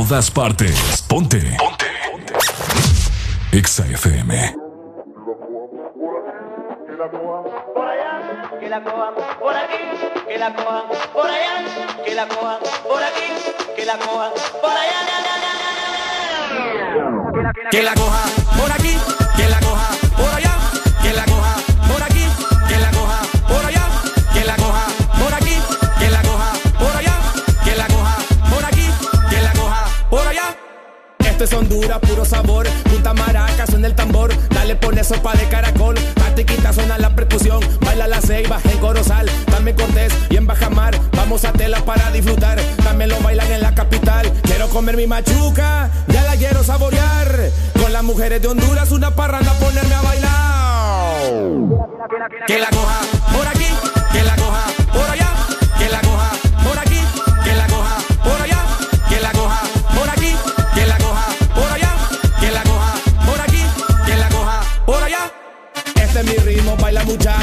Todas partes. Ponte. Ponte. Ponte. Exa FM. que la cojan por aquí, que la cojan por allá, que la cojan por aquí, que la cojan por allá. Que la coja por aquí, Esto es Honduras, puro sabor. Punta maraca, suena el tambor. Dale, pone sopa de caracol. Patiquita suena la percusión. Baila la ceiba en Corozal. Dame Cortés y en Bajamar. Vamos a tela para disfrutar. También lo bailan en la capital. Quiero comer mi machuca. Ya la quiero saborear. Con las mujeres de Honduras, una parranda, ponerme a bailar. Que la coja por aquí,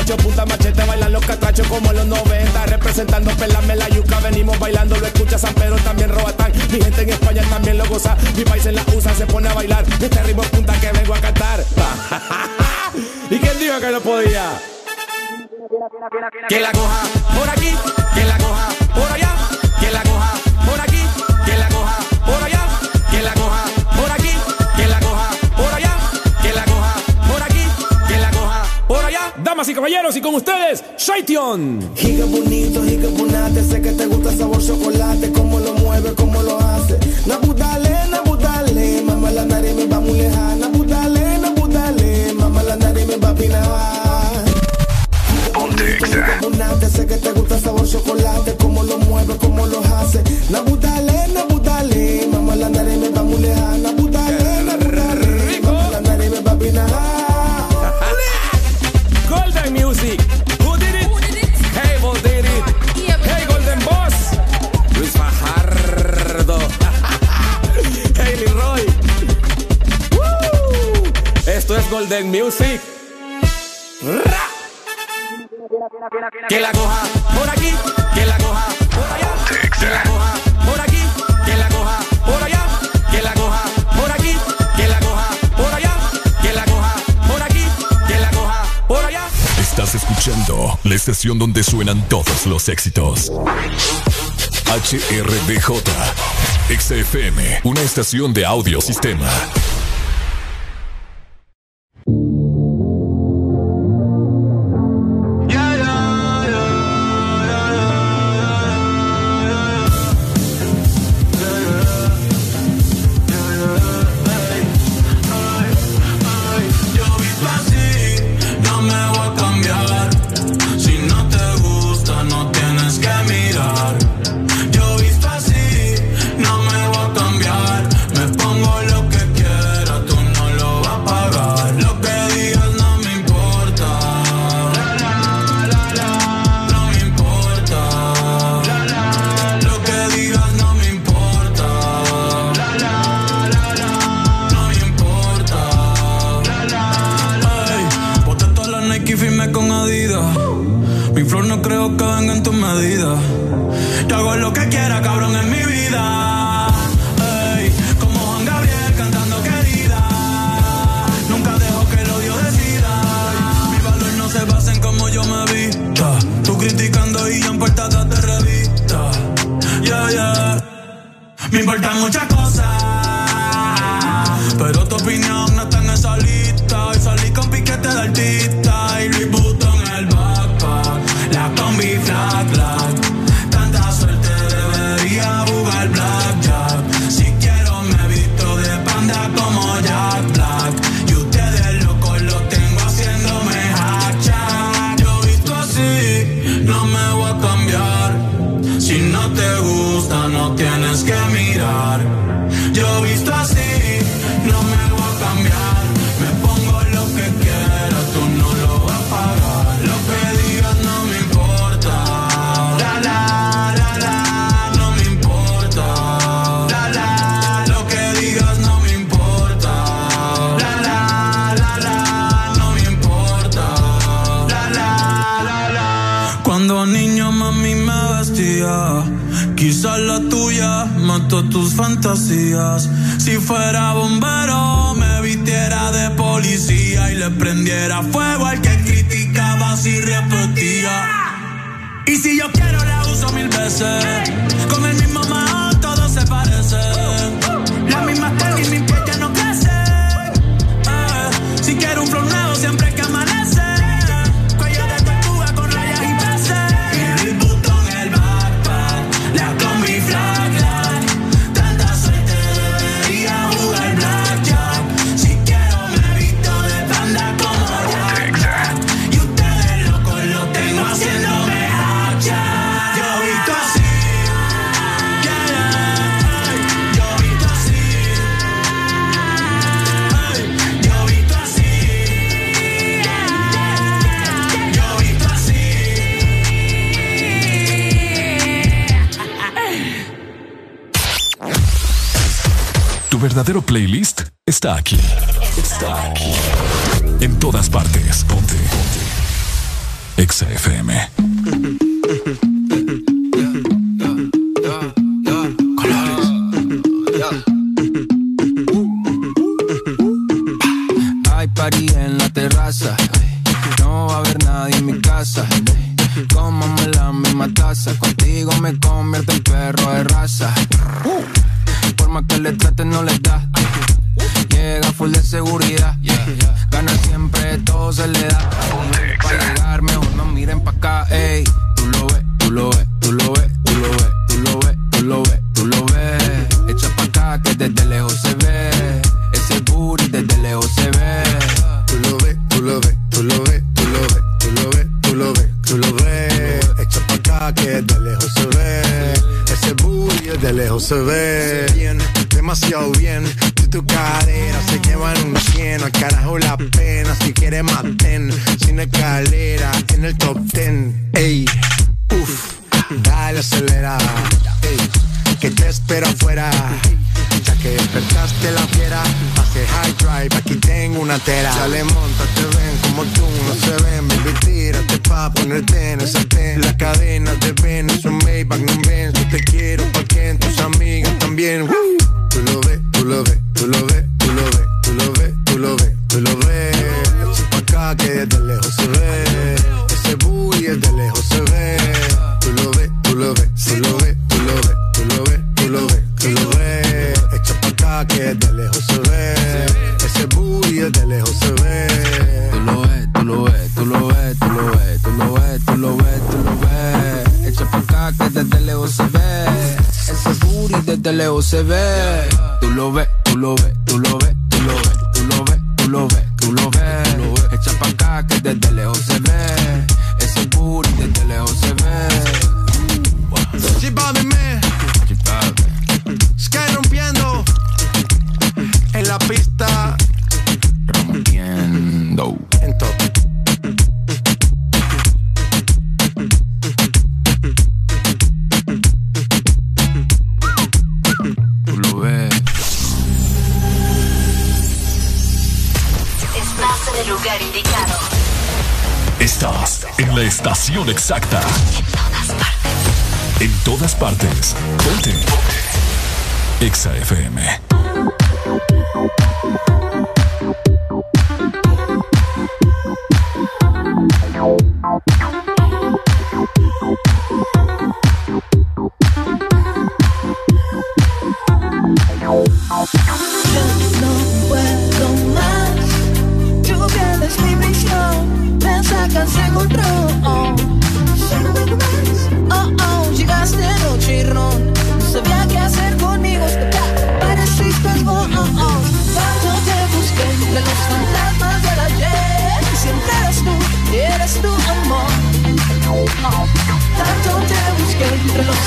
baila muchacho, punta machete, bailan los catrachos como los 90, representando pelame la yuca, venimos bailando, lo escucha San Pedro, también Robatán, mi gente en España también lo goza, mi país en la USA se pone a bailar, este ritmo punta que vengo a cantar. ¿Y quién dijo que no podía? Que la coja por aquí, que la coja por allá, Damas y caballeros, y con ustedes, Shaition. Giga bonito, giga bonate, sé que te gusta el sabor chocolate, cómo lo mueve, cómo lo hace. Nabudale, nabudale, mamá la nariz me va muy lejana. Nabudale, nabudale, mamá la nariz me va a pinar. Ponte. Bonate, sé que te gusta el sabor chocolate, cómo lo mueve, cómo lo hace. Nabudale, Golden Music. Que la coja por aquí, que la coja por allá, que la coja por aquí, que la coja por allá, que la coja por aquí, que la coja por allá, que la coja por aquí, que la coja por allá. Estás escuchando la estación donde suenan todos los éxitos. HRDJ. Exa FM. Una estación de audio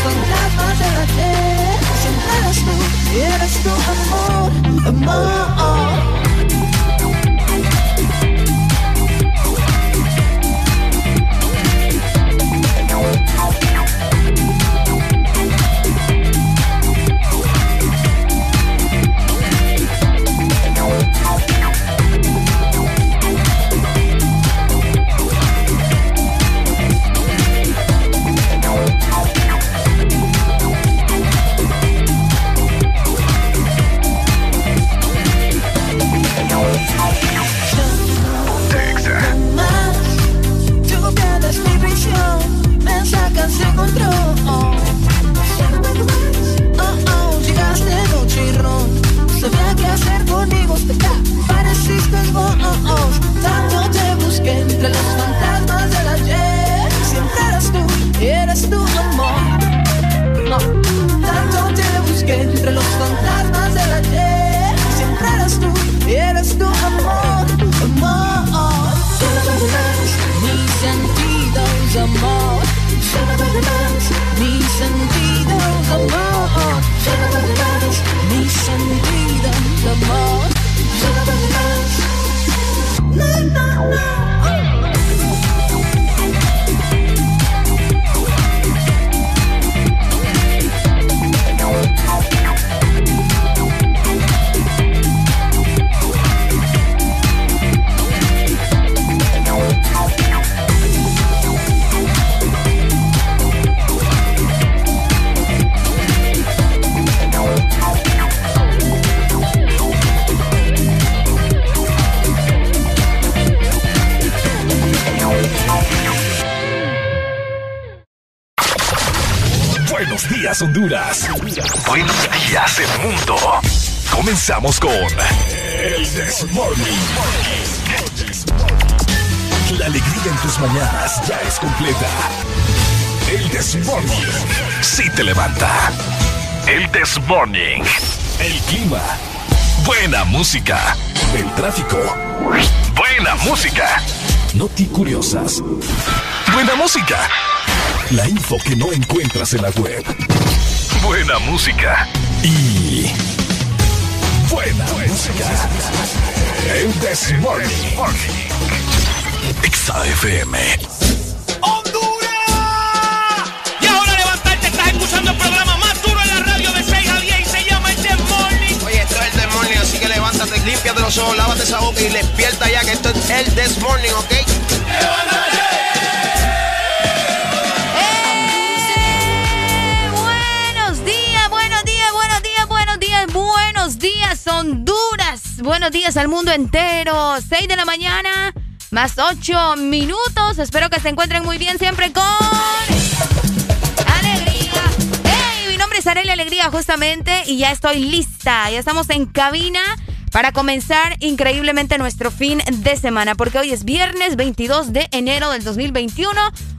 entre El Desmorning. La alegría en tus mañanas ya es completa. El Desmorning. Si te levanta. El Desmorning. El clima. Buena música. El tráfico. Buena música. Noti curiosas. Buena música. La info que no encuentras en la web buena música y buena, música. This Morning. XAFM. ¡Honduras! Y ahora levantarte, estás escuchando el programa más duro en la radio de 6 a 10 y se llama el This Morning. Oye, esto es el This Morning, así que levántate, límpiate los ojos, lávate esa boca y despierta ya que esto es el This Morning, ¿ok? Buenos días al mundo entero. 6 de la mañana, más 8 minutos. Espero que se encuentren muy bien siempre con alegría. Hey, mi nombre es Arely Alegría justamente y ya estoy lista. Ya estamos en cabina para comenzar increíblemente nuestro fin de semana, porque hoy es viernes 22 de enero del 2021.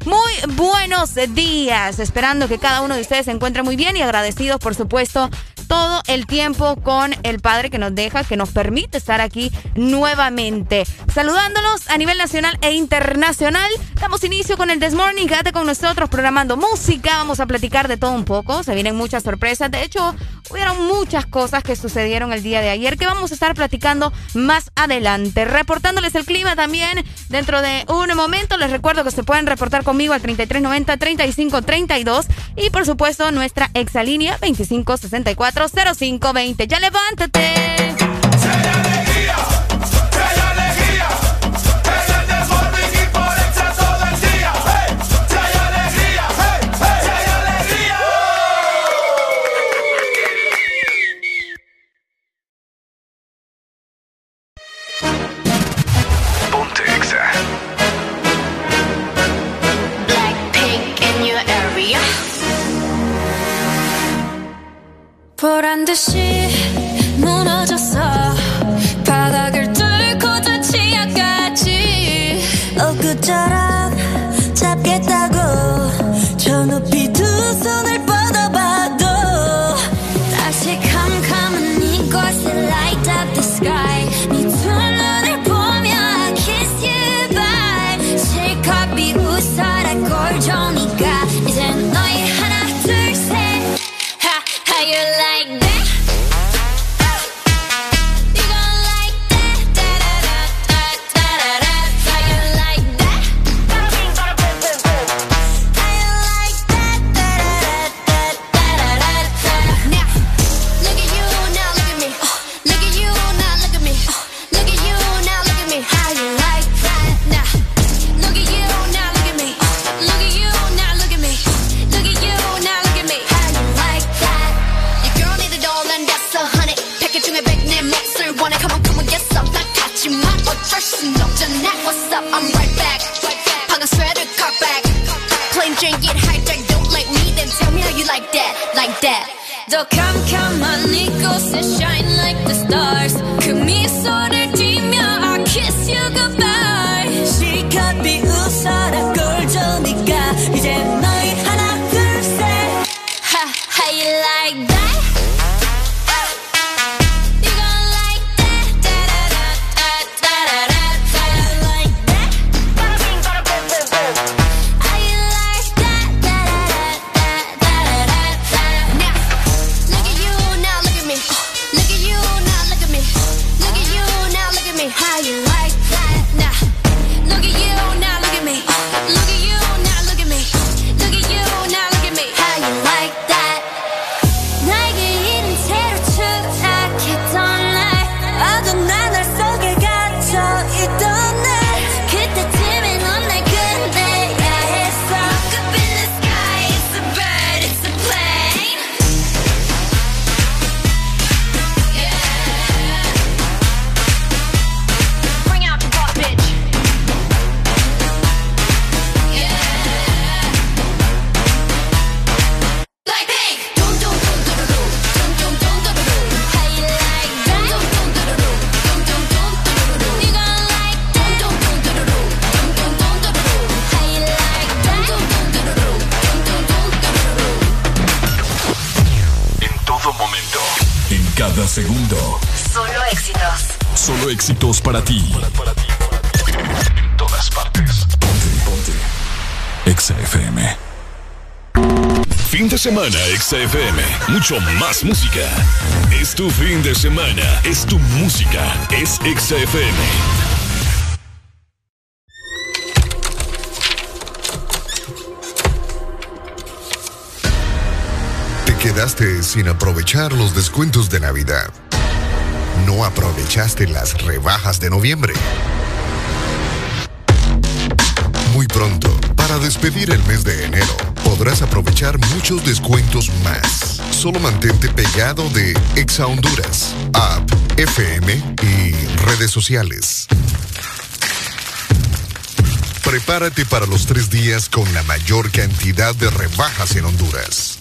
Muy buenos días, esperando que cada uno de ustedes se encuentre muy bien y agradecidos, por supuesto, todo el tiempo con el Padre que nos deja, que nos permite estar aquí nuevamente. Saludándolos a nivel nacional e internacional. Damos inicio con el This Morning. Quédate con nosotros programando música. Vamos a platicar de todo un poco. Se vienen muchas sorpresas. De hecho, hubieron muchas cosas que sucedieron el día de ayer que vamos a estar platicando más adelante. Reportándoles el clima también dentro de un momento. Les recuerdo que se pueden reportar conmigo al 3390-3532 y por supuesto nuestra exalínea 2564 0520. Ya levántate. 보란 듯이 They'll come, come, honey, go and shine like the stars. Segundo. Solo éxitos. Solo éxitos para ti. En todas partes. Ponte, ponte. Exa FM. Fin de semana, XFM. Mucho más música. Es tu fin de semana. Es tu música. Es XFM. Te sin aprovechar los descuentos de Navidad. No aprovechaste las rebajas de noviembre. Muy pronto, para despedir el mes de enero, podrás aprovechar muchos descuentos más. Solo mantente pegado de Exa Honduras, app, FM y redes sociales. Prepárate para los tres días con la mayor cantidad de rebajas en Honduras.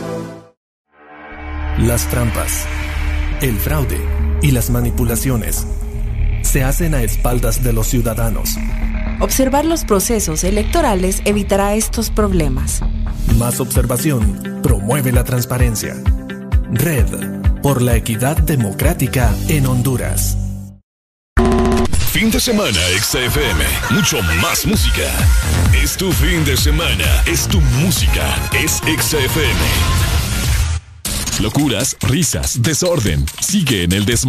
Las trampas, el fraude y las manipulaciones se hacen a espaldas de los ciudadanos. Observar los procesos electorales evitará estos problemas. Más observación promueve la transparencia. Red por la equidad democrática en Honduras. Fin de semana, XFM. Mucho más música. Es tu fin de semana. Es tu música. Es XFM. Locuras, risas, desorden. Sigue en el This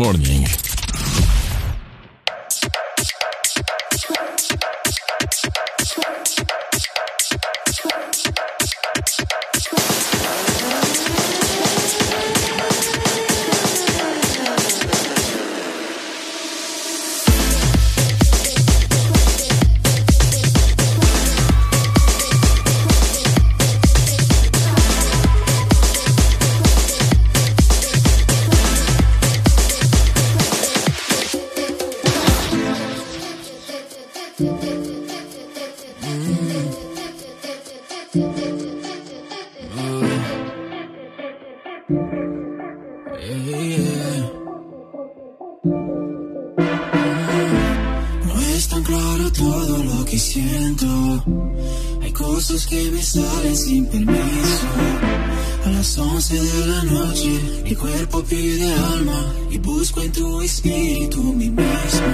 mi cuerpo pide alma y busco en tu espíritu mi mismo.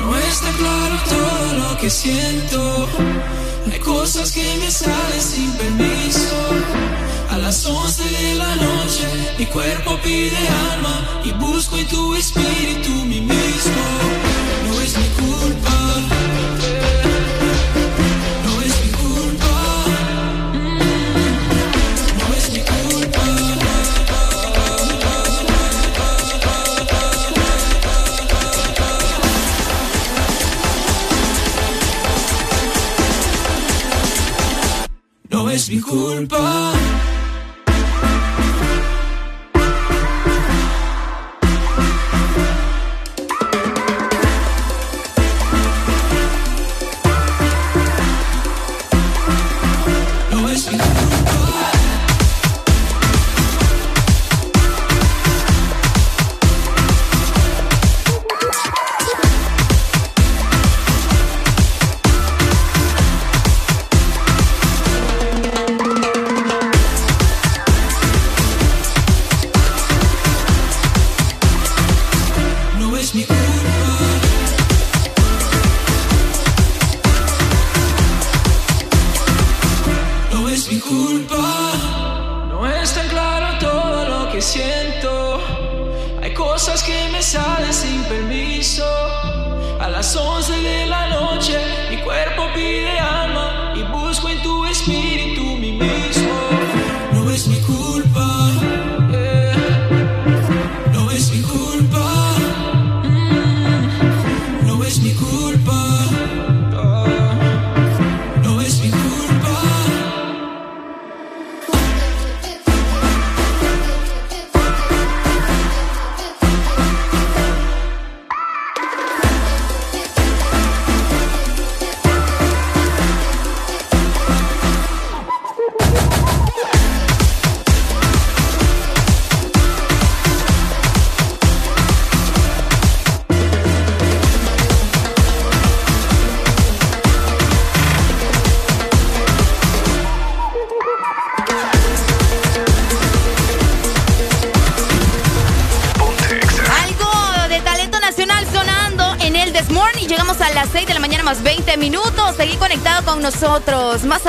No es tan claro todo lo que siento. Hay cosas que me salen sin permiso. A las 11 de la noche, mi cuerpo pide alma y busco en tu espíritu mi mismo. No es mi culpa. Es mi culpa.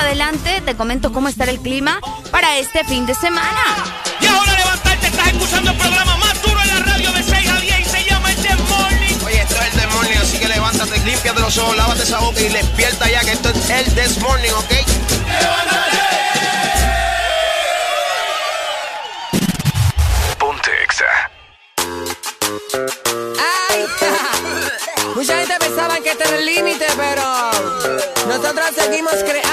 Adelante te comento cómo estará el clima para este fin de semana. Y ahora levantarte, estás escuchando el programa más duro en la radio de 6 a 10 y se llama el The Morning. Oye, esto es el This Morning, así que levántate, límpiate los ojos, lávate esa boca y despierta ya que esto es el This Morning, ¿ok? Ponte Exa. Ay, mucha gente pensaba que este era el límite, pero nosotros seguimos creando.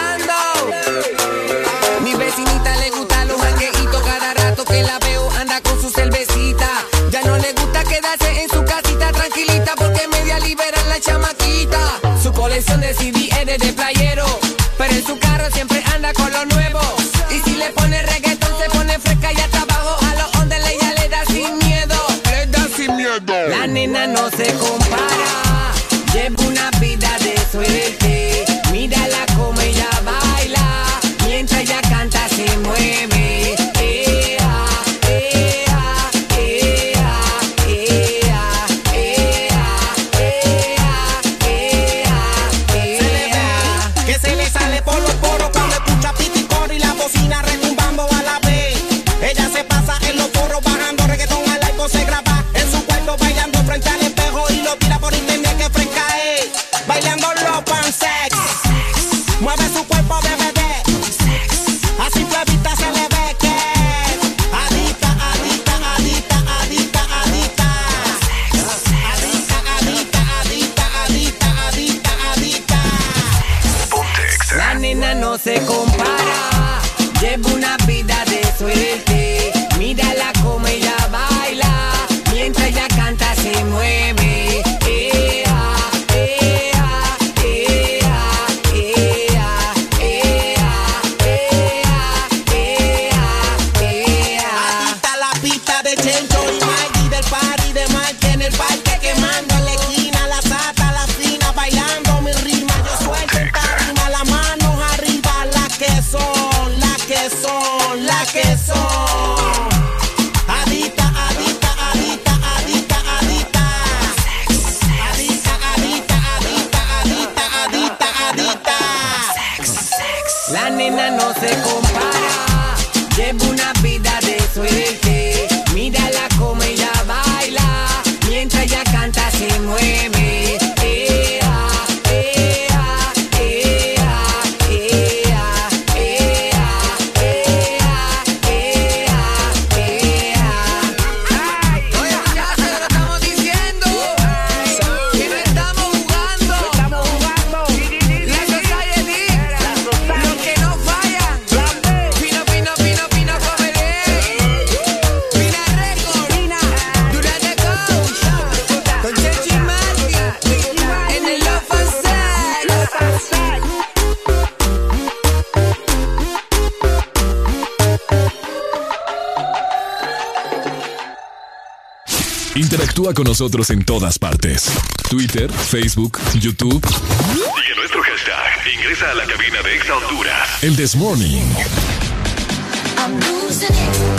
Nosotros en todas partes. Twitter, Facebook, YouTube. Sigue nuestro hashtag. Ingresa a la cabina de Exa Honduras. El This Morning.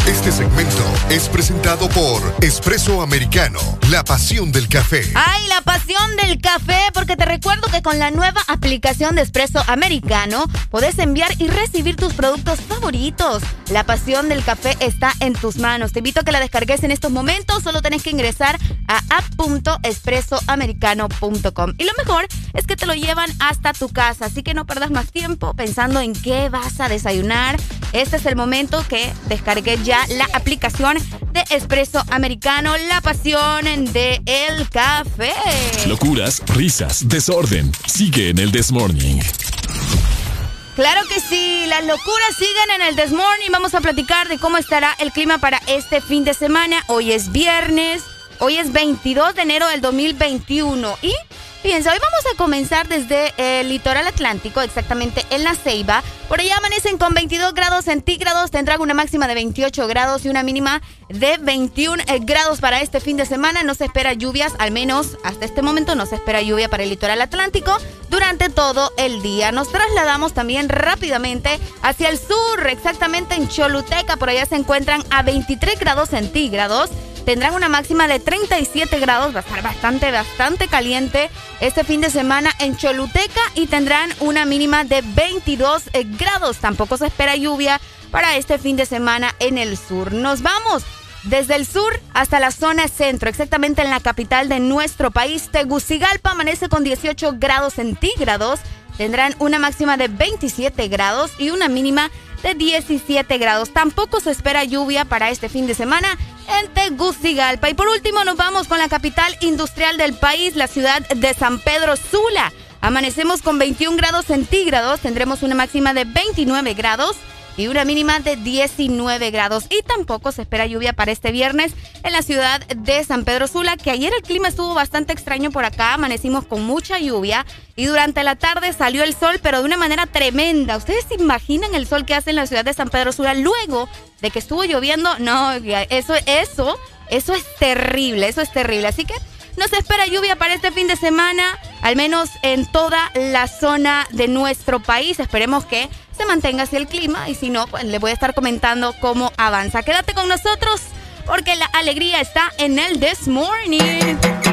Este segmento es presentado por Espresso Americano, la pasión del café. Ay, la pasión del café, porque te recuerdo que con la nueva aplicación de Espresso Americano podés enviar y recibir tus productos favoritos. La pasión del café está en tus manos. Te invito a que la descargues en estos momentos. Solo tenés que ingresar app.expresoamericano.com. Y lo mejor es que te lo llevan hasta tu casa, así que no perdas más tiempo pensando en qué vas a desayunar. Este es el momento que descargué ya la aplicación de Espresso Americano, la pasión de el café. Locuras, risas, desorden. Sigue en el This Morning. Claro que sí, las locuras siguen en el This Morning. Vamos a platicar de cómo estará el clima para este fin de semana. Hoy es viernes, hoy es 22 de enero del 2021 y Fíjense, hoy vamos a comenzar desde el litoral atlántico, exactamente en la Ceiba. Por allá amanecen con 22 grados centígrados, tendrán una máxima de 28 grados y una mínima de 21 grados para este fin de semana. No se espera lluvias, al menos hasta este momento no se espera lluvia para el litoral atlántico durante todo el día. Nos trasladamos también rápidamente hacia el sur, exactamente en Choluteca. Por allá se encuentran a 23 grados centígrados. Tendrán una máxima de 37 grados, va a estar bastante, bastante caliente este fin de semana en Choluteca y tendrán una mínima de 22 eh, grados. Tampoco se espera lluvia para este fin de semana en el sur. Nos vamos desde el sur hasta la zona centro, exactamente en la capital de nuestro país, Tegucigalpa amanece con 18 grados centígrados. Tendrán una máxima de 27 grados y una mínima de 17 grados. Tampoco se espera lluvia para este fin de semana en Tegucigalpa. Y por último nos vamos con la capital industrial del país, la ciudad de San Pedro Sula. Amanecemos con 21 grados centígrados, tendremos una máxima de 29 grados y una mínima de 19 grados. Y tampoco se espera lluvia para este viernes en la ciudad de San Pedro Sula, que ayer el clima estuvo bastante extraño por acá, amanecimos con mucha lluvia y durante la tarde salió el sol, pero de una manera tremenda. ¿Ustedes se imaginan el sol que hace en la ciudad de San Pedro Sula luego de que estuvo lloviendo? No, eso, eso, eso es terrible, eso es terrible. Así que no se espera lluvia para este fin de semana, al menos en toda la zona de nuestro país. Esperemos que se mantenga así el clima y si no, pues les voy a estar comentando cómo avanza. Quédate con nosotros porque la alegría está en el This Morning.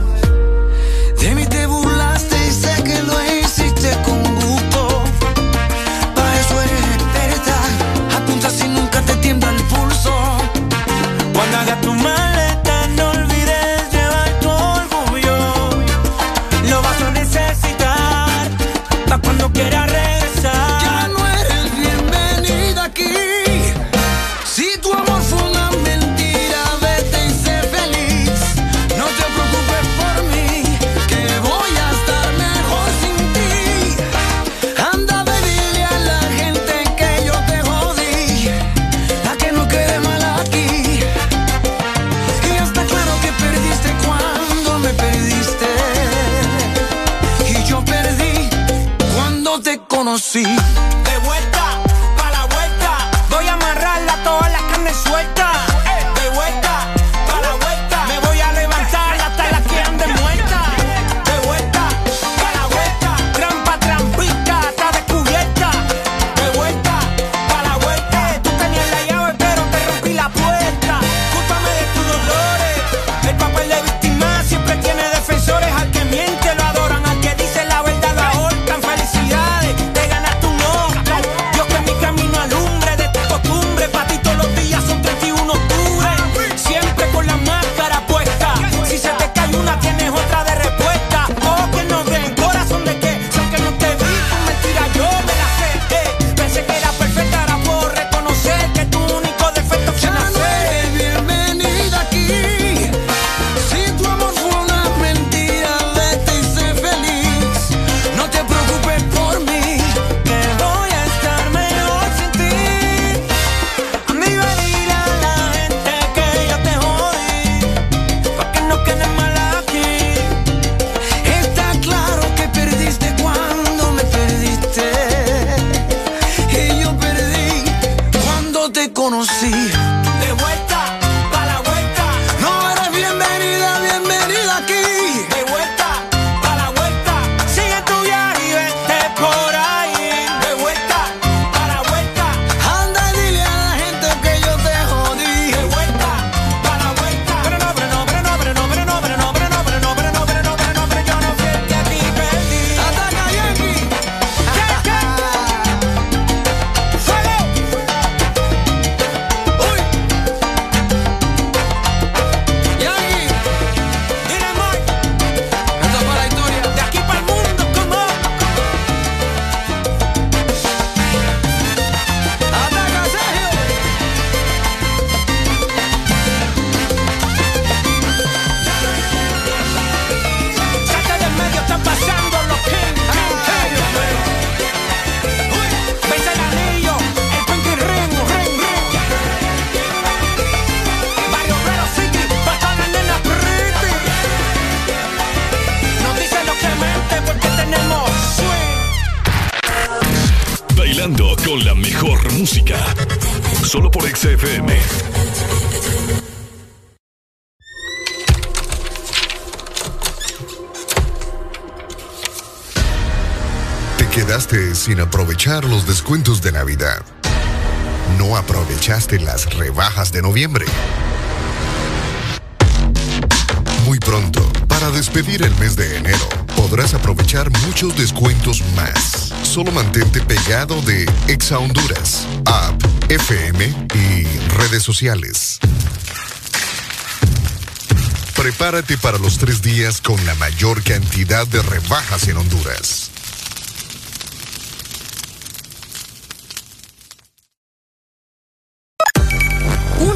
Para cuando conocí. Los descuentos de Navidad. No aprovechaste las rebajas de noviembre. Muy pronto, para despedir el mes de enero, podrás aprovechar muchos descuentos más. Solo mantente pegado de Exa Honduras, app, FM y redes sociales. Prepárate para los tres días con la mayor cantidad de rebajas en Honduras.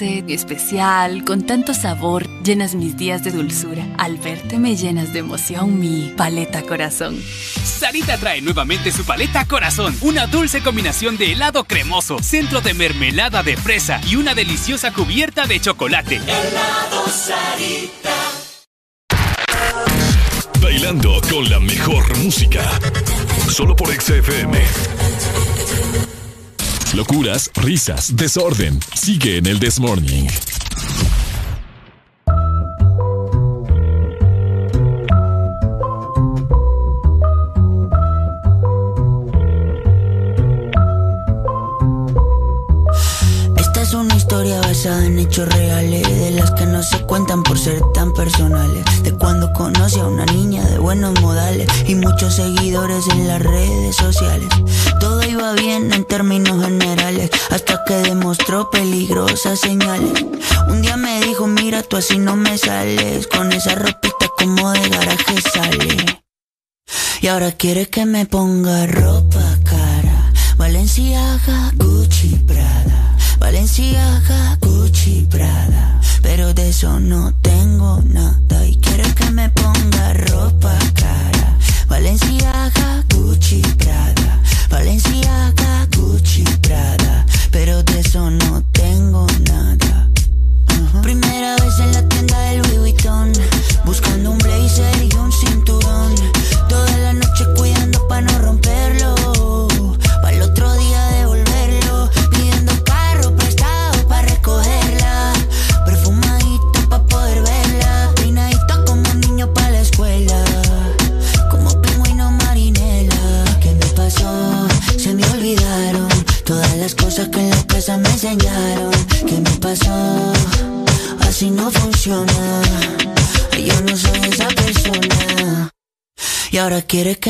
Dulce y especial, con tanto sabor, llenas mis días de dulzura. Al verte me llenas de emoción mi paleta corazón. Sarita trae nuevamente su paleta corazón, una dulce combinación de helado cremoso, centro de mermelada de fresa y una deliciosa cubierta de chocolate. Helado Sarita. Bailando con la mejor música. Solo por XFM. Locuras, risas, desorden. Sigue en el This Morning. Esta es una historia basada en hechos reales, de las que no se cuentan por ser tan personales. De cuando conocí a una niña de buenos modales y muchos seguidores en las redes sociales. Todo iba bien en términos generales, que demostró peligrosas señales. Un día me dijo, mira, tú así no me sales, con esa ropita como de garaje sale. Y ahora quiere que me ponga ropa cara, Valenciaga, Gucci, Prada. Valenciaga, Gucci, Prada. Pero de eso no tengo nada.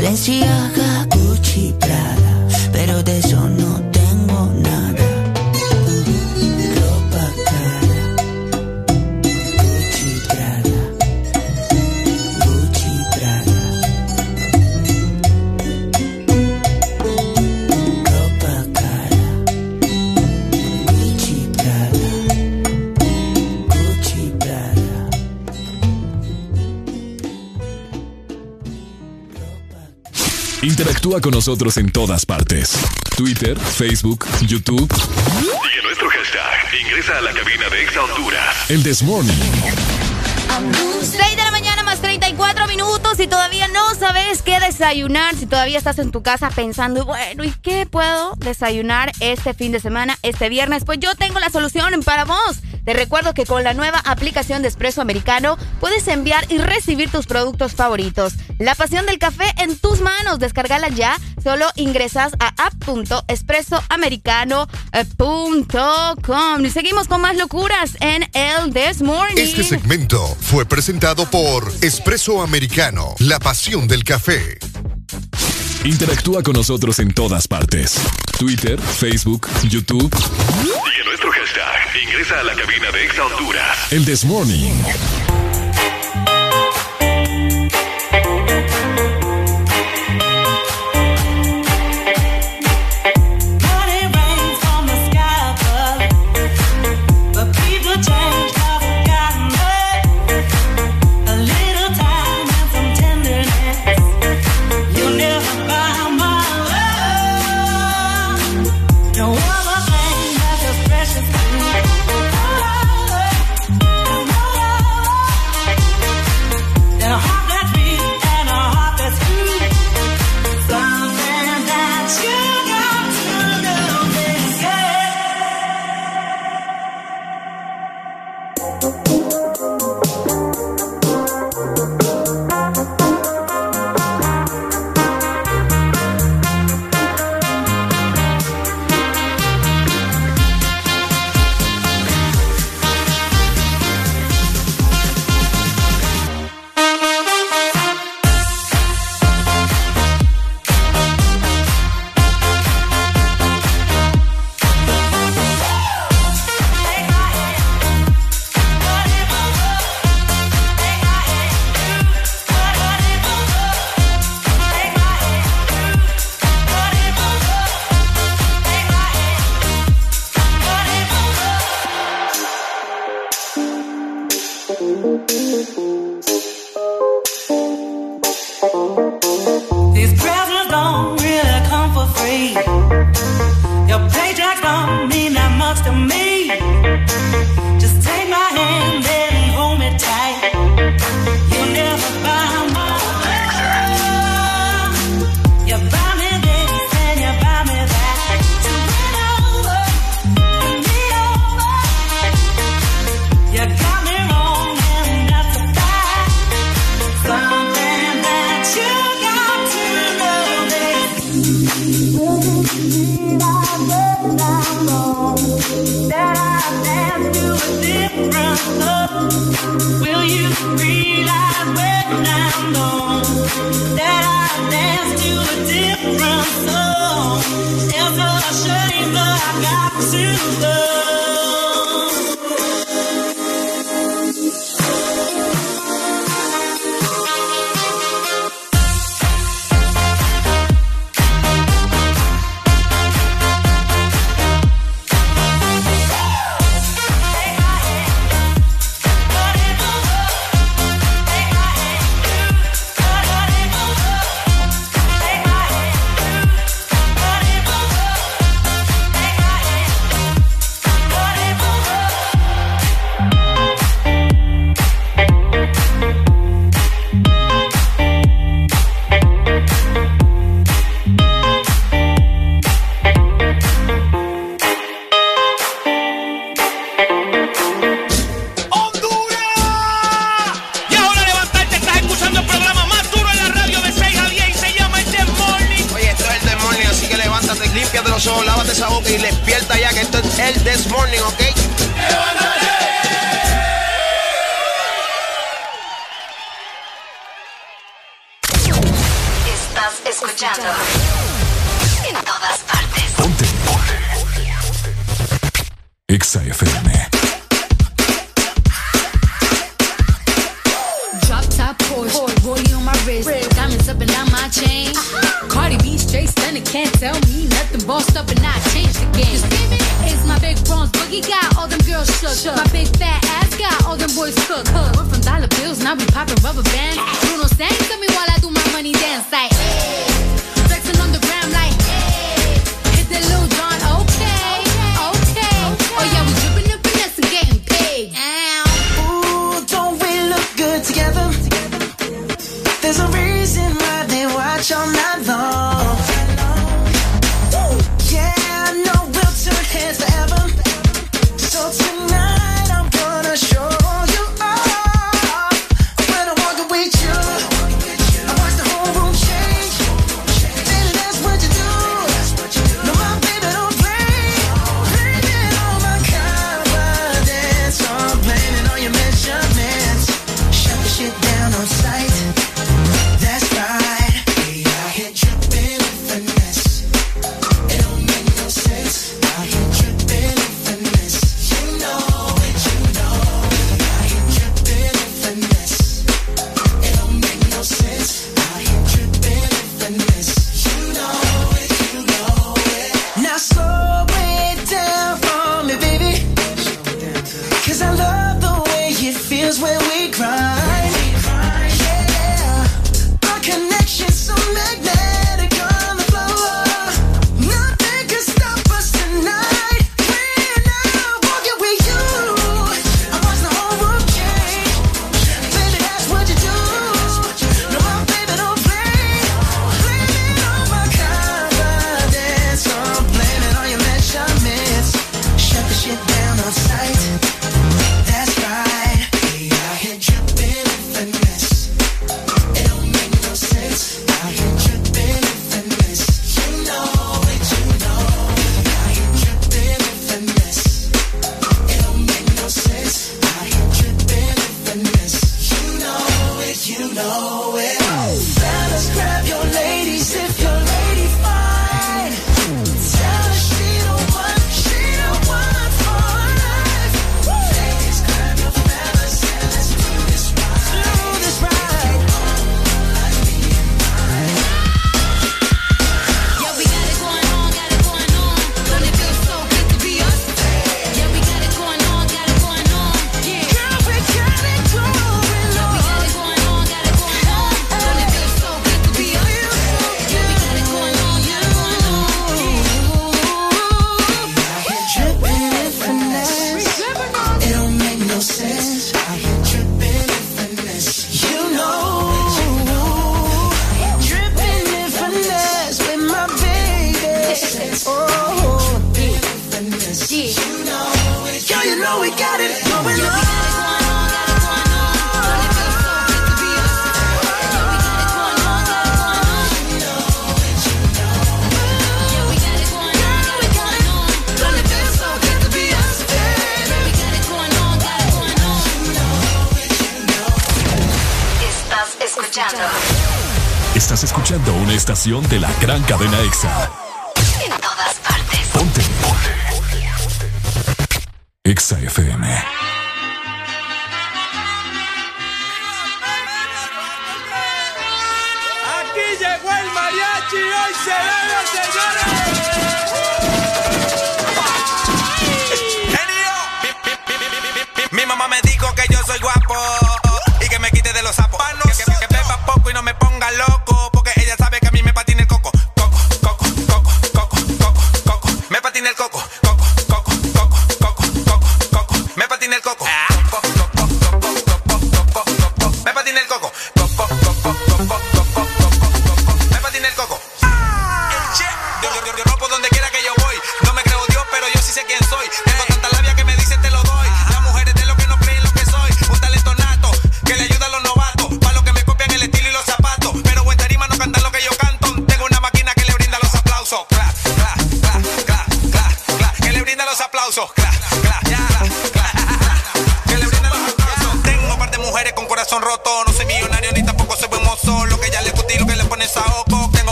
Prada. Valenciaga, Gucci, Prada. Pero de Interactúa con nosotros en todas partes. Twitter, Facebook, YouTube. Sigue nuestro hashtag. Ingresa a la cabina de Exa Honduras. El This Morning. 6 de la mañana más 34 minutos y todavía no Qué desayunar? Si todavía estás en tu casa pensando, bueno, ¿y qué puedo desayunar este fin de semana, este viernes? Pues yo tengo la solución para vos. Te recuerdo que con la nueva aplicación de Espresso Americano puedes enviar y recibir tus productos favoritos. La pasión del café en tus manos. Descargala ya. Solo ingresas a app.expresoamericano.com. Y seguimos con más locuras en el This Morning. Este segmento fue presentado por Espresso Americano, la pasión del café. Interactúa con nosotros en todas partes. Twitter, Facebook, YouTube. Y en nuestro hashtag, ingresa a la cabina de Exa Honduras. El This Morning.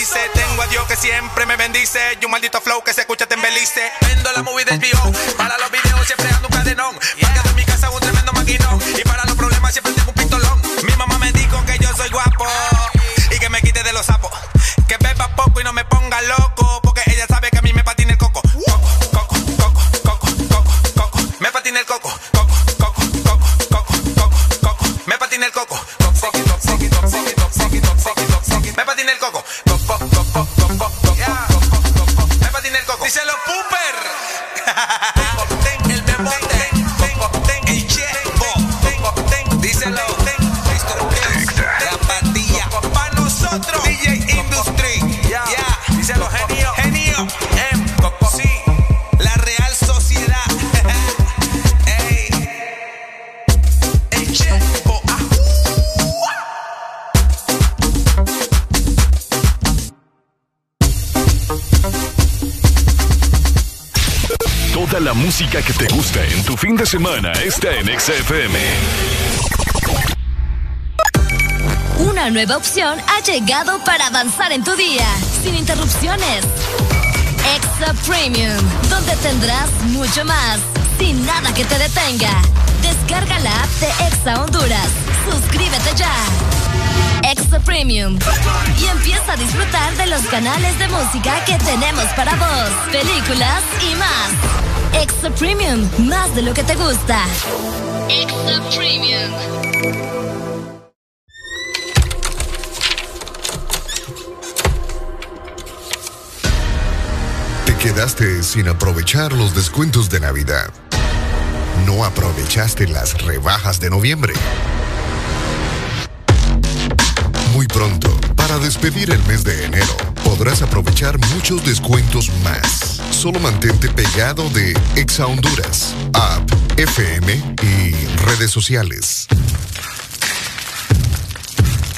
Tengo a Dios que siempre me bendice. Y un maldito flow que se escucha en Belice. Vendo la movie de HBO semana está en XFM. Una nueva opción ha llegado para avanzar en tu día, sin interrupciones. Extra Premium, donde tendrás mucho más, sin nada que te detenga. Descarga la app de Exa Honduras. Suscríbete ya. Extra Premium. Y empieza a disfrutar de los canales de música que tenemos para vos, películas y más. Extra Premium, más de lo que te gusta. Extra Premium. Te quedaste sin aprovechar los descuentos de Navidad. No aprovechaste las rebajas de noviembre. Muy pronto, para despedir el mes de enero, podrás aprovechar muchos descuentos más. Solo mantente pegado de Exa Honduras, app, FM y redes sociales.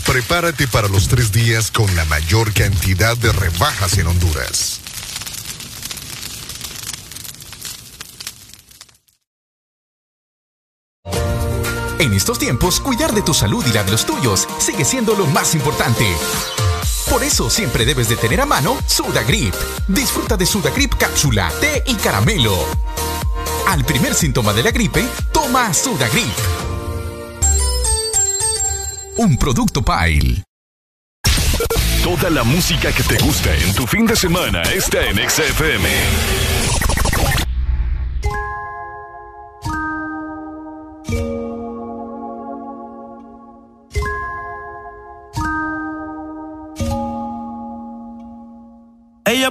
Prepárate para los tres días con la mayor cantidad de rebajas en Honduras. En estos tiempos, cuidar de tu salud y la de los tuyos sigue siendo lo más importante. Por eso siempre debes de tener a mano Sudagrip. Disfruta de Sudagrip cápsula, té y caramelo. Al primer síntoma de la gripe, toma Sudagrip. Un producto Pile. Toda la música que te gusta en tu fin de semana está en XFM.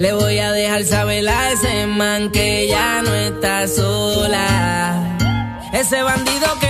Le voy a dejar saber a ese man que ya no está sola. Ese bandido que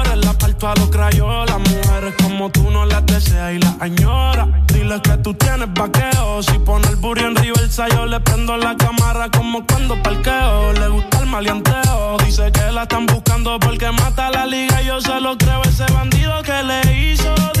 parto a los crayolas. Mujeres como tú no las deseas y las añora. Dile que tú tienes vaqueo. Si pone el burro en reversa, yo le prendo la cámara como cuando parqueo. Le gusta el maleanteo. Dice que la están buscando porque mata la liga. Yo se lo creo, ese bandido que le hizo.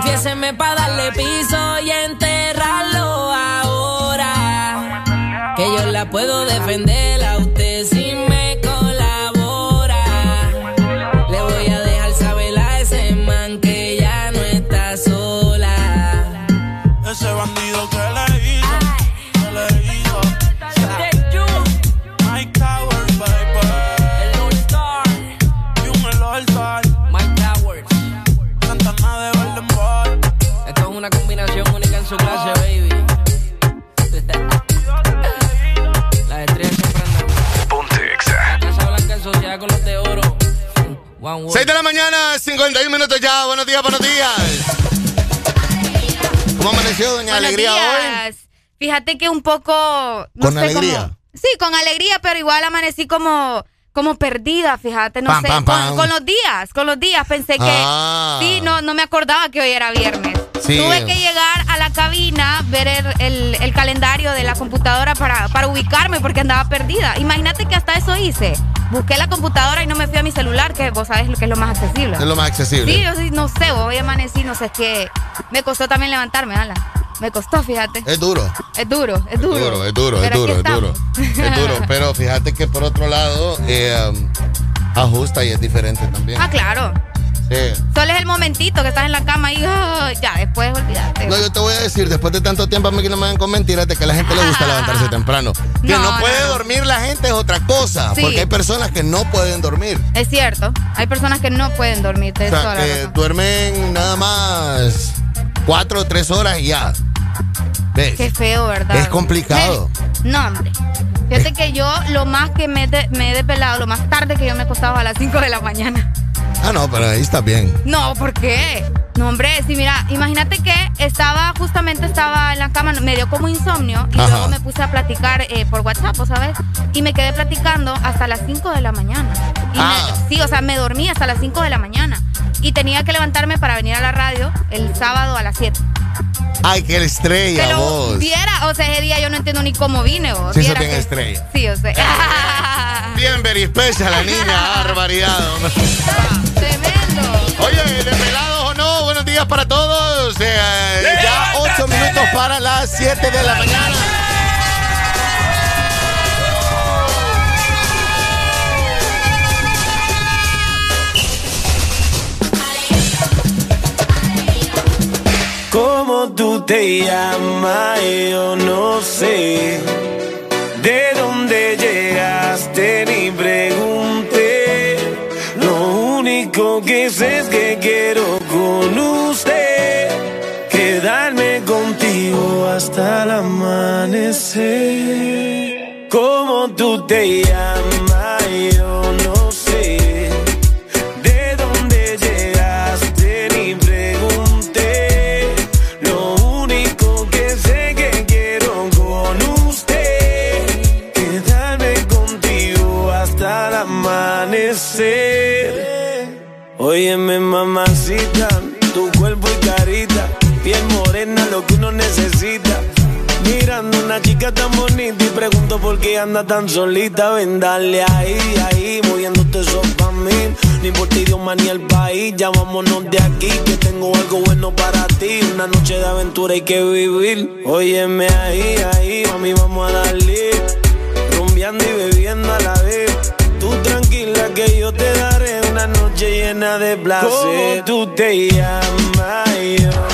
Confiéseme para darle piso y enterrarlo ahora. Que yo la puedo defender a usted One word. 6 de la mañana, 51 minutos ya. Buenos días, buenos días. ¿Cómo amaneció, doña Buenos Alegría, hoy? días. Fíjate que un poco. no ¿Con sé alegría? sí, con alegría, pero igual amanecí como. Como perdida, fíjate, no Pam, sé, pam, con, pam. con los días, con los días pensé que Ah. sí, no, no me acordaba que hoy era viernes. Tuve que llegar a la cabina, ver el, el, calendario de la computadora para, para ubicarme porque andaba perdida. Imagínate que hasta eso hice. Busqué la computadora y no me fui a mi celular, que vos sabés lo que es lo más accesible. Es lo más accesible. Sí, yo sí, no sé, voy a amanecí, no sé, es que me costó también levantarme, Ala. Me costó, fíjate. Es duro. Es duro, es duro. Es duro, es duro, es duro, es duro. Es duro. Pero fíjate que por otro lado, eh, um, ajusta y es diferente también. Ah, claro. Sí. Solo es el momentito que estás en la cama y oh, ya, después olvídate. No, yo te voy a decir, después de tanto tiempo a mí que no me ven con mentiras de que a la gente le gusta levantarse temprano. Que no, puede dormir la gente es otra cosa, porque hay personas que no pueden dormir. Es cierto, hay personas que no pueden dormir. O sea, que duermen nada más cuatro o tres horas y ya. Qué feo, ¿verdad? Es complicado. No, hombre. Fíjate que yo lo más que me, me he despelado, lo más tarde que yo me acostaba a las 5 de la mañana. Ah, no, pero ahí está bien. No, ¿por qué? No, hombre, sí, mira, imagínate que estaba, justamente estaba en la cama, me dio como insomnio y luego me puse a platicar eh, por WhatsApp, ¿sabes? Y me quedé platicando hasta las 5 de la mañana. ah. sí, o sea, me dormí hasta las 5 de la mañana. Y tenía que levantarme para venir a la radio el sábado a las 7. Ay, qué estrella, Pero vos. Viera, o sea, ese día yo no entiendo ni cómo vine, vos. Sí, eso bien estrella. Sí, o sea. bien very special la niña, barbaridad. Tremendo. Oye, de pelados o no, buenos días para todos. Eh, ya 8 minutos para las 7 de la mañana. ¿Cómo tú te llamas? Yo no sé. ¿De dónde llegaste? Ni pregunté. Único que sé es que quiero con usted quedarme contigo hasta el amanecer. ¿Cómo tú te llamas? Yo anda tan solita. Ven, dale ahí, ahí, moviéndote eso pa' mí. Ni por ti, idioma ni el país, ya vámonos de aquí, que tengo algo bueno para ti. Una noche de aventura hay que vivir. Óyeme ahí, ahí, mami, vamos a darle. Rumbeando y bebiendo a la vez. Tú tranquila que yo te daré una noche llena de placer. ¿Cómo tú te llamas? Yo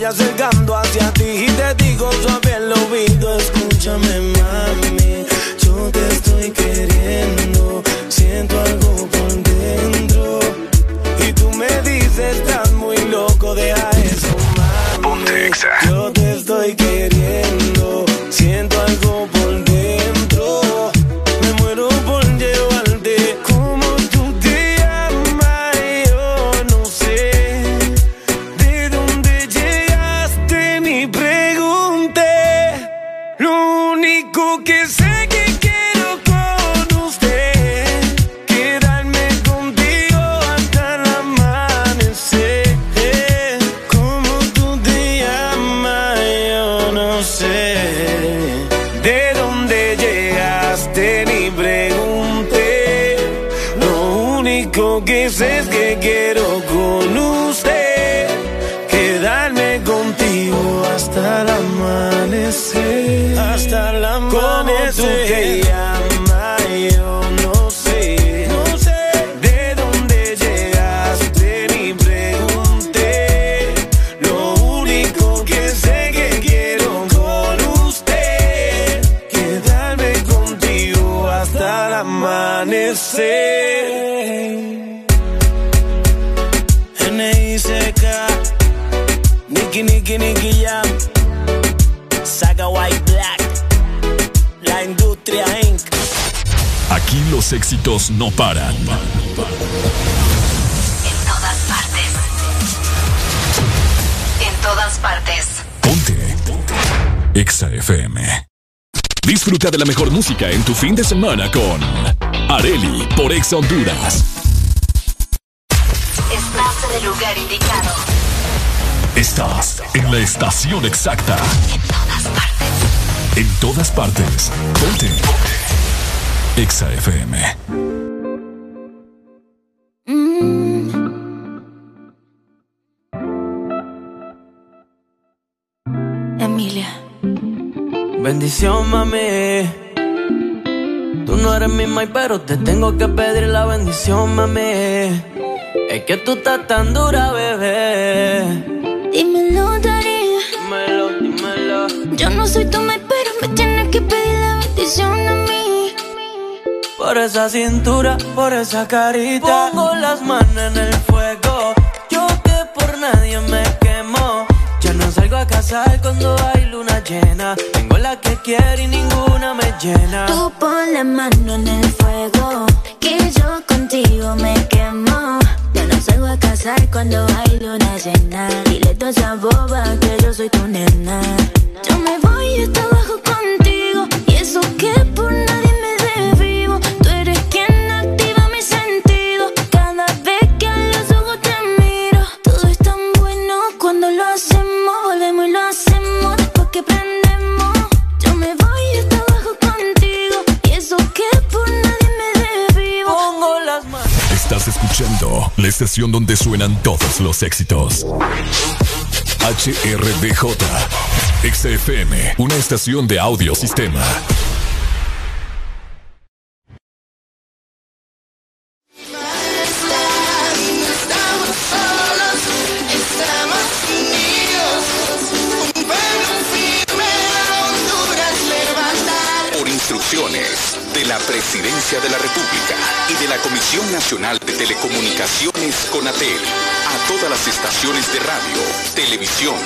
voy acercando hacia ti y te digo suave el oído, escúchame Éxitos no paran. En todas partes. En todas partes. Ponte. Exa FM. Disfruta de la mejor música en tu fin de semana con Areli por Exa Honduras. Estás en el lugar indicado. Estás en la estación exacta. En todas partes. En todas partes. Ponte. Exa FM. Emilia. Bendición, mami. Tú no eres mi mai, pero te tengo que pedir la bendición, mami. Es que tú estás tan dura, bebé. Dímelo, Darío. Dímelo, dímelo. Yo no soy tu mai, pero me tienes que pedir la bendición a mí. Por esa cintura, por esa carita. Pongo las manos en el fuego. Yo que por nadie me quemo. Ya no salgo a casar cuando hay luna llena. Tengo la que quiero y ninguna me llena. Tú pon la mano en el fuego, que yo contigo me quemo. Ya no salgo a casar cuando hay luna llena. Dile a esa boba que yo soy tu nena. Yo me voy hasta abajo contigo, y eso que por nadie que prendemos. Yo me voy hasta abajo contigo, y eso que por nadie me desvivo. Pongo las manos. Estás escuchando la estación donde suenan todos los éxitos. HRDJ. XFM, una estación de audio la Presidencia de la República y de la Comisión Nacional de Telecomunicaciones CONATEL, a todas las estaciones de radio, televisión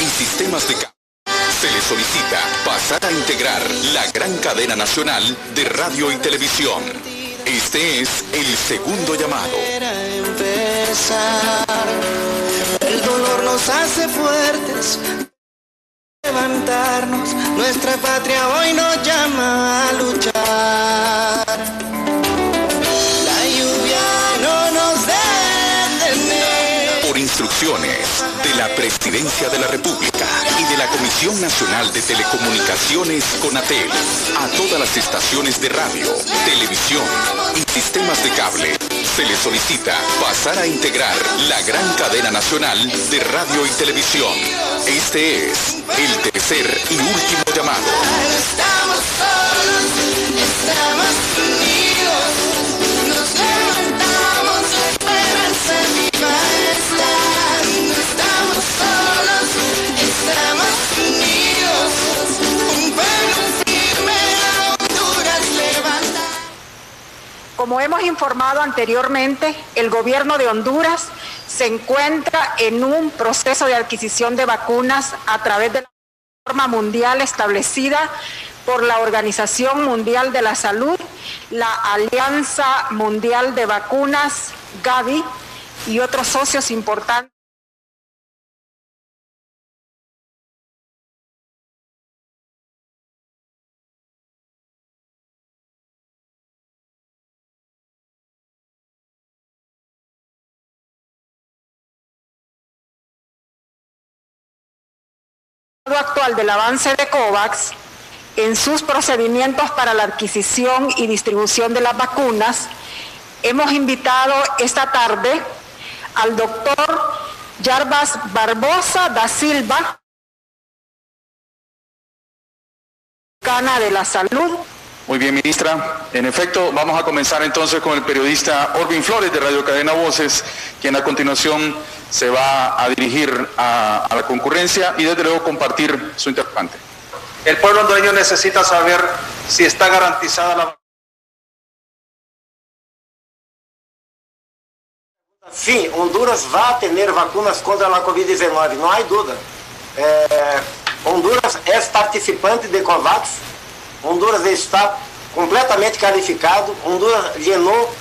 y sistemas de. Se le solicita pasar a integrar la gran cadena nacional de radio y televisión. Este es el segundo llamado. El dolor nos hace fuertes. Levantarnos, nuestra patria hoy nos llama a luchar. Instrucciones de la Presidencia de la República y de la Comisión Nacional de Telecomunicaciones CONATEL, a todas las estaciones de radio, televisión y sistemas de cable, se le solicita pasar a integrar la gran cadena nacional de radio y televisión. Este es el tercer y último llamado. Estamos unidos. Como hemos informado anteriormente, el gobierno de Honduras se encuentra en un proceso de adquisición de vacunas a través de la norma mundial establecida por la Organización Mundial de la Salud, la Alianza Mundial de Vacunas, Gavi, y otros socios importantes. Actual del avance de COVAX en sus procedimientos para la adquisición y distribución de las vacunas, hemos invitado esta tarde al doctor Jarbas Barbosa da Silva, de la Salud. Muy bien, ministra. En efecto, vamos a comenzar entonces con el periodista Orvin Flores de Radio Cadena Voces, quien a continuación se va a dirigir a, a la concurrencia y desde luego compartir su interrogante. El pueblo hondureño necesita saber si está garantizada la Sim, Honduras vai ter vacunas contra a Covid-19, não há dúvida. É, Honduras é participante de COVAX, Honduras está completamente calificado. Honduras llenou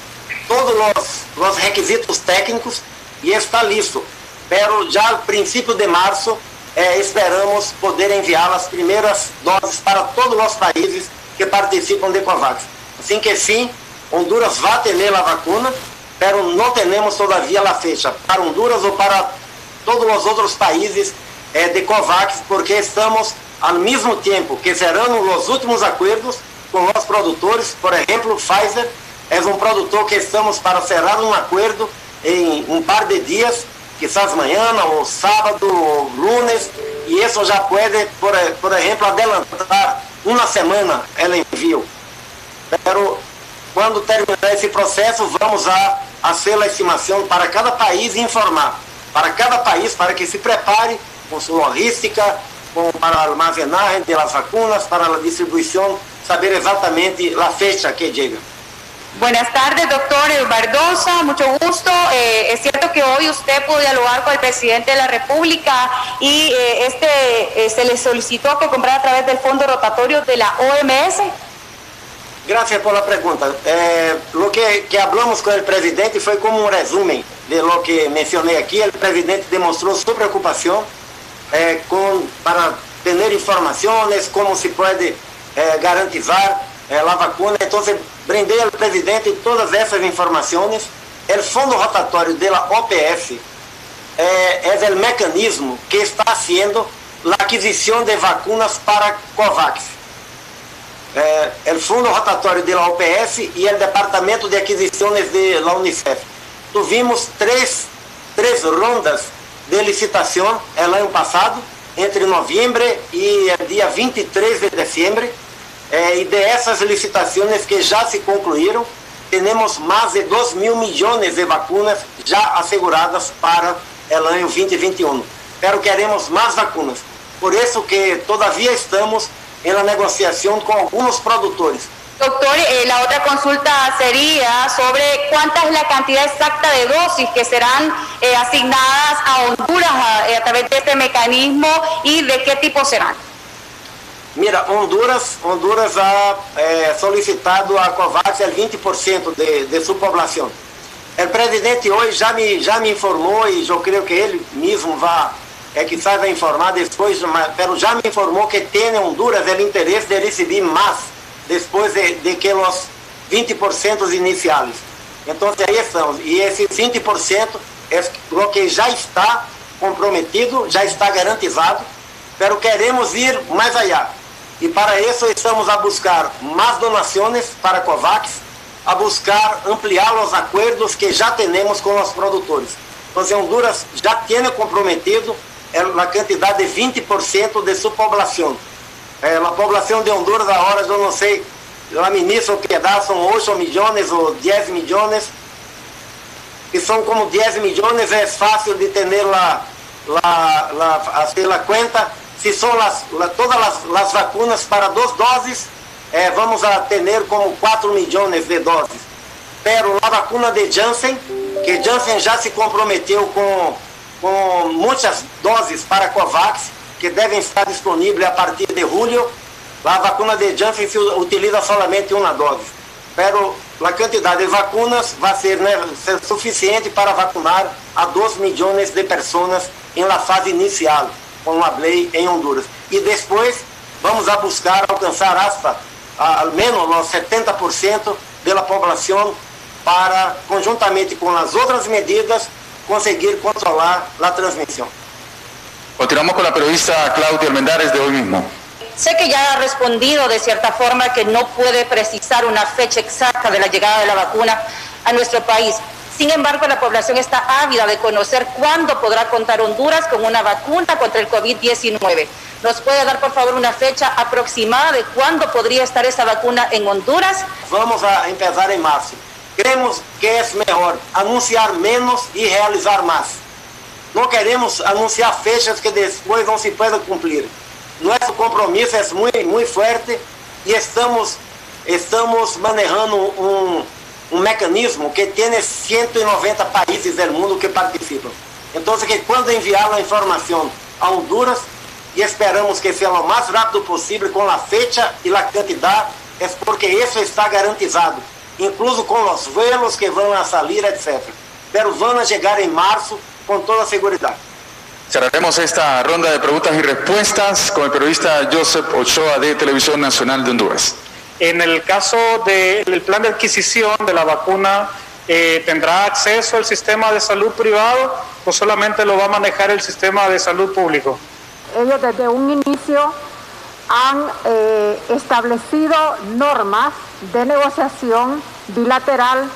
todos os, os requisitos técnicos e está listo. Pero já a princípio de março eh, esperamos poder enviar as primeiras doses para todos os países que participam de COVAX. Assim que sim, Honduras vai ter a vacuna, pero não temos todavia a fecha para Honduras ou para todos os outros países eh, de COVAX, porque estamos ao mesmo tempo que cerrando os últimos acordos com os produtores, por exemplo, Pfizer é um produtor que estamos para cerrar um acordo em um par de dias, quizás amanhã ou sábado ou lunes, e isso já pode, por, por exemplo, adelantar uma semana el envio. Pero quando terminar esse processo, vamos a fazer a estimação para cada país e informar para cada país para que se prepare com sua logística, com, para a armazenagem das vacunas, para a distribuição, saber exatamente a fecha que chega. Buenas tardes, doctor Bardosa, mucho gusto. Eh, es cierto que hoy usted pudo dialogar con el presidente de la República y eh, este eh, se le solicitó que comprara a través del fondo rotatorio de la OMS. Gracias por la pregunta. Lo que, que hablamos con el presidente fue como un resumen de lo que mencioné aquí. El presidente demostró su preocupación eh, con, para tener informaciones, cómo se puede eh, garantizar eh, la vacuna. Entonces, brindei al presidente todas essas informações. O fundo rotatório da OPF é, é o mecanismo que está haciendo a aquisição de vacunas para COVAX. É, o fundo rotatório da OPF e o departamento de aquisições da Unicef. Tivemos três, três rondas de licitação el ano passado, entre novembro e dia 23 de dezembro eh, e dessas licitações que já se concluíram, temos mais de 2 mil milhões de vacunas já asseguradas para o ano 2021. Pero queremos mais vacunas. Por isso que todavia estamos la negociação com alguns produtores. Doctor, eh, la otra consulta sería sobre cuánta es la cantidad exacta de dosis que serán eh, asignadas a Honduras a, a, través de este mecanismo y de qué tipo serán. Mira, Honduras, Honduras ha eh, solicitado a COVAX el 20% de, sua população. O presidente hoje já me, já me informou e eu creio que ele mesmo vai, é, quizás vai informar depois, mas já me informou que tem Honduras o interesse de receber mais depois de, de que os 20% iniciais. Então, aí estamos. E esse 20% é o que já está comprometido, já está garantizado, pero queremos ir mais allá. E para isso estamos a buscar mais donações para a COVAX, a buscar ampliar os acordos que já temos com os produtores. Então, Honduras já tem comprometido a quantidade de 20% de sua população. É, a população de Honduras, a hora eu não sei, a ministra que dá são 8 milhões ou 10 milhões, que são como 10 milhões, é fácil de ter lá, lá, lá, assim, a conta se são las, la, todas as, as vacunas para duas doses, eh, vamos a ter como 4 milhões de doses. Pero a vacuna de Janssen, que Janssen já se comprometeu com, com muitas doses para Covax, que devem estar disponíveis a partir de julho, a vacuna de Janssen se utiliza somente uma dose. Pero a quantidade de vacunas vai ser, né, ser suficiente para vacunar a 2 milhões de pessoas em la fase inicial como hablei em Honduras. E depois vamos a buscar alcançar hasta al menos os 70% da população para, conjuntamente com as outras medidas, conseguir controlar a transmissão. Continuamos con la periodista Claudia Almendares de hoy mismo. Sé que ya ha respondido de cierta forma que no puede precisar una fecha exacta de la llegada de la vacuna a nuestro país. Sin embargo, la población está ávida de conocer cuándo podrá contar Honduras con una vacuna contra el COVID-19. ¿Nos puede dar, por favor, una fecha aproximada de cuándo podría estar esa vacuna en Honduras? Vamos a empezar en marzo. Creemos que es mejor anunciar menos y realizar más. No queremos anunciar fechas que después no se puedan cumplir. Nuestro compromiso es muy, muy fuerte y estamos, estamos manejando un um mecanismo que tem 190 países do mundo que participam. Então, que quando enviar a informação a Honduras, e esperamos que seja o mais rápido possível com a fecha e a quantidade, é porque isso está garantizado, incluso com os vuelos que vão a salir, etc. Pero vão chegar em março com toda segurança. Cerraremos esta ronda de preguntas y respuestas con el periodista Joseph Ochoa de Televisión Nacional de Honduras. En el caso del plan de adquisición de la vacuna, eh, ¿tendrá acceso el sistema de salud privado o solamente lo va a manejar el sistema de salud público? Ellos desde un inicio han eh, establecido normas de negociación bilateral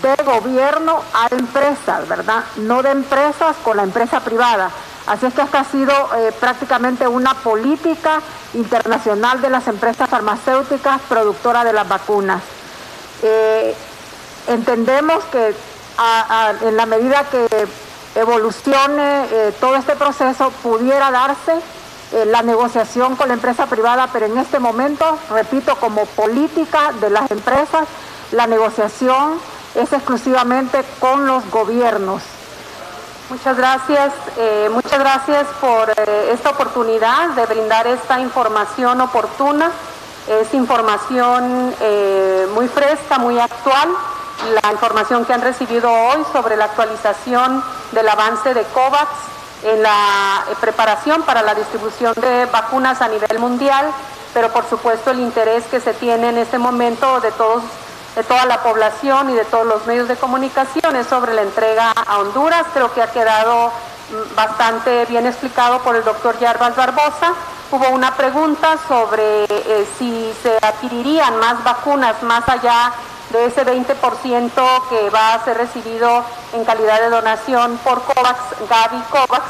de gobierno a empresas, ¿verdad? No de empresas con la empresa privada. Así es que esta ha sido eh, prácticamente una política internacional de las empresas farmacéuticas productoras de las vacunas. Eh, entendemos que en la medida que evolucione eh, todo este proceso pudiera darse la negociación con la empresa privada, pero en este momento, repito, como política de las empresas, la negociación es exclusivamente con los gobiernos. Muchas gracias, eh, muchas gracias por eh, esta oportunidad de brindar esta información oportuna. Es información eh, muy fresca, muy actual. La información que han recibido hoy sobre la actualización del avance de COVAX en la preparación para la distribución de vacunas a nivel mundial, pero por supuesto el interés que se tiene en este momento de todos de toda la población y de todos los medios de comunicación sobre la entrega a Honduras. Creo que ha quedado mm, bastante bien explicado por el doctor Yarbas Barbosa. Hubo una pregunta sobre eh, si se adquirirían más vacunas más allá de ese 20% que va a ser recibido en calidad de donación por COVAX, Gavi COVAX,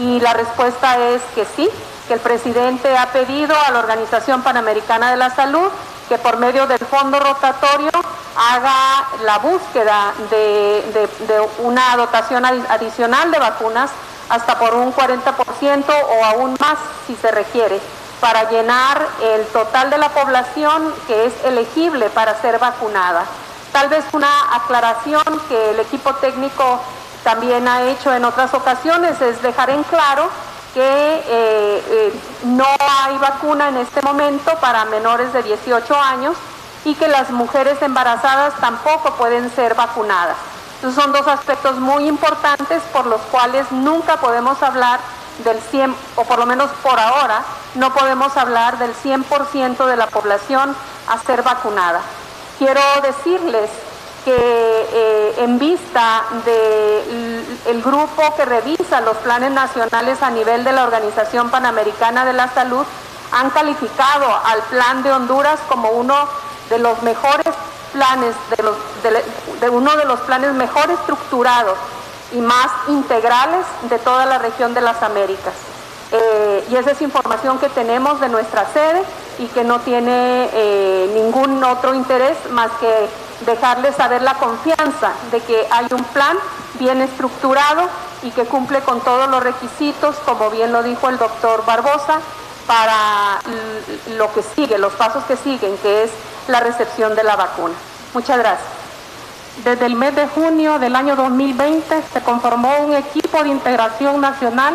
y la respuesta es que sí, que el presidente ha pedido a la Organización Panamericana de la Salud que por medio del fondo rotatorio haga la búsqueda de, una dotación adicional de vacunas hasta por un 40% o aún más si se requiere para llenar el total de la población que es elegible para ser vacunada. Tal vez una aclaración que el equipo técnico también ha hecho en otras ocasiones es dejar en claro que eh, eh, no hay vacuna en este momento para menores de 18 años y que las mujeres embarazadas tampoco pueden ser vacunadas. Esos son dos aspectos muy importantes por los cuales nunca podemos hablar del 100, o por lo menos por ahora, no podemos hablar del 100% de la población a ser vacunada. Quiero decirles que eh, en vista del grupo que revisa los planes nacionales a nivel de la Organización Panamericana de la Salud, han calificado al plan de Honduras como uno de los mejores planes, de, uno de los planes mejor estructurados y más integrales de toda la región de las Américas. Eh, y esa es información que tenemos de nuestra sede y que no tiene eh, ningún otro interés más que dejarles saber la confianza de que hay un plan bien estructurado y que cumple con todos los requisitos, como bien lo dijo el doctor Barbosa, para lo que sigue, los pasos que siguen, que es la recepción de la vacuna. Muchas gracias. Desde el mes de junio del año 2020 se conformó un equipo de integración nacional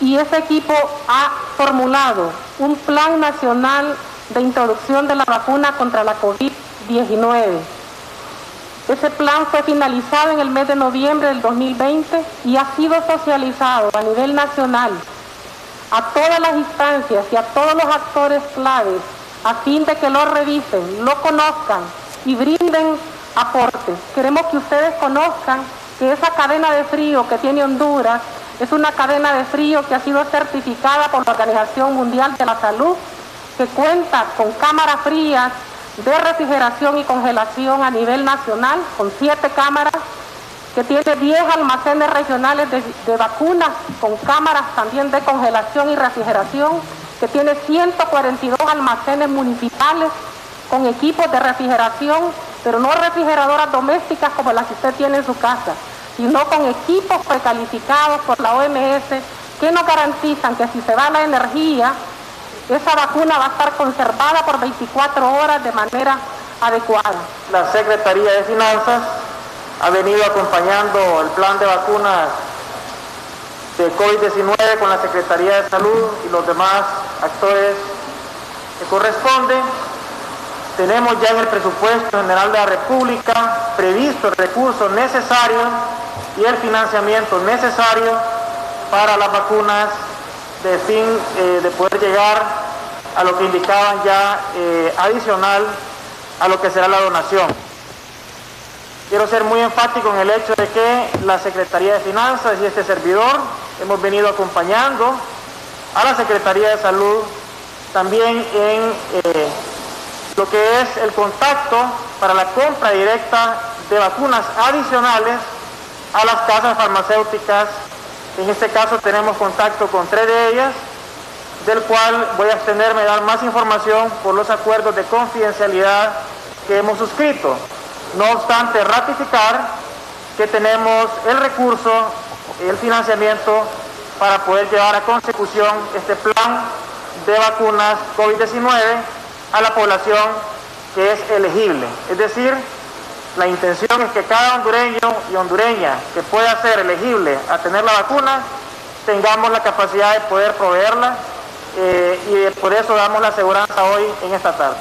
y ese equipo ha formulado un plan nacional de introducción de la vacuna contra la COVID-19 ese plan fue finalizado en el mes de noviembre del 2020 y ha sido socializado a nivel nacional a todas las instancias y a todos los actores claves a fin de que lo revisen, lo conozcan y brinden aportes. Queremos que ustedes conozcan que esa cadena de frío que tiene Honduras es una cadena de frío que ha sido certificada por la Organización Mundial de la Salud, que cuenta con cámaras frías de refrigeración y congelación a nivel nacional, con siete cámaras, que tiene 10 almacenes regionales de, vacunas, con cámaras también de congelación y refrigeración, que tiene 142 almacenes municipales con equipos de refrigeración, pero no refrigeradoras domésticas como las que usted tiene en su casa, sino con equipos precalificados por la OMS que nos garantizan que si se va la energía, esa vacuna va a estar conservada por 24 horas de manera adecuada. La Secretaría de Finanzas ha venido acompañando el plan de vacunas de COVID-19 con la Secretaría de Salud y los demás actores que corresponden. tenemos ya en el presupuesto general de la República previsto el recurso necesario y el financiamiento necesario para las vacunas de fin eh, de poder llegar a lo que indicaban ya eh, adicional a lo que será la donación. Quiero ser muy enfático en el hecho de que la Secretaría de Finanzas y este servidor hemos venido acompañando a la Secretaría de Salud también en eh, lo que es el contacto para la compra directa de vacunas adicionales a las casas farmacéuticas. En este caso tenemos contacto con tres de ellas, del cual voy a abstenerme de dar más información por los acuerdos de confidencialidad que hemos suscrito. No obstante, ratificar que tenemos el recurso, el financiamiento para poder llevar a consecución este plan de vacunas COVID-19 a la población que es elegible. Es decir, la intención es que cada hondureño y hondureña que pueda ser elegible a tener la vacuna, tengamos la capacidad de poder proveerla eh, y por eso damos la aseguranza hoy en esta tarde.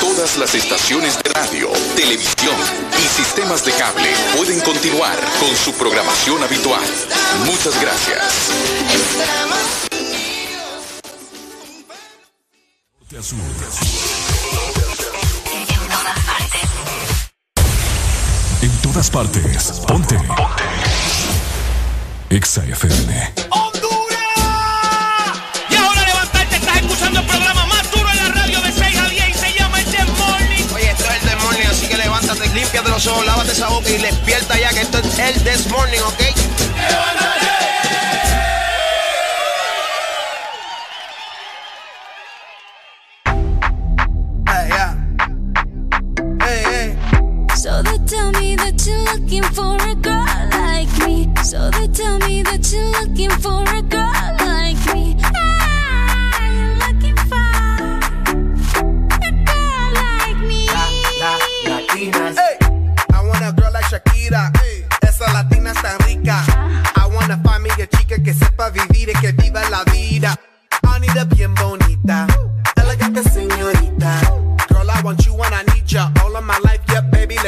Todas las estaciones de radio, televisión y sistemas de cable pueden continuar con su programación habitual. Muchas gracias. En todas partes. Ponte. Ponte. Exa FM. Y ahora levantarte, estás escuchando el programa más duro en la radio de 6 a 10 y se llama el The Morning. Oye, esto es el This Morning, así que levántate, límpiate los ojos, lávate esa boca y despierta ya que esto es el This Morning, ¿ok? Hey, looking for a girl like me. So they tell me that you're looking for a girl like me. Ah, you're looking for a girl like me. La, latinas. Hey, I want a girl like Shakira. Hey, esa latina está rica. I wanna find me a chica que sepa vivir y que viva la vida. I need a bien bonita, elegante señorita. Girl, I want you and I need ya all of my life.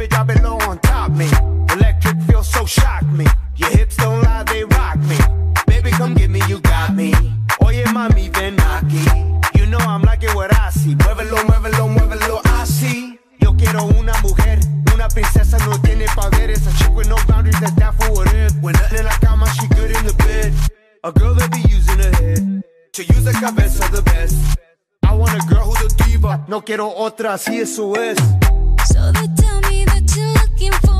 Baby, it on top me. Electric feels so shock me. Your hips don't lie, they rock me. Baby, come get me, you got me. Oye, mami, ven aquí. You know I'm liking what I see. Muévelo, muévelo, muévelo, así. Yo quiero una mujer, una princesa no tiene poderes. A chick with no boundaries that's down for whatever. When nothing in la cama, she good in the bed. A girl that be using her head to use the cabeza the best. I want a girl who's a diva. No quiero otra, así eso es. So they looking for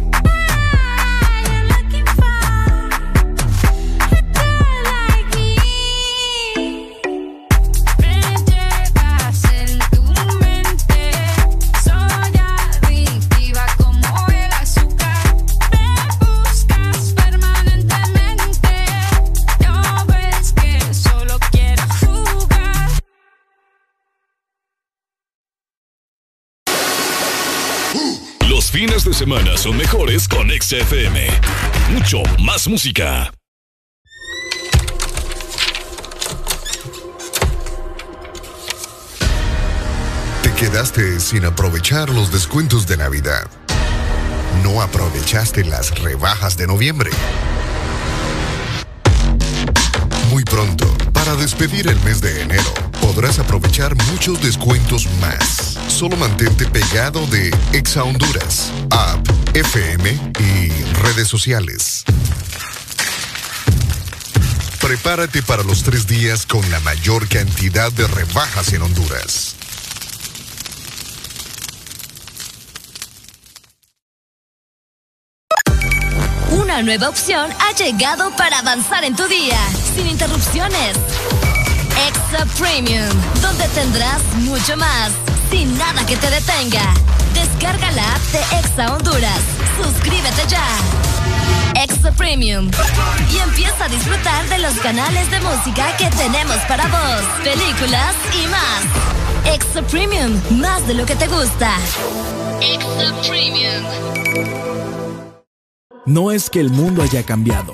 Fines de semana son mejores con XFM. Mucho más música. Te quedaste sin aprovechar los descuentos de Navidad. No aprovechaste las rebajas de noviembre. Muy pronto, para despedir el mes de enero, podrás aprovechar muchos descuentos más. Solo mantente pegado de Exa Honduras, App, FM y redes sociales. Prepárate para los tres días con la mayor cantidad de rebajas en Honduras. Una nueva opción ha llegado para avanzar en tu día, sin interrupciones. Extra Premium, donde tendrás mucho más, sin nada que te detenga. Descarga la app de Exa Honduras. Suscríbete ya. Extra Premium. Y empieza a disfrutar de los canales de música que tenemos para vos, películas y más. Extra Premium, más de lo que te gusta. Extra Premium. No es que el mundo haya cambiado,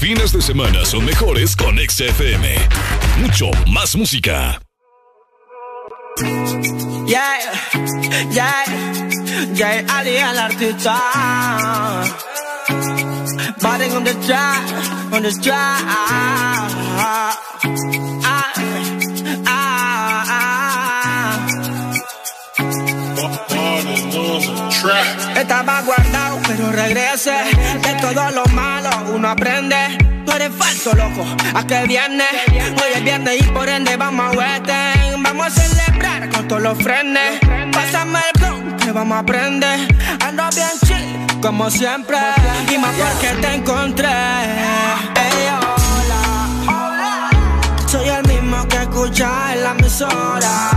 Fines de semana son mejores con XFM. Mucho más música. Yeah, yeah, yeah, Ali el artista. Batting on the track, on the track. Ah, ah, ah. Estaba guardado, regrese. De todo lo malo uno aprende. Tú eres falso, loco. ¿A qué viene? Hoy es viernes y por ende vamos a Western. Vamos a celebrar con todos los frenes. Pásame el blog que vamos a aprender. Ando bien chill, como siempre. Y más porque te encontré. Ey, hola. Soy el mismo que escucha en la emisora.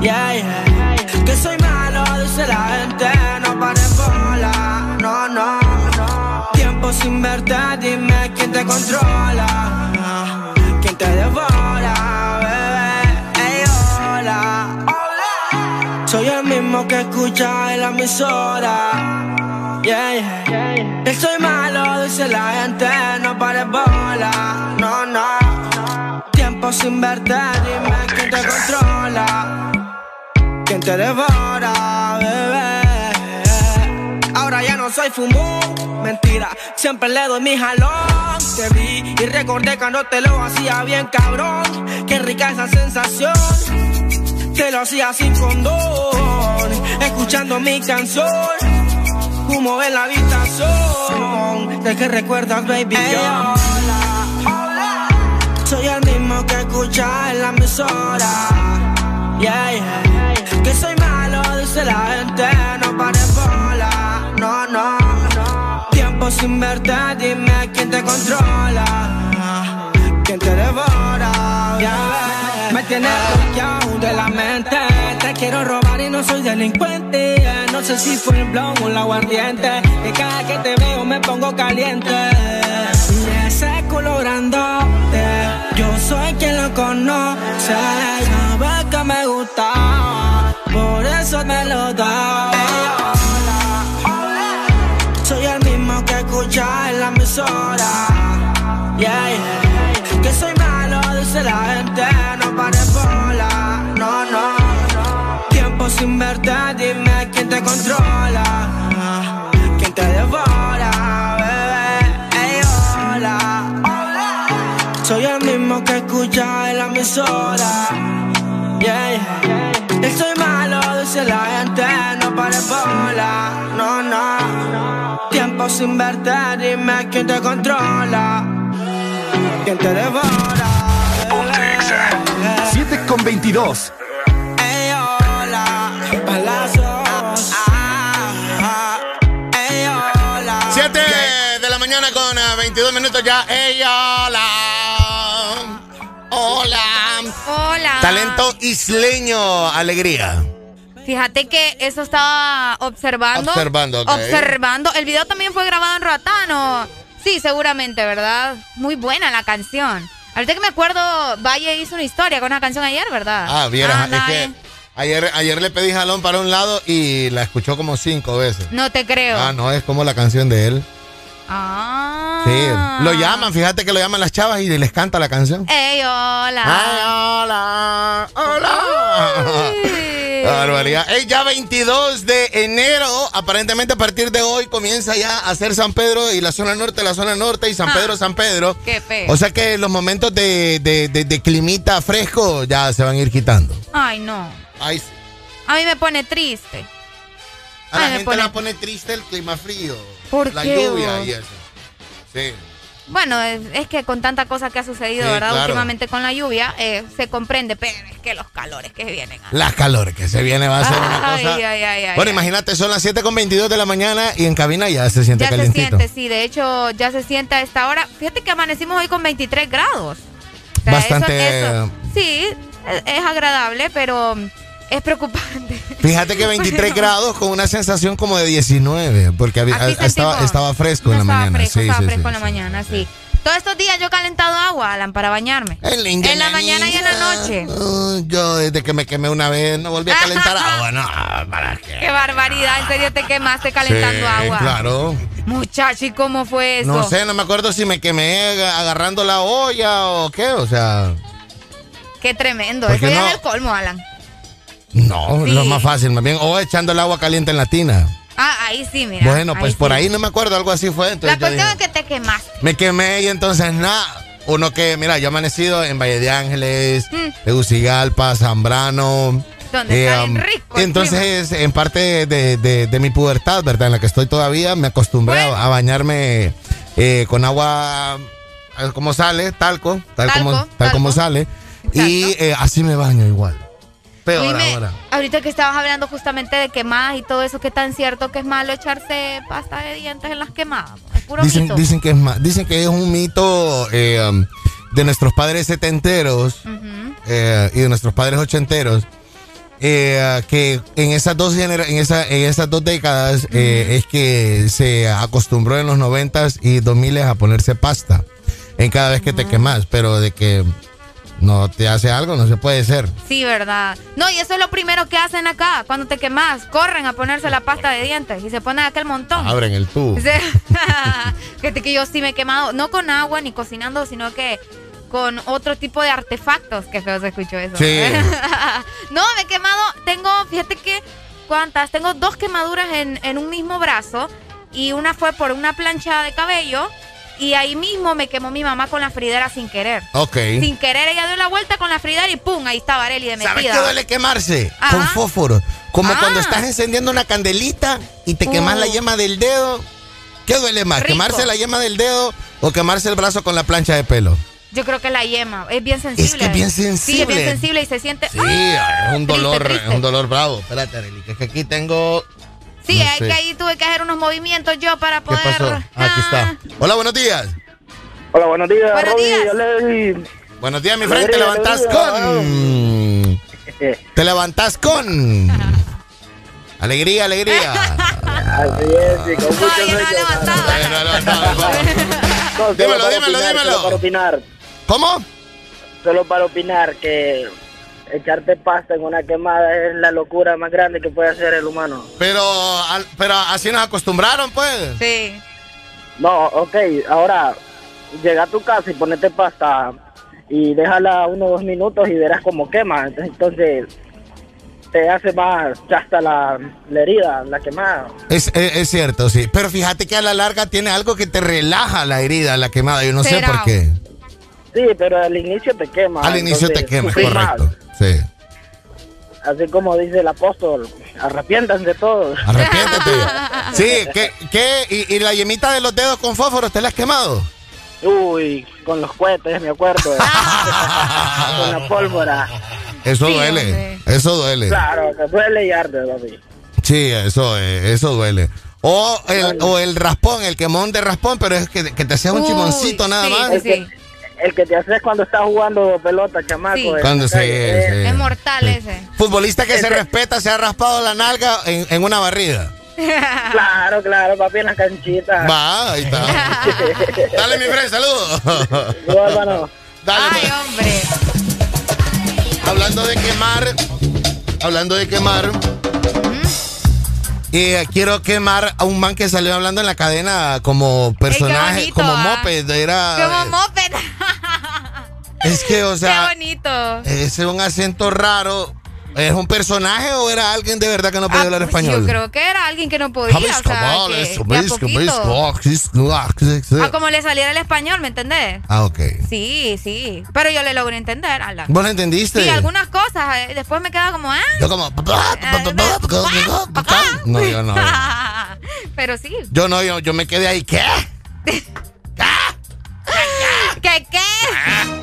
Yeah, yeah. Que soy malo, dice la gente. No pares bola. No, no. Tiempo sin verte, dime quién te controla. Quién te devora, bebé. Ey, hola. Soy el mismo que escucha en la emisora. Yeah, yeah. Que soy malo, dice la gente. No pares bola. No, no. Tiempo sin verte, dime quién te controla. Quién te devora, bebé. No soy fumón, mentira. Siempre le doy mi jalón. Te vi y recordé cuando te lo hacía bien, cabrón. Qué rica esa sensación. Te lo hacía sin condón. Escuchando mi canción. Humo en la habitación. De que recuerdas, baby. yo. Soy el mismo que escucha en la emisora. Yeah, yeah. Que soy malo, dice la gente. No bola. No, no. Tiempo sin verte, dime quién te controla. Quién te devora. Yeah. Me tienes bloqueado de la mente. Te quiero robar y no soy delincuente. No sé si fue el blon o el aguardiente. Que cada que te veo me pongo caliente. Y ese colorándote. Yo soy quien lo conoce, sabe que me gusta, por eso me lo da. Mismo que escucha en la emisora. Yeah, yeah. Que soy malo, dice la gente, no pares bola. No, no, no. Tiempo sin verte, dime quién te controla. Quién te devora, bebé. Ey, hola. Soy el mismo que escucha en la emisora. Yeah, yeah. Estoy malo, dice la gente, no pares bola. No, no. Tiempo sin verte, dime quién te controla. Quién te devora. 7 con 22. Ey, hola. Palazos. Ah, ey, hola. 7 de la mañana con eh, 22 minutos ya. ¡Ey, hola! Hola. Hola. Talento isleño, alegría. Fíjate que eso estaba observando. Observando. Observando. El video también fue grabado en Roatano. Sí, seguramente, ¿verdad? Muy buena la canción. Ahorita que me acuerdo, Valle hizo una historia con una canción ayer, ¿verdad? Ah, vieras, es Anda, que eh. ayer, ayer le pedí jalón para un lado y la escuchó como cinco veces. No te creo. Ah, no, es como la canción de él. Ah. Sí, lo llaman, fíjate que lo llaman las chavas y les canta la canción. Ey, hola. hola. Hola. Barbaridad. Ey, ya 22 de enero, aparentemente a partir de hoy comienza ya a ser San Pedro y la zona norte, la zona norte y San Ah. Pedro, San Pedro. Qué feo. O sea que los momentos de, de, de- de climita fresco ya se van a ir quitando. Ay, no. Ay, sí. A mí me pone triste. a la Ay, me gente pone- la pone triste el clima frío. ¿Por la qué, lluvia vos? y eso. Sí. Bueno, es, que con tanta cosa que ha sucedido, Sí, ¿verdad? claro. Últimamente con la lluvia, eh, se comprende, pero es que los calores que vienen. Las calores que se viene va a ser una Ay, cosa. ay, ay, ay, bueno, imagínate, son las 7 con 22 de la mañana y en cabina ya se siente Ya se calientito. siente, sí. De hecho, ya se siente a esta hora. Fíjate que amanecimos hoy con 23 grados. O sea, Bastante- eso- eso- sí, es agradable, pero es preocupante. Fíjate que 23 grados con una sensación como de 19, porque había- estaba, fresco en la estaba mañana. Fresco, sí, estaba sí, fresco sí, en la mañana, sí. Todos estos días yo he calentado agua, Alan, para bañarme. en la la mañana y en la noche. Uh, yo desde que me quemé una vez no volví a calentar agua, no, ¿para qué? Qué barbaridad, en serio te quemaste calentando Sí, agua. Claro. Muchacho, ¿y cómo fue eso? No sé, no me acuerdo si me quemé aga- agarrando la olla o qué, o sea, Qué tremendo. ¿Por Eso ya no? es el colmo, Alan. No, Sí. lo más fácil, más bien, o echando el agua caliente en la tina. Ah, ahí sí, mira. bueno, pues por sí. ahí no me acuerdo, algo así fue. La Entonces cuestión dije, es que te quemaste. Me quemé y entonces nada. Uno que, mira, yo he amanecido en Valle de Ángeles, Mm. Tegucigalpa, Zambrano. Donde está bien am, rico entonces, en parte de, de- de mi pubertad, ¿verdad? En la que estoy todavía, me acostumbré a- a, bañarme eh, con agua eh, como sale, talco, tal, Talco, como, tal talco. como sale. Y eh, así me baño igual. Peor Oíme, ahora. Ahorita que estabas hablando justamente de quemadas y todo eso, ¿qué tan cierto que es malo echarse pasta de dientes en las quemadas? Es puro Dicen, mito. dicen que es dicen que es un mito eh, um, de nuestros padres setenteros Ujú. eh, y de nuestros padres ochenteros eh, que en esas dos genera- en, esa- en esas dos décadas eh, es que se acostumbró en los noventas y dos miles a ponerse pasta en cada vez que te quemas pero de que no te hace algo no se puede ser Sí, verdad. No, y eso es lo primero que hacen acá. Cuando te quemas, corren a ponerse la pasta de dientes y se ponen aquel montón. abren el tubo. Fíjate que yo sí me he quemado, no con agua ni cocinando, sino que con otro tipo de artefactos. Qué feo se escuchó eso. Sí. no, me he quemado, tengo, fíjate que, ¿cuántas? Tengo dos quemaduras en, en un mismo brazo y una fue por una plancha de cabello y ahí mismo me quemó mi mamá con la fridera sin querer. ok Sin querer ella dio la vuelta con la fridera y ¡pum! Ahí estaba Areli de metida. ¿Sabes qué duele quemarse? Ajá. Con fósforo. Como Ah. cuando estás encendiendo una candelita y te quemas Uh. la yema del dedo. ¿Qué duele más? Rico. ¿Quemarse la yema del dedo o quemarse el brazo con la plancha de pelo? Yo creo que la yema es bien sensible. Es que es bien Sí, es sensible. bien sensible y se siente. Sí, ¡Ah! es un dolor, triste. un dolor bravo. Espérate, Arely, que es que aquí tengo. Sí, no sé. que ahí tuve que hacer unos movimientos yo para ¿Qué poder. pasó? Ah, Aquí está. Hola, buenos días. Hola, buenos días, Buenos días. Buenos días, mi friend. Te levantás alegría. con. Te levantás con. Alegría, alegría. Así es, sí, con mucho no, no, no, no. No, solo Dímelo, dímelo, opinar, dímelo. solo para opinar. ¿Cómo? solo para opinar que echarte pasta en una quemada es la locura más grande que puede hacer el humano. Pero, al- pero así nos acostumbraron, pues. Sí. No, ok, ahora llega a tu casa y ponete pasta y déjala uno o dos minutos y verás cómo quema. Entonces te hace más chasta la, la herida, la quemada. Es, es- es cierto, sí. Pero fíjate que a la larga tiene algo que te relaja la herida, la quemada. Yo no sé por qué. Sí, pero al inicio te quema. Al inicio te quema, correcto. Sí. Así como dice el apóstol, arrepiéntanse todos. Arrepiéntate. Sí, ¿qué? qué? ¿Y, y la yemita de los dedos con fósforo te la has quemado? Uy, con los cohetes, me acuerdo. con la pólvora. Eso Sí, duele. hombre. Eso duele. Claro, que duele y arde, papi. Sí, eso, eh, eso duele. O el, o el raspón, el quemón de raspón, pero es que, que te hacía un Uy, chimoncito nada sí, más. El que, el que te haces cuando estás jugando pelota, chamaco. Sí. Cuando la calle, sí. eh. Es mortal ese. Futbolista que se respeta se ha raspado la nalga en, en una barrida. Claro, claro, papi, en las canchitas. Va, ahí está. Dale, mi friend, saludos. Dale, pues. hombre. Hablando de quemar, hablando de quemar, eh, quiero quemar a un man que salió hablando en la cadena como personaje, bonito, como ah. moped. Era, Como moped. es que, o Qué sea, bonito. ese es un acento raro. ¿Es un personaje o era alguien de verdad que no podía hablar español? Ah, pues Yo creo que era alguien que no podía. O sea, que de a poquito. A como le saliera el español, ¿me entendés? Ah, ok. Sí, sí. Pero yo le logré entender, Alan. ¿Vos lo entendiste? Sí, algunas cosas. eh, Después me quedaba como, ah. Yo como... No, yo no. Pero sí. Yo no, yo, yo me quedé ahí. ¿Qué? ¿Qué qué? Ay,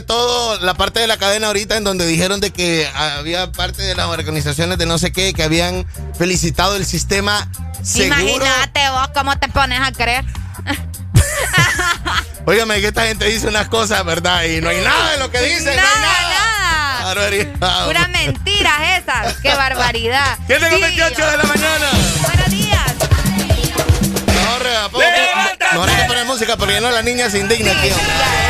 sobre todo la parte de la cadena ahorita en donde dijeron de que había parte de las organizaciones de no sé qué que habían felicitado el sistema seguro. Imagínate vos cómo te pones a creer. Óigame que esta gente dice unas cosas, ¿verdad? Y no hay nada de lo que dicen, no hay nada. Nada. Barbaridad. Puras mentiras esas. Qué barbaridad. ¿Quién tengo Sí. 28 de la mañana? Buenos días. Mejor, eh, pongo- mejor hay que poner música porque ya no la niña se indigna aquí. hombre.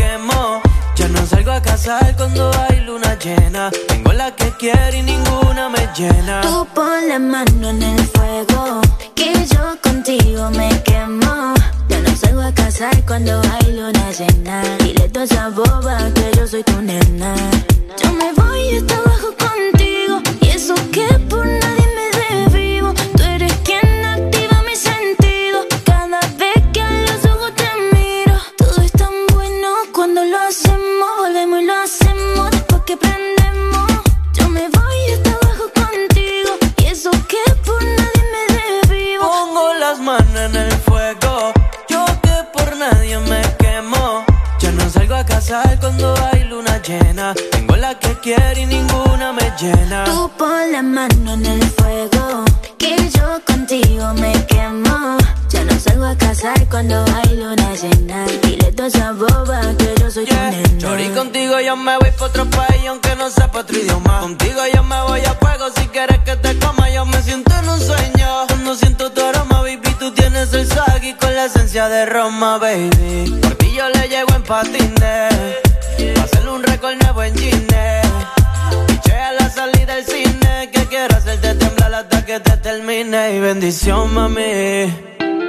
Ya no salgo a casar cuando hay luna llena. Tengo la que quiero y ninguna me llena. Tú pon la mano en el fuego, que yo contigo me quemo. Ya no salgo a casar cuando hay luna llena. Dile toda esa boba que yo soy tu nena. Yo me voy hasta abajo contigo, y eso que por nadie que prendemos. Yo me voy hasta abajo contigo, y eso que por nadie me desvivo. Pongo las manos en el fuego. Yo que por nadie me quemo. Ya no salgo a casar cuando hay luna llena. Tengo la que quiero y ninguna me llena. Tú pon la mano en el fuego, que yo contigo me quemo. No salgo a casar cuando hay luna llena. Dile toda esa boba que yo soy tu nena. Chori, contigo yo me voy pa' otro país aunque no sepa otro idioma. Contigo yo me voy a fuego si quieres que te coma. Yo me siento en un sueño. Cuando siento tu aroma, baby, tú tienes el swag con la esencia de Roma, baby. Por ti yo le llego en patines. Pa' hacerle un récord nuevo en Gine. Piché a la salida del cine. Que quiero hacerte temblar hasta que te termine. Y bendición, mami.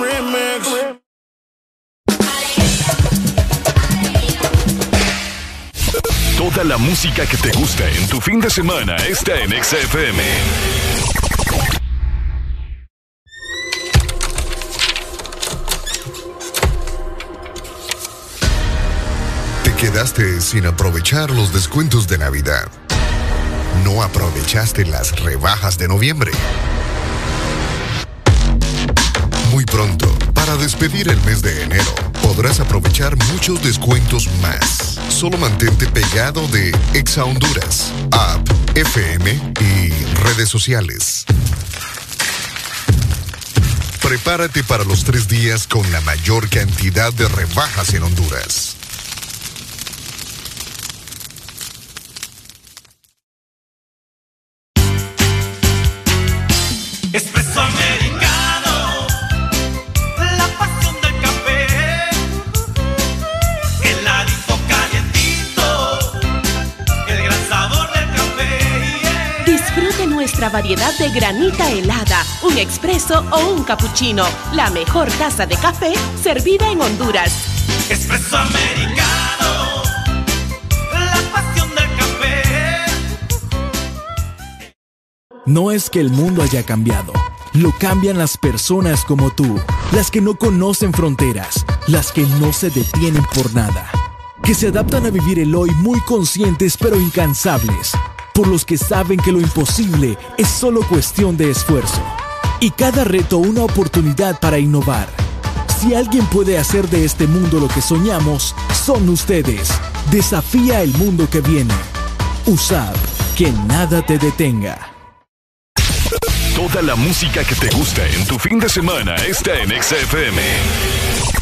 Remix. Toda la música que te gusta en tu fin de semana está en XFM. Te quedaste sin aprovechar los descuentos de Navidad. No aprovechaste las rebajas de noviembre. Pronto, para despedir el mes de enero, podrás aprovechar muchos descuentos más. Solo mantente pegado de Exa Honduras, App, FM y redes sociales. Prepárate para los tres días con la mayor cantidad de rebajas en Honduras. Espresso Nuestra variedad de granita helada, un expreso o un cappuccino. La mejor taza de café servida en Honduras. Espresso americano, la pasión del café. No es que el mundo haya cambiado, lo cambian las personas como tú, las que no conocen fronteras, las que no se detienen por nada, que se adaptan a vivir el hoy muy conscientes pero incansables, por los que saben que lo imposible es solo cuestión de esfuerzo, y cada reto una oportunidad para innovar. Si alguien puede hacer de este mundo lo que soñamos, son ustedes. Desafía el mundo que viene. USAP, que nada te detenga. Toda la música que te gusta en tu fin de semana está en XFM.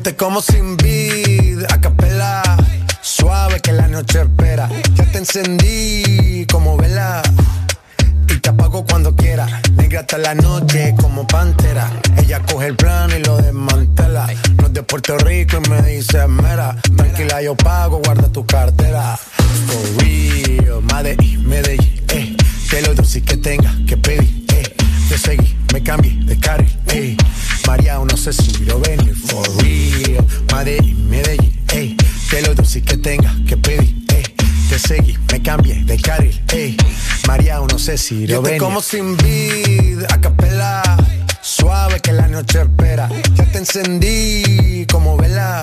Yo te como sin vid, a capela. Suave que la noche espera. Ya te encendí como vela. Y te apago cuando quiera. Negra hasta la noche como pantera. Ella coge el plano y lo desmantela. No es de Puerto Rico y me dice mera. Tranquila, yo pago, guarda tu cartera. For real, Medellín, Medellín, eh. Que lo dulce que tenga que pedir, seguí, me cambié de carril, eh. María, no sé si lo venir, for real. Medellín, Medellín, eh. Que lo dulce que tenga que pedir, eh. Te seguí, me cambié de carril, eh. María, no sé si lo venir. como sin vid, a capela. Suave que la noche espera. Ya te encendí como vela.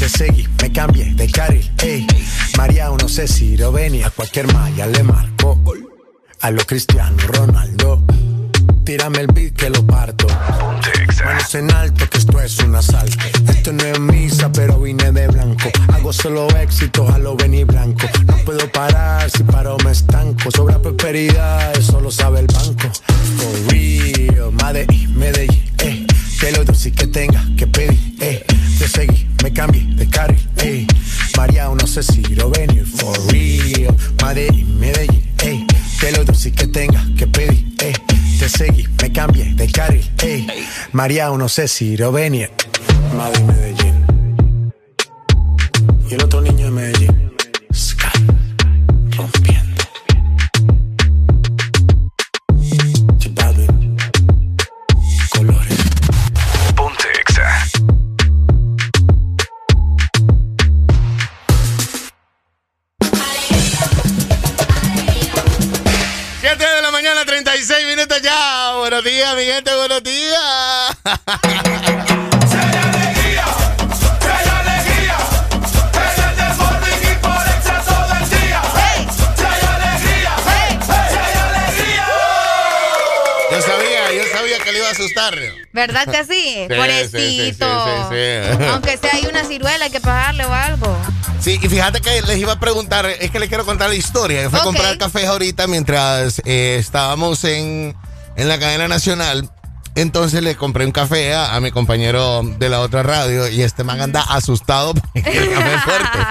Te seguí, me cambié de carril, ey. María, no sé si venía. A cualquier malla le marco. A lo Cristiano Ronaldo. Tírame el beat que lo parto. Manos en alto, que esto es un asalto. Esto no es misa, pero vine de blanco. Hago solo éxito, a lo venir blanco. No puedo parar, si paro me estanco. Sobra prosperidad, eso lo sabe el banco. For real, Medellín, Medellín, eh. Que lo dulce que tenga que pedir, eh. Te seguí, me cambié de carril, eh. María, no sé si lo venir, for real. Medellín, Medellín, eh. Que lo dulce que tenga que pedir, eh. Te seguí, me cambié de carril, eh. María, no sé si lo venir. Madrid, Medellín. Y el otro niño de Medellín. Buenos días, mi gente, buenos días. Yo sabía, yo sabía que le iba a asustar. ¿Verdad que sí? Sí, Pobrecito. sí, sí. Aunque sea hay una ciruela, hay que pagarle o algo. Sí, y fíjate que les iba a preguntar, es que le quiero contar la historia. Ok. a comprar café ahorita mientras eh, estábamos en, en la cadena nacional. Entonces le compré un café a, a mi compañero de la otra radio y este man anda asustado porque el café es fuerte.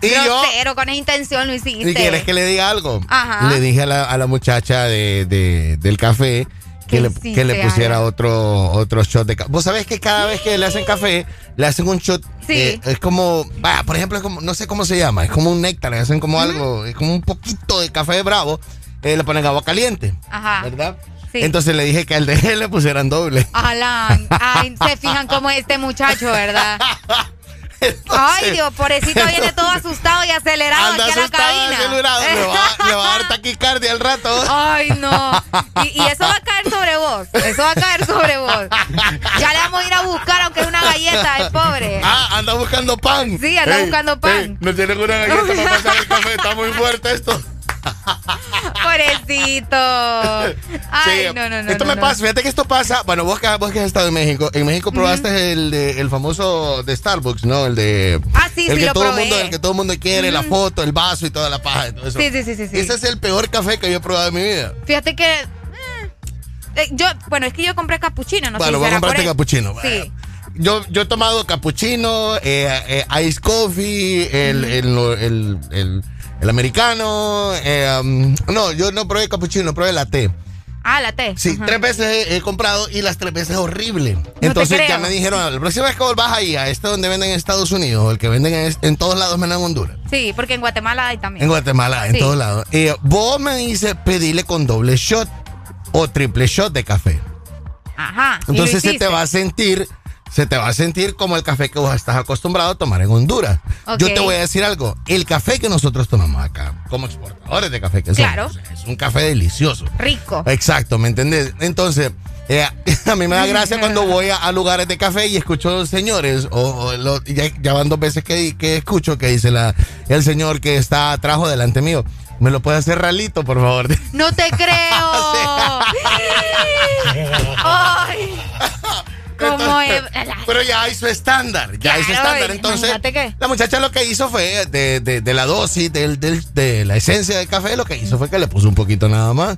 Y yo, Grosero, con esa intención lo hiciste. ¿y quieres que le diga algo? Ajá. Le dije a la, a la muchacha de, de- del café que ¿Qué le, hiciste, que le pusiera otro, otro shot de café. Vos sabés que cada vez que le hacen café, le hacen un shot. Sí. eh, es como, vaya, por ejemplo, es como, no sé cómo se llama, es como un néctar, le hacen como algo, es como un poquito de café bravo, eh, le ponen agua caliente. Ajá. ¿Verdad? Sí. Entonces le dije que al de él le pusieran doble. Alan, ay, se fijan cómo es este muchacho, ¿verdad? Ay, Dios, pobrecito viene todo asustado y acelerado Anda aquí a la asustado, cabina. acelerado, le va, le va a dar taquicardia al rato. Ay, no. Y, y eso va a caer sobre vos. Eso va a caer sobre vos. Ya le vamos a ir a buscar, aunque es una galleta, el pobre. Ah, anda buscando pan. Sí, anda buscando pan. ey, no tienen una galleta para pasar el café, está muy fuerte esto. Pobrecito. Ay, Sí, no, no, no. Esto no, me no. pasa, fíjate que esto pasa. Bueno, vos que, vos que has estado en México, en México probaste el, de- el famoso de Starbucks, ¿no? El de. Ah, sí, el sí, que lo todo probé. mundo, El que todo el mundo quiere, la foto, el vaso y toda la paja y todo eso. Sí, sí, sí, sí, sí. Ese es el peor café que yo he probado en mi vida. Fíjate que. eh, eh, yo, bueno, es que yo compré capuchino, no sé bueno, si vos compraste eso. capuchino. Sí. Yo, yo he tomado cappuccino, eh, eh, ice coffee, el, el, el, el- el americano. eh, um, no, yo no probé cappuccino, probé latte. Ah, la T. Sí, Ajá. tres veces he, he comprado y las tres veces es horrible. Entonces ya me dijeron, la próxima vez que volvás ahí a este donde venden en Estados Unidos, o el que venden en, en todos lados menos en Honduras, Sí, porque en Guatemala hay también. en Guatemala, en todos lados. eh, vos me dices pedile con doble shot o triple shot de café. Ajá. Entonces se te va a sentir, se te va a sentir como el café que vos estás acostumbrado a tomar en Honduras. Yo te voy a decir algo, el café que nosotros tomamos acá, como exportadores de café que somos, Claro. o es un café delicioso. Rico. Exacto, ¿me entendés? Entonces, eh, a mí me da gracia cuando voy a, a lugares de café y escucho señores, o, o lo- ya, ya van dos veces que, que escucho que dice la, el señor que está atrás o delante mío. ¿Me lo puede hacer ralito, por favor? No te creo. Ay. ¿Cómo es? Pero ya hizo estándar, ya hizo Claro, estándar. Entonces, que- la muchacha lo que hizo fue, de, de- de la dosis, del, del- de la esencia del café, lo que hizo fue que le puso un poquito nada más.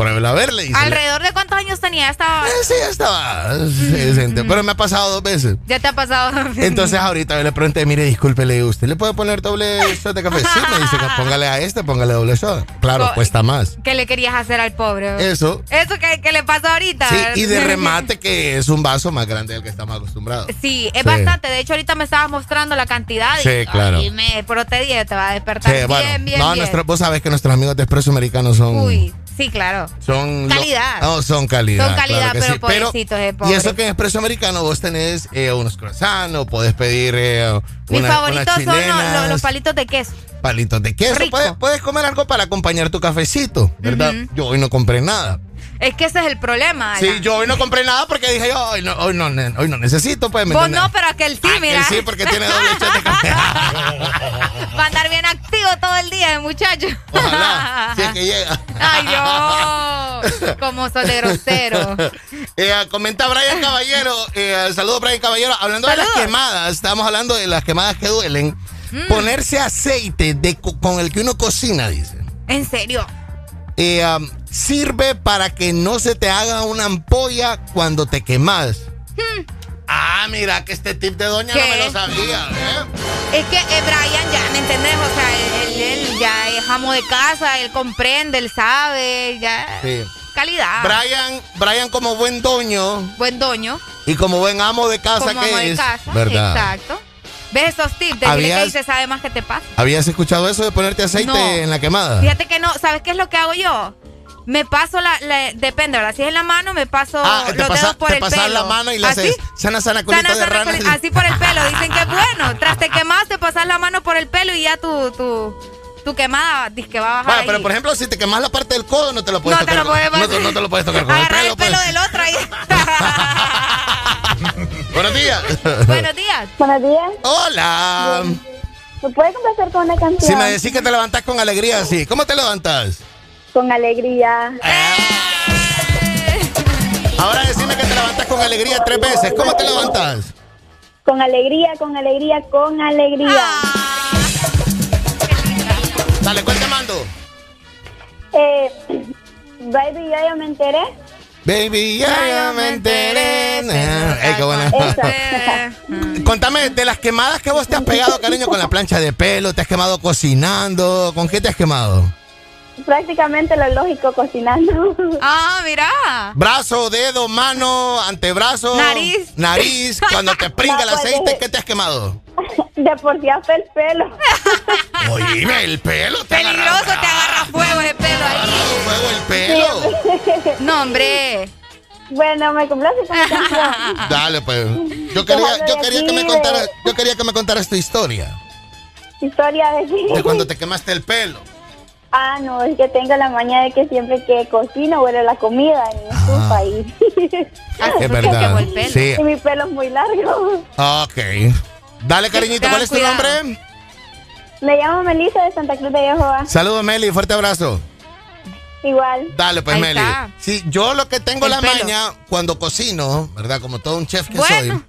A ¿Alrededor de cuántos años tenía esta? Eh, sí, estaba decente, pero me ha pasado dos veces. Ya te ha pasado. Entonces ahorita yo le pregunté, mire, disculpe, le digo, ¿usted le puede poner doble shot de café? Sí, me dice, póngale a este, póngale doble shot. Claro, Co- cuesta más. ¿Qué le querías hacer al pobre? Eso. Eso que, que le pasó ahorita. Sí, y de remate que es un vaso más grande del que estamos acostumbrados. Sí, es Sí. bastante. De hecho, ahorita me estabas mostrando la cantidad. y- Sí, claro. Y me protedí, te va a despertar Sí, bien, bueno, bien, no, bien. nuestro- vos sabés que nuestros amigos de Expreso Americano son... Uy, sí, claro. Son lo- Calidad. no, son calidad. Son calidad, claro pero sí. pobrecitos de Y pobre. eso que en Expreso Americano vos tenés eh, unos croissants, o podés pedir eh, Mis una- favoritos unas son los, chilenas, los- los palitos de queso. palitos de queso. Puedes, puedes comer algo para acompañar tu cafecito, ¿verdad? Yo hoy no compré nada. Es que ese es el problema. Sí, yo hoy no compré nada porque dije yo, hoy no, hoy no, hoy no necesito, pues. ¿me Vos entiendes? no, pero aquel sí, Aquel mira. sí, porque tiene doble café. Va a andar bien activo todo el día, el muchacho. Ojalá, si es que llega. Ay, Dios. Como de grosero. Eh, comenta Brian Caballero, eh, saludo Brian Caballero, hablando de las quemadas, estamos hablando de las quemadas que duelen. Mm. Ponerse aceite de, co- con el que uno cocina, dice. En serio. eh, um, sirve para que no se te haga una ampolla cuando te quemas. Ah, mira que este tip de doña no Hmm. Me lo sabía. ¿eh? Es que eh, Brian ya, ¿me entendés? O sea, él, él ya es amo de casa, él comprende, él sabe, ya. Sí. Calidad. Brian, Brian como buen doño Buen doño. y como buen amo de casa como que amo de casa. ¿verdad? Exacto. ¿Ves esos tips? Decirle que ¿Habías- dice sabe más que te pasa. ¿Habías escuchado eso de ponerte aceite No. en la quemada? Fíjate que no, ¿sabes qué es lo que hago yo? Me paso la, la- depende, ¿verdad? Si es en la mano, me paso Ah, te los pasa- dedos por te el pasas pelo. la mano y le ¿Así? haces sana, sana, Sana, de sana, rana. culi- Así por el pelo. Dicen que es bueno. Tras te quemaste, pasas la mano por el pelo y ya tu, tu, tu quemada dice que va a bajar Bueno, ahí. pero por ejemplo, si te quemas la parte del codo, no te lo puedes No te tocar. lo puedes- con- no, te- no te lo puedes tocar con el Agarrar pelo. el pelo pues. del otro ahí. Buenos días. Buenos días. Buenos días. Hola. ¿Me puede complacer con una canción? Si me decís que te levantas con alegría, sí. ¿Cómo te levantas? Con alegría. Ahora decime que te levantas con alegría tres veces. ¿Cómo te levantas? Con alegría, con alegría, con alegría. Dale, ¿cuál te mando? Eh, baby, yo ya me enteré. Baby, ya, ya me enteré. Ey, qué buena. Contame, de las quemadas que vos te has pegado, cariño, con la plancha de pelo, te has quemado cocinando, ¿con qué te has quemado? Prácticamente lo lógico cocinando. Ah, mira. Brazo, dedo, mano, antebrazo. Nariz. Nariz. Cuando te pringa el No, pues, aceite, eh. ¿qué te has quemado? De por sí hasta el pelo. Oíme, el pelo te agarra Peligroso, te agarra fuego ese pelo ahí. fuego el pelo. No, hombre. Bueno, me complace con. Dale, pues. Yo quería, yo quería que me contaras, yo quería que me contaras tu historia. Historia de De cuando te quemaste el pelo. Ah, no, es que tengo la maña de que siempre que cocino huele la comida en mi estufa y... Es verdad. Sí. y mi pelo es muy largo. Ok. Dale, cariñito, ¿cuál es tu Cuidado. nombre? Me llamo Melissa de Santa Cruz de Jehová. Saludos, Meli, fuerte abrazo. Igual. Dale, pues, Ahí Meli. está. Sí, yo lo que tengo El la pelo. maña cuando cocino, ¿verdad? Como todo un chef que Bueno. soy,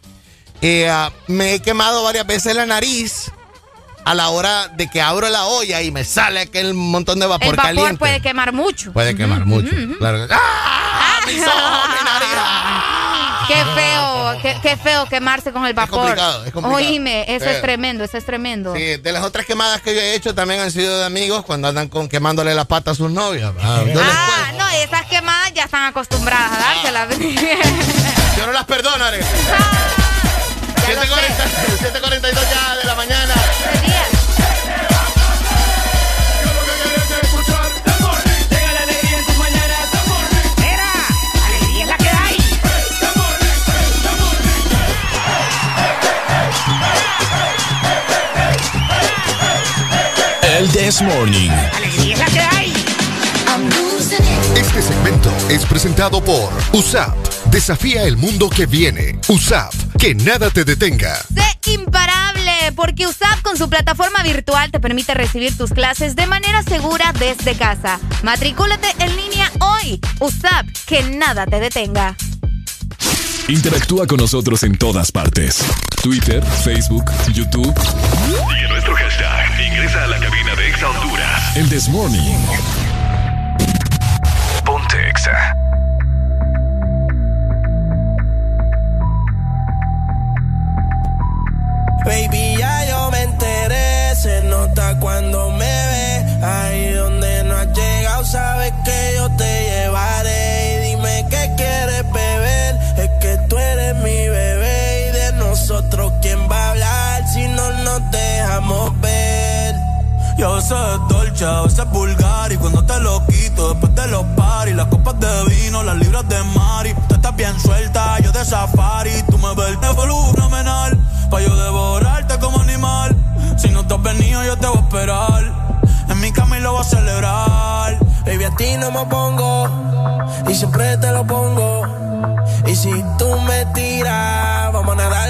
eh, ah, me he quemado varias veces la nariz a la hora de que abro la olla y me sale aquel montón de vapor, El vapor caliente. puede quemar mucho. Puede quemar mucho. Claro. que- ¡Ah! ¡Mis ojos, mi nariz! Qué feo, qué, qué feo quemarse con el vapor. complicado, es complicado. Oíme, eso Sí. es tremendo, eso es tremendo. Sí, de las otras quemadas que yo he hecho también han sido de amigos cuando andan con quemándole la pata a sus novias. Ah, Ah, no, esas quemadas ya están acostumbradas a dárselas. yo no las perdonaré. 7.42 ya de la mañana. Llega la alegría en tus mañanas. Mira, alegría es la que hay. El This Morning. Alegría es la que hay. Este segmento es presentado por USAP. Desafía el mundo que viene. USAP. Que nada te detenga. Sé imparable, porque USAP con su plataforma virtual te permite recibir tus clases de manera segura desde casa. Matricúlate en línea hoy. USAP, que nada te detenga. Interactúa con nosotros en todas partes. Twitter, Facebook, YouTube. Sigue nuestro hashtag. Ingresa a la cabina de Exa Honduras. El This Morning. Exa. Baby, ya yo me enteré, se nota cuando me ve. Ahí donde no has llegado, sabes que yo te llevaré. Y dime qué quieres beber, es que tú eres mi bebé. Y de nosotros, ¿quién va a hablar si no nos dejamos ver? Yo veces es dolce, a veces es vulgar Y cuando te lo quito, después de los paris Las copas de vino, las libras de Mari. Tú estás bien suelta, yo de safari. Tú me ves el fenomenal. Pa' yo devorarte como animal. Si no te has venido, yo te voy a esperar. En mi cama lo voy a celebrar. Baby, a ti no me pongo y siempre te lo pongo. Y si tú me tiras, vamos a nadar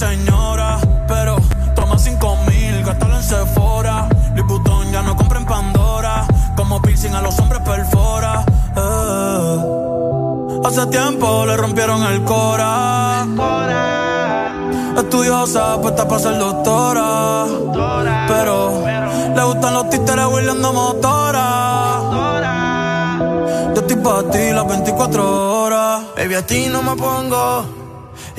Señora, pero toma cinco mil, gástalo en Sephora. Louis ya no compra en Pandora. Como piercing a los hombres perfora. Eh. Hace tiempo le rompieron el cora. Estudiosa, puesta para ser doctora. Pero le gustan los títeres huirleando motora. Yo estoy para ti las 24 horas. Baby, a ti no me pongo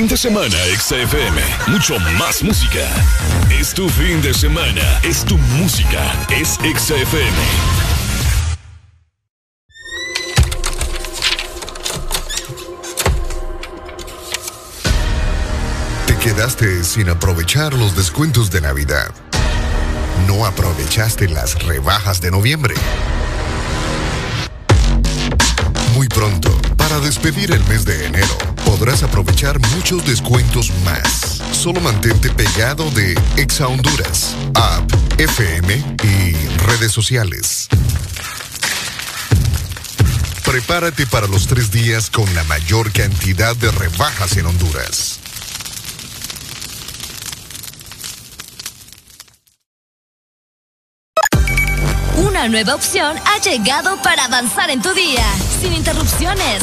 Fin de semana, XFM. Mucho más música. Es tu fin de semana. Es tu música. Es XFM. Te quedaste sin aprovechar los descuentos de Navidad. No aprovechaste las rebajas de noviembre. Muy pronto, para despedir el mes de enero, podrás aprovechar muchos descuentos más. Solo mantente pegado de Exa Honduras, app, FM y redes sociales. Prepárate para los tres días con la mayor cantidad de rebajas en Honduras. Una nueva opción ha llegado para avanzar en tu día, sin interrupciones.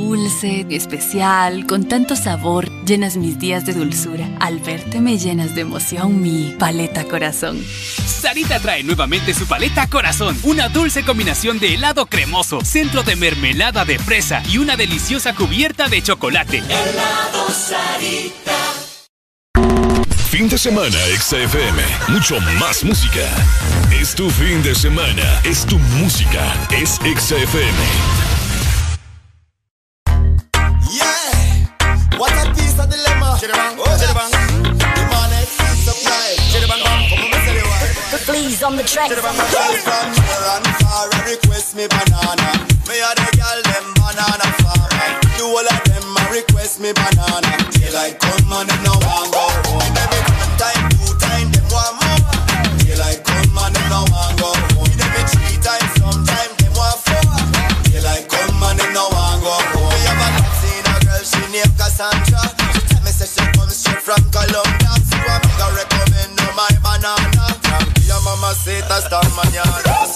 dulce, especial, con tanto sabor, llenas mis días de dulzura. Al verte me llenas de emoción mi paleta corazón. Sarita trae nuevamente su paleta corazón, una dulce combinación de helado cremoso, centro de mermelada de fresa y una deliciosa cubierta de chocolate. Helado Sarita. Fin de semana, XFM. Mucho más música. Es tu fin de semana. Es tu música. Es XFM. Please on the track. From near far request me banana. Me a the girl them banana farmer. The whole of them a request me banana. Daylight come and them no want go home. Every one time, two time, them want more. Daylight come and them no want go home. Every three times, sometime them want four. Daylight come and them no want go home. Me have a seen a girl, she named Cassandra.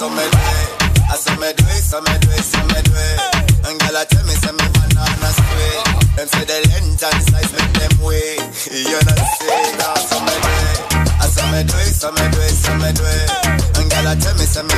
So me I so me do it, so me do it, so me do it. And girl, I tell me say me banana sweet. Them say the length and size make them wait. You know say now, so me do it. I so me do it, so me do it. And girl, I tell me say me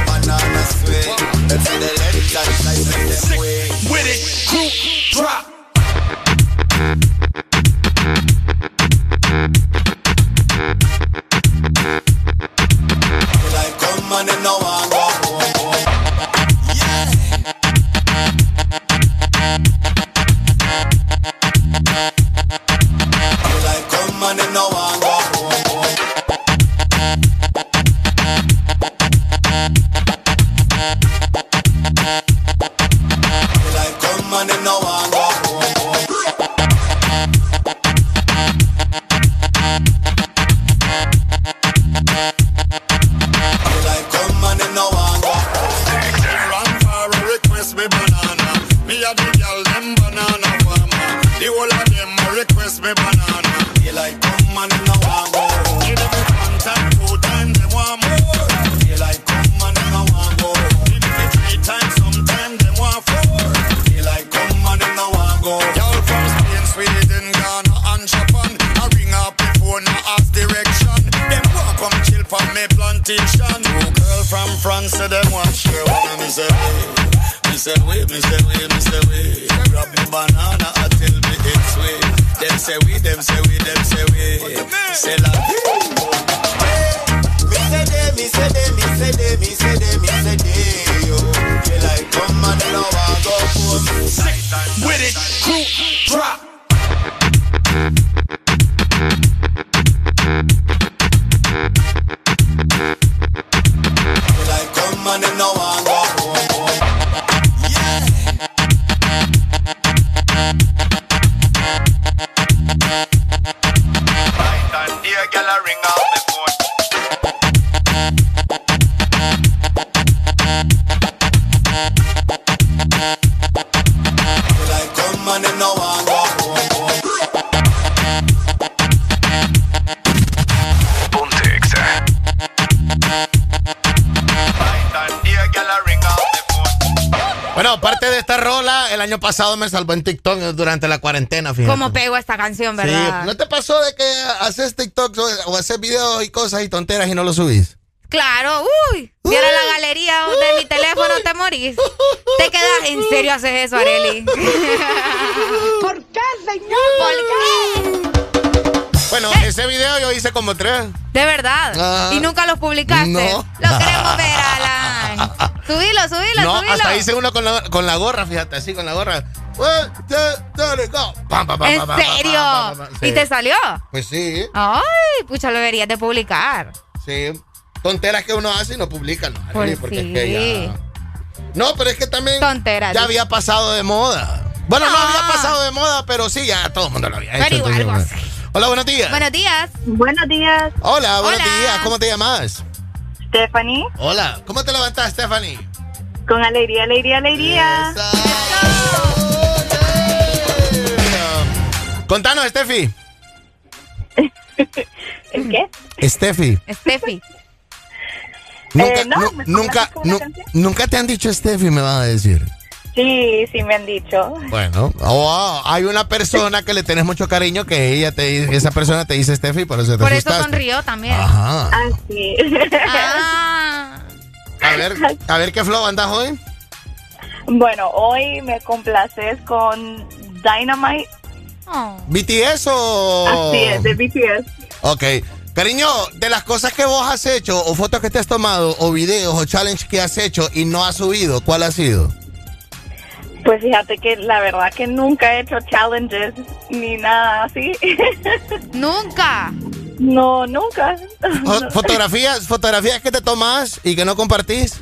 pasado me salvó en TikTok durante la cuarentena, fíjate. ¿Cómo pego esta canción, Sí, verdad? ¿no te pasó de que haces TikTok o, o haces videos y cosas y tonteras y no lo subís? Claro, uy. Viera la galería de mi teléfono, te morís. Te quedas, ¿en serio haces eso, Areli? ¿Por qué, señor? ¿Por qué? Bueno, ese video yo hice como tres. De verdad. Ah. y nunca los publicaste. No. Lo queremos ver, Alan. Subilo, subilo, No, subilo. hasta hice uno con la, con la gorra, fíjate, así con la gorra. One, two, three, go. Pam, pam, pam, ¿En serio? sí. ¿Y te salió? Pues sí, Ay, pucha, lo deberías de publicar. sí. Tonteras que uno hace y no publica, ¿no? Pues porque sí. es que ya... No, pero es que también Tonteras. ya había pasado de moda. Bueno, no había pasado de moda, pero sí, ya todo el mundo lo había hecho. Pero igual. Hola, buenos días. Buenos días. Buenos días, Hola, buenos Hola. días. ¿Cómo te llamas? Stephanie. Hola. ¿Cómo te levantas, Stephanie? Con alegría, alegría, alegría. Contanos, Steffi. ¿El qué? Steffi. Steffi. Nunca, Eh, no, nu- ¿me nunca, nunca te han dicho Steffi, me van a decir. Sí, sí me han dicho. Bueno, oh, hay una persona que le tenés mucho cariño que ella te dice- esa persona te dice Steffi, por eso te Por eso sonrió también. Ajá. Ah, sí. Ah. A ver, a ver qué flow andas hoy. bueno, hoy me complaces con Dynamite. Oh. BTS o Así es, de BTS. Ok. Cariño, de las cosas que vos has hecho, o fotos que te has tomado, o videos, o challenge que has hecho y no has subido, ¿cuál ha sido? Pues fíjate que la verdad que nunca he hecho challenges ni nada así. Nunca. No, nunca. Fo- Fotografías, fotografías que te tomas y que no compartís.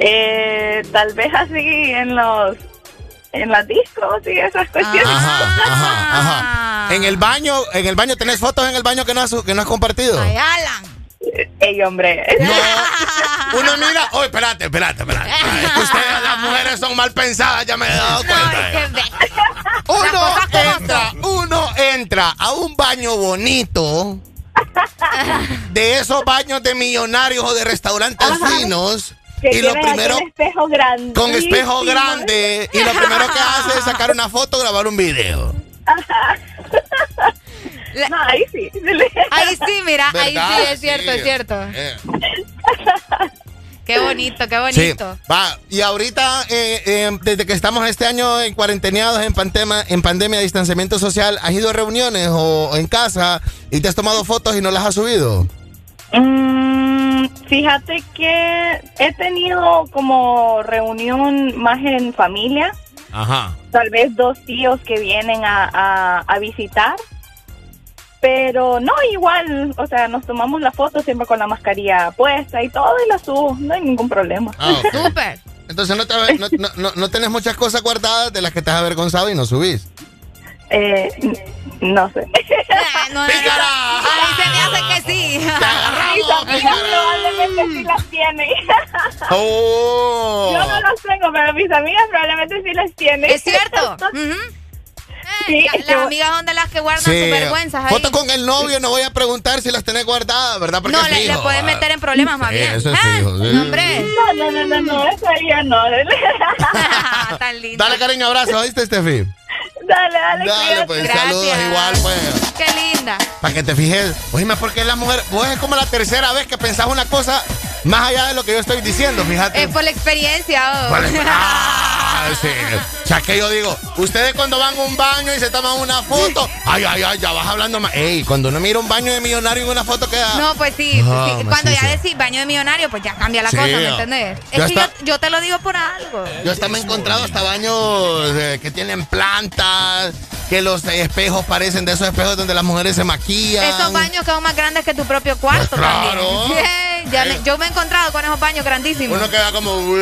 Eh, tal vez así en los en las discos y esas cuestiones. Ajá, ajá, Ah. ajá. En el baño, en el baño, ¿tenés fotos en el baño que no has, que no has compartido? Ay, Alan. Ey, hombre. No, uno mira, oye, espérate, espérate, espérate. Ustedes, las mujeres, son mal pensadas, ya me he dado cuenta. Uno entra, uno entra a un baño bonito de esos baños de millonarios o de restaurantes finos Que y lo primero aquel espejo grande. con espejo grande y lo primero que hace es sacar una foto, grabar un video. No, ahí sí. Ahí sí, mira, ahí sí, es cierto, Sí. es cierto. Eh. Qué bonito, qué Sí, bonito. va. Y ahorita, eh, eh, desde que estamos este año en cuarenteneados, en, pandemia, en pandemia, distanciamiento social, ¿has ido a reuniones o en casa y te has tomado fotos y no las has subido? Mm, fíjate que he tenido como reunión más en familia. Ajá. Tal vez dos tíos que vienen a, a, a visitar. Pero no, igual, o sea, nos tomamos la foto siempre con la mascarilla puesta y todo y la subo, no hay ningún problema. Ah. Súper. Entonces no, te- no, no, no- no tenés muchas cosas guardadas de las que te has avergonzado y no subís. Eh, no sé. Ah, no, no, no. Ahí se me hace que sí. Mis amigas probablemente sí las tienen. Oh. Yo no los tengo, pero mis amigas probablemente sí las tienen. Es cierto. Ujú. Sí, La- qué las amigas son de las que guardan Sí. sus vergüenzas ahí. Foto con el novio, no voy a preguntar si las tenés guardadas, ¿verdad? Porque no, le, le ah. meter en problemas más Sí, bien. eso es Ah, fijo, sí. no, hombre. No, no, no, no, no, eso ya no. Tan lindo. Dale cariño, abrazo, ¿oíste, Steffi? Dale, dale, Dale, pues saludos igual, pues. Qué linda. Para que te fijes. Oíme, porque la mujer, vos es como la tercera vez que pensás una cosa más allá de lo que yo estoy diciendo, fíjate. Es por la experiencia. oh. Por la- Ah, sí. O sea, que yo digo, ustedes cuando van a un baño y se toman una foto, ay, ay, ay, ya vas hablando más. Ey, cuando uno mira un baño de millonario en una foto queda. No, pues sí, sí. cuando ya decís baño de millonario, pues ya cambia la cosa, ¿me oh. entendés? Ya Es que yo, yo te lo digo por algo. Yo hasta me he encontrado hasta baños eh, que tienen plantas, que los eh, espejos parecen de esos espejos donde las mujeres se maquillan. Esos baños que son más grandes que tu propio cuarto Pues claro. también. Sí, ya me- yo me he encontrado con esos baños grandísimos. Uno queda como.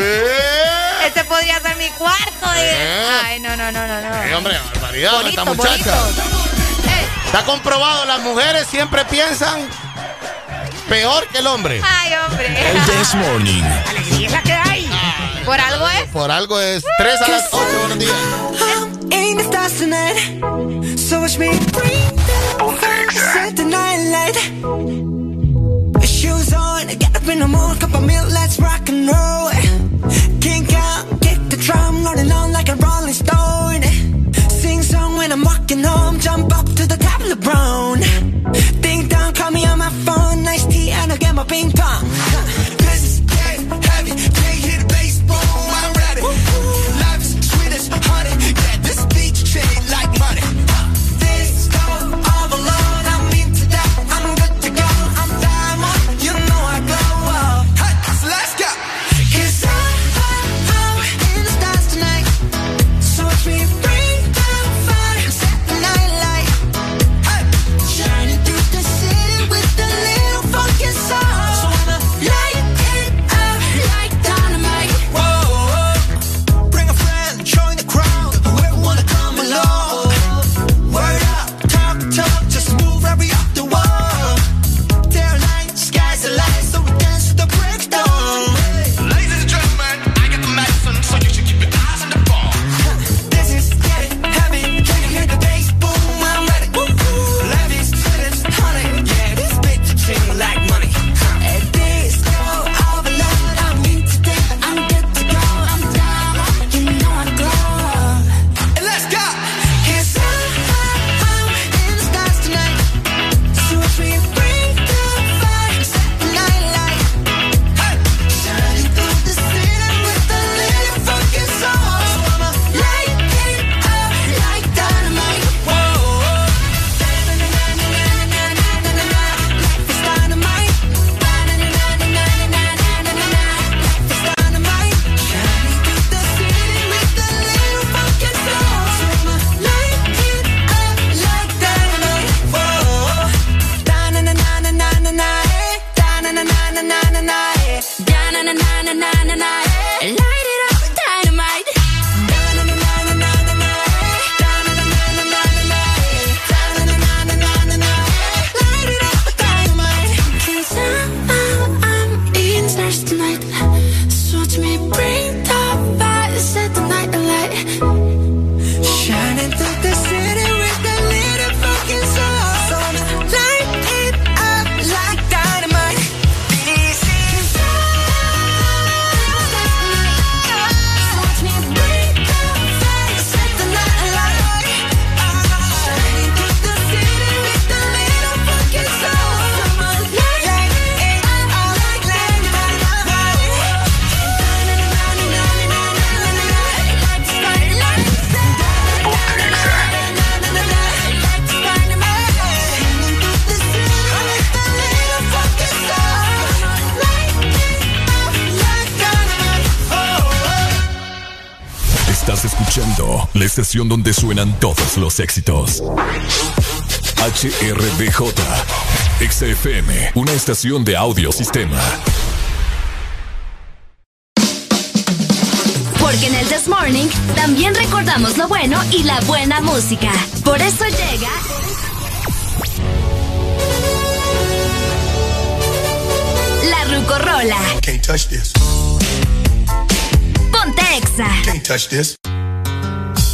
Este podría ser mi cuarto. y- Eh. Ay, no, no, no, no, no. Eh, hombre, barbaridad, Bonito, esta muchacha. Está comprobado, las mujeres siempre piensan peor que el hombre. Ay, hombre. El This Morning. Alegría que hay. Por algo es. Por algo es 3 a las 8, buenos días. In the stars tonight, so watch me bring the fire, set the night light. Shoes on, get up in the mood, cup of milk, let's rock and roll. Kink out, kick the drum, rolling on like a rolling stone. Sing song when I'm walking home, jump up to the top of the brown. Ding dong, call me on my phone, nice tea, and I'll get my ping pong. This estación donde suenan todos los éxitos. HRDJ, XFM, una estación de audio sistema. Porque en el This Morning también recordamos lo bueno y la buena música. Por eso llega. La Rucorola. Can't touch this. Ponte Exa. Can't touch this.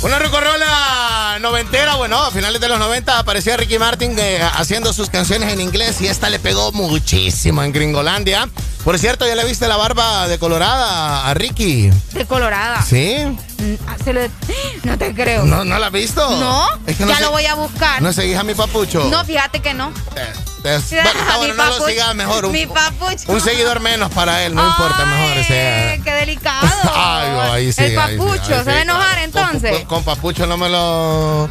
Una rocorrola noventera, bueno, a finales de los 90 apareció Ricky Martin eh, haciendo sus canciones en inglés y esta le pegó muchísimo en Gringolandia. Por cierto, ¿ya le viste la barba de colorada a Ricky? Mm, ¿De colorada? Sí. No te creo. ¿No, ¿No la has visto? No. Ya lo voy a buscar. ¿No seguís a mi papucho? No, fíjate que no. Eh. Es, no lo siga mejor. Un, mi papucho. Un seguidor menos para él, no importa, mejor. O sea. Qué delicado. Ay, oh, ahí sí, El papucho, ¿se va a enojar entonces? Con, papucho no me lo.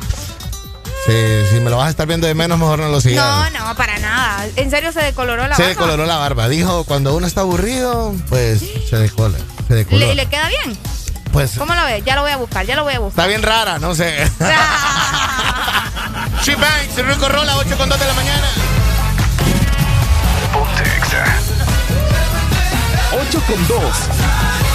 Sí, si me lo vas a estar viendo de menos, mejor no lo sigas. No, no, para nada. En serio, se decoloró la se barba. Se decoloró la barba. Dijo, cuando uno está aburrido, pues se decola. Se decolora. ¿Le, queda bien? Pues. ¿Cómo lo ves? Ya lo voy a buscar, ya lo voy a buscar. Está bien rara, no sé. She Banks, Rico Rola, 8 con 2 de la mañana. 8 con 2.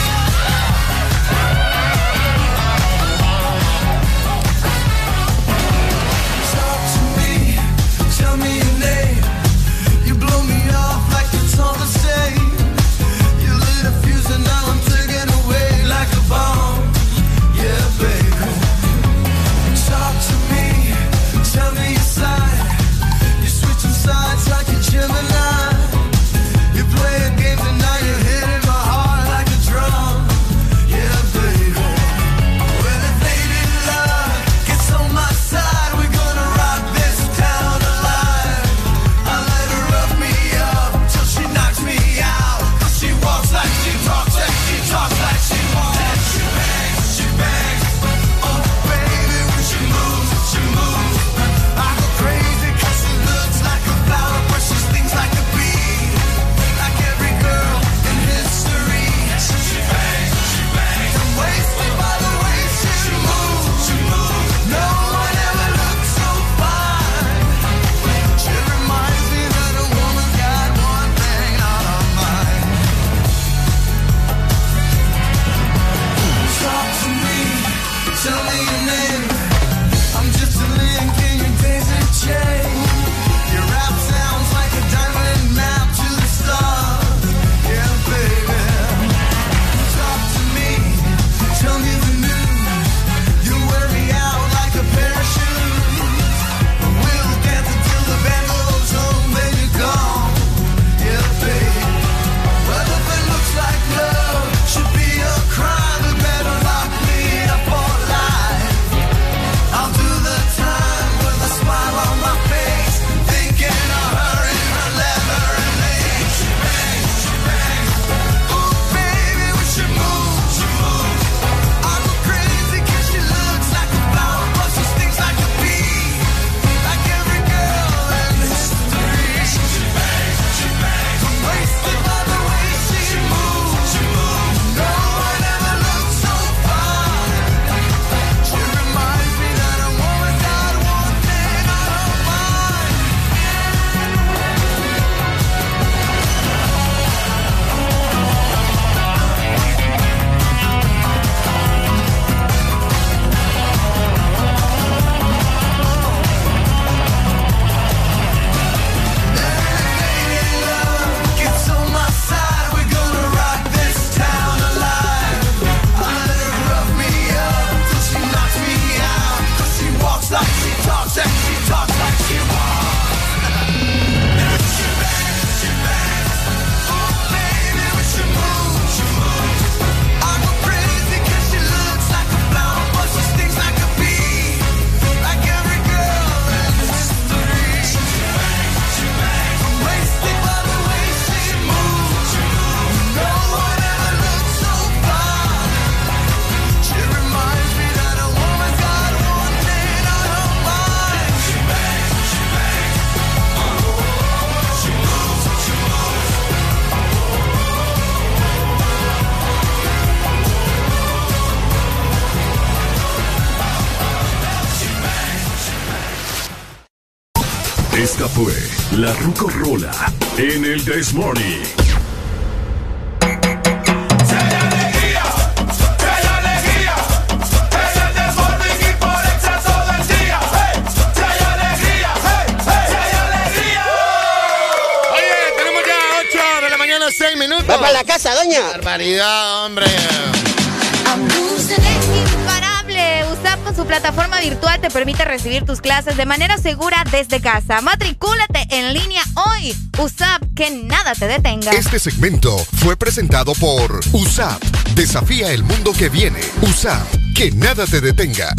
Recibir tus clases de manera segura desde casa. Matricúlate en línea hoy. USAP, que nada te detenga. Este segmento fue presentado por USAP. Desafía el mundo que viene. USAP. Que nada te detenga.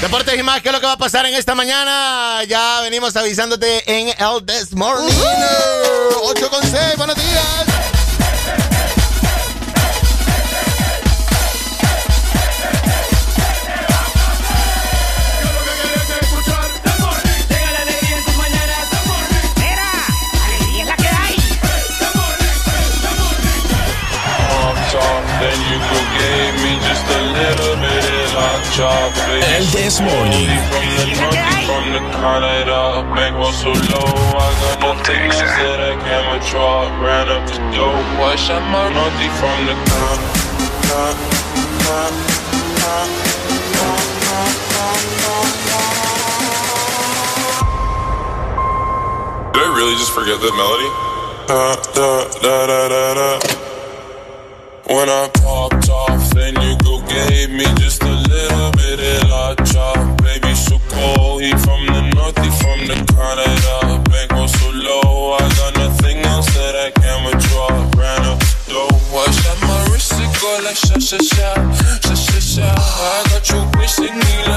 Deportes y más, ¿qué es lo que va a pasar en esta mañana? Ya venimos avisándote en el This Morning. 8 con 6, buenos días. From the con. Did I really just forget the melody? Da, da, da, da, da, da. When I popped off, then you go gave me he from the north, he from the Canada. Bank was so low, I got nothing else that I can withdraw. Ran up dough, I shot my wrist, it go like sha sha sha, sha sha sha. I got your bitch singing la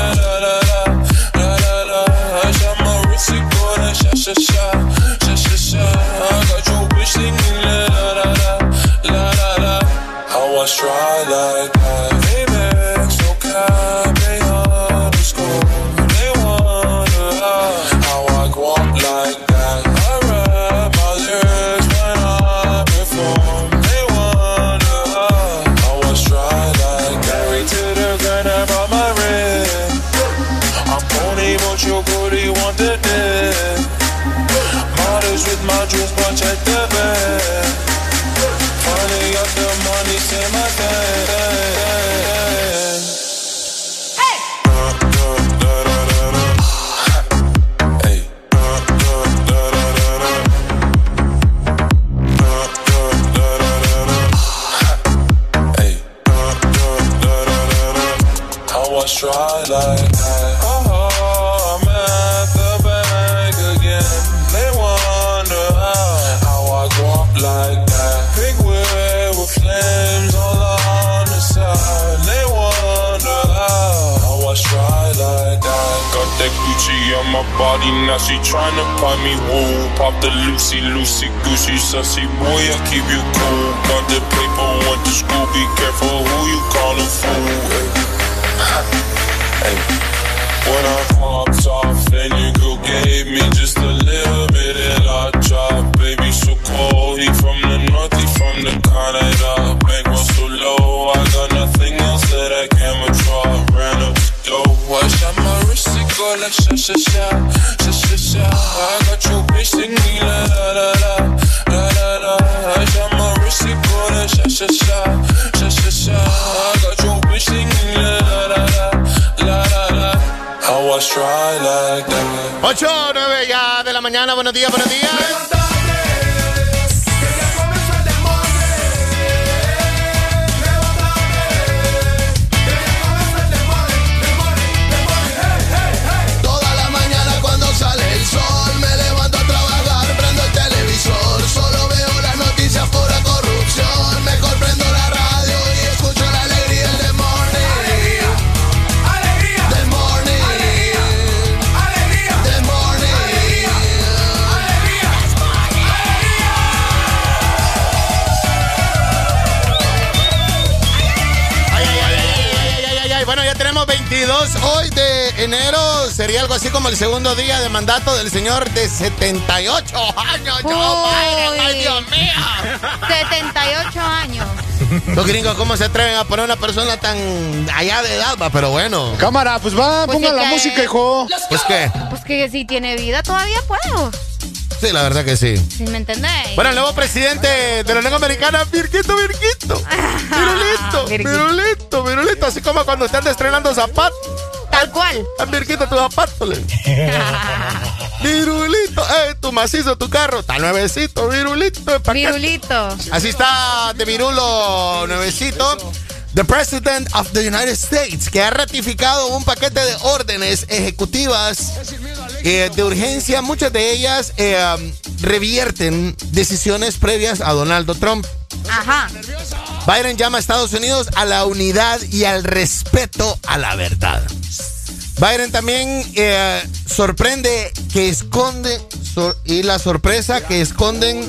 my body, now she tryna buy me woo. Pop the Lucy, Lucy, Gucci, sussy boy, I keep you cool. Got the paper, went to school, be careful who you callin' fool. Hey. When I popped off, then you go gave me just a little bit of la chop. Baby, so cold, he from the north, he from the Canada. Bank was so low, I got nothing else that I can withdraw. Ran up the dough, I shot my like sha sha sha, sha sha sha. I got bitch singing la la la la, la la. I shot my wrist, like sha sha sha, sha sha sha. I got bitch singing la la la la, la la I try like that. 8, 9 ya de la mañana, buenos días, buenos días. Enero. Sería algo así como el segundo día de mandato del señor de 78 años. ¡Ay, Dios mío! 78 años. Los gringos, ¿cómo se atreven a poner una persona tan allá de edad? va? Pero bueno. Cámara, pues va, Pues ponga es la música, hijo. Pues qué. Pues que si tiene vida todavía puedo. Sí, la verdad que sí. ¿Sí me entendéis? Bueno, el nuevo presidente de la Liga Americana, Virguito, Virguito. Virulito, virulito, virulito. Así como cuando están estrenando zapatos. Tal cual. Tus zapatos. le. Virulito, eh, tu macizo, tu carro. Está nuevecito, virulito. Virulito. Así está de virulo nuevecito. The President of the United States, que ha ratificado un paquete de órdenes ejecutivas eh, de urgencia, muchas de ellas eh, um, revierten decisiones previas a Donald Trump. Ajá. Biden llama a Estados Unidos a la unidad y al respeto a la verdad. Biden también eh, sorprende que esconde sor- y la sorpresa que esconden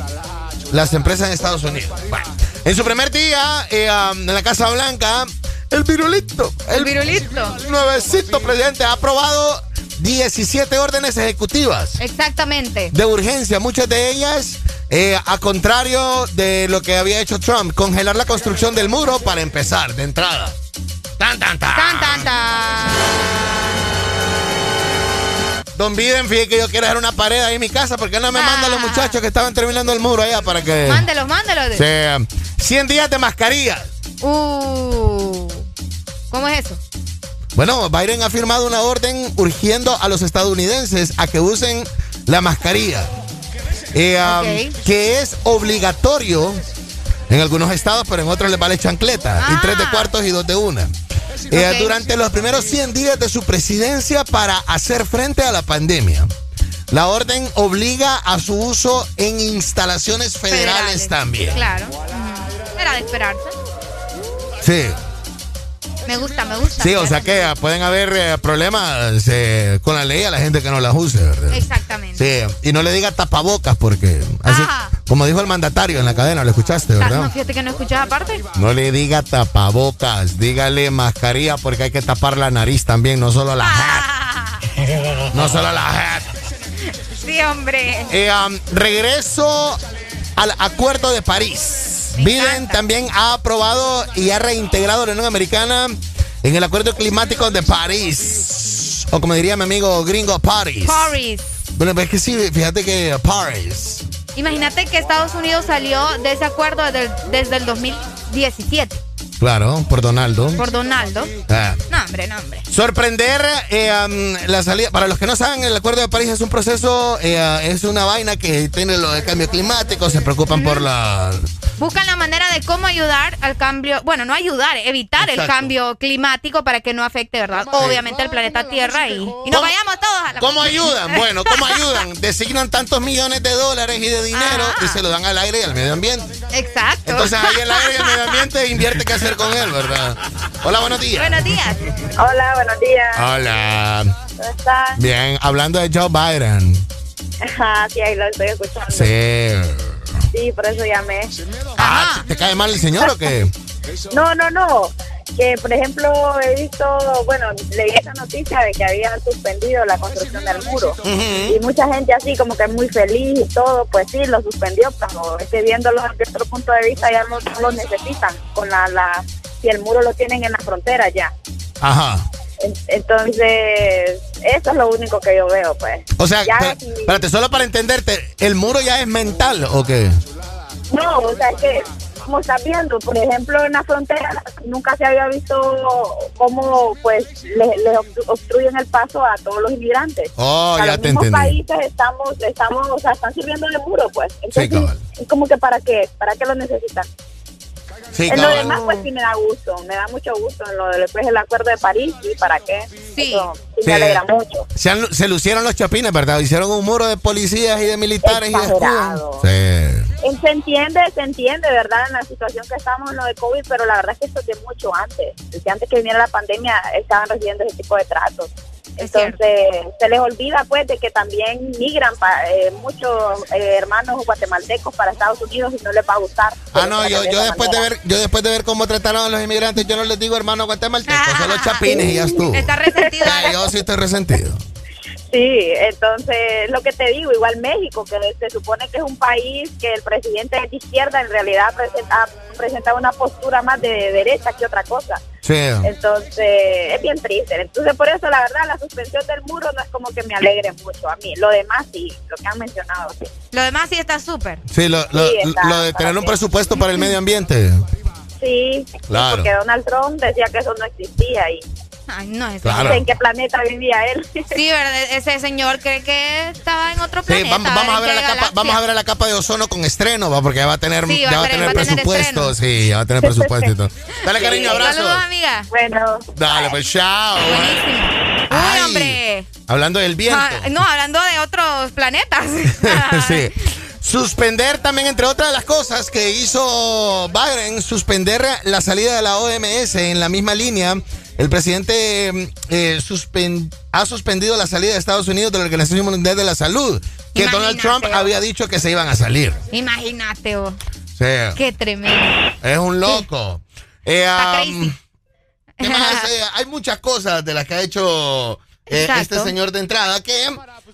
las empresas en Estados Unidos. Bueno, en su primer día eh, um, en la Casa Blanca, el virulito, el, virulito, nuevecito presidente ha aprobado 17 órdenes ejecutivas Exactamente. de urgencia, muchas de ellas eh, a contrario de lo que había hecho Trump, congelar la construcción del muro para empezar de entrada. Tan, tan, tan. Tan, tan, tan. Don Biden, fíjate que yo quiero hacer una pared ahí en mi casa, porque no me manda a los muchachos que estaban terminando el muro allá para que... Mándelos, mándelos. Sí, 100 días de mascarilla. Uh. ¿Cómo es eso? Bueno, Biden ha firmado una orden urgiendo a los estadounidenses a que usen la mascarilla. Eh, um. Que es obligatorio en algunos estados, pero en otros les vale chancleta. Y tres de cuartos y dos de una. Eh. Durante los primeros 100 días de su presidencia para hacer frente a la pandemia. La orden obliga a su uso en instalaciones federales, también. Claro. Era de esperarse. Sí. Me gusta, me gusta. Sí, o sea que pueden haber eh, problemas eh, con la ley a la gente que no las use, ¿verdad? Exactamente. Sí, y no le diga tapabocas porque, así, Ajá. como dijo el mandatario en la cadena, lo escuchaste, Ah, ¿verdad? no, fíjate que no escuchas aparte. No le diga tapabocas, dígale mascarilla porque hay que tapar la nariz también, no solo la Ah. hat. No solo la hat. Sí, hombre. Eh, um, regreso al Acuerdo de París. Biden también ha aprobado y ha reintegrado a la Unión Americana en el Acuerdo Climático de París. O como diría mi amigo gringo, París. Paris. Bueno, pues es que sí, fíjate que París. Imagínate que Estados Unidos salió de ese acuerdo desde el 2017 Claro, por Donaldo. por Donaldo. Ah. No, hombre, no, hombre. Sorprender eh, um, la salida. Para los que no saben, el Acuerdo de París es un proceso, eh, es una vaina que tiene lo del cambio climático, se preocupan por la. Buscan la manera de cómo ayudar al cambio, bueno, no ayudar, evitar el cambio climático para que no afecte, ¿verdad? Obviamente el planeta Tierra y, y nos ¿Cómo- vayamos todos a la... ¿Cómo ayudan? Bueno, ¿cómo ayudan? Designan tantos millones de dólares y de dinero y se lo dan al aire y al medio ambiente. Exacto. Entonces ahí el aire y el medio ambiente invierte qué hacer con él, ¿verdad? Hola, buenos días. Buenos días. Hola, buenos días. Hola. ¿Cómo estás? Bien, hablando de Joe Biden. Ajá, sí, ahí lo estoy escuchando. Sí. Sí, por eso llamé. Ah, ¿te cae mal el señor o qué? No, no, no. Que, por ejemplo, he visto, bueno, leí esa noticia de que habían suspendido la construcción del muro. Y mucha gente así como que muy feliz y todo, pues sí, lo suspendió, pero es que viéndolo desde otro punto de vista ya no, no lo necesitan. Con la, la, si el muro lo tienen en la frontera ya. Ajá. En- Entonces, eso es lo único que yo veo, pues. O sea, Ya pe- si- espérate, solo para entenderte, ¿el muro ya es mental o qué? No, o sea, es que, como estás viendo, por ejemplo, en la frontera nunca se había visto cómo, pues, le, le obstru- obstruyen el paso a todos los inmigrantes. Oh, a ya los te mismos entendí. países estamos, estamos, o sea, están sirviendo de muro, pues. Sí, Entonces, cabal. es como que para qué, para qué lo necesitan. Sí, en lo demás, pues sí me da gusto, me da mucho gusto en lo del pues, el acuerdo de París, y para qué. Sí. Eso sí Sí. me alegra mucho. Se, han- se lucieron los chapines, ¿verdad? Hicieron un muro de policías y de militares y de Exagerado. Sí. Eh, Se entiende, se entiende, ¿verdad? En la situación que estamos en lo de COVID, pero la verdad es que esto es de mucho antes. Desde antes que viniera la pandemia estaban recibiendo ese tipo de tratos. Entonces, se les olvida pues de que también migran pa- eh, muchos eh, hermanos guatemaltecos para Estados Unidos y no les va a gustar. Ah, no, yo, yo después de ver, yo después de ver cómo trataron a los inmigrantes, yo no les digo hermano guatemalteco, son los chapines y ya estuvo. Está resentido. Yo sí estoy resentido. Sí, entonces lo que te digo, igual México, que se supone que es un país que el presidente es de izquierda, en realidad presenta, presenta una postura más de derecha que otra cosa. Sí. Entonces, es bien triste. Entonces, por eso, la verdad, la suspensión del muro no es como que me alegre mucho a mí. Lo demás sí, lo que han mencionado, sí. Lo demás sí está súper. Sí, lo, lo- Sí, está, lo de tener un presupuesto para el medio ambiente. Sí, Claro. porque Donald Trump decía que eso no existía y Ay, no, ese Claro. ¿En qué planeta vivía él? Sí, ¿verdad? Ese señor cree que estaba en otro Sí, planeta. vamos, vamos a ¿en ver qué la capa, vamos a ver la capa de ozono con estreno, va, porque ya va a tener, Sí, ya va va a a tener tener- a presupuesto, sí, ya va a tener presupuesto y todo. Dale cariño, abrazo. Saludos, amiga. Bueno. Dale, pues chao. Uy, Ay, hombre. Hablando del viento. Ah, no, hablando de otros planetas. sí. Suspender también, entre otras de las cosas que hizo Biden, suspender la salida de la OMS en la misma línea. El presidente mm, eh, ha suspendido la salida de Estados Unidos de la Organización Mundial de la Salud, que Imagínate, Donald Trump oh. había dicho que se iban a salir. Imagínate, vos. Sí, Qué tremendo. es un loco. Eh, um. ¿qué más? Eh, hay muchas cosas de las que ha hecho eh, este señor de entrada, que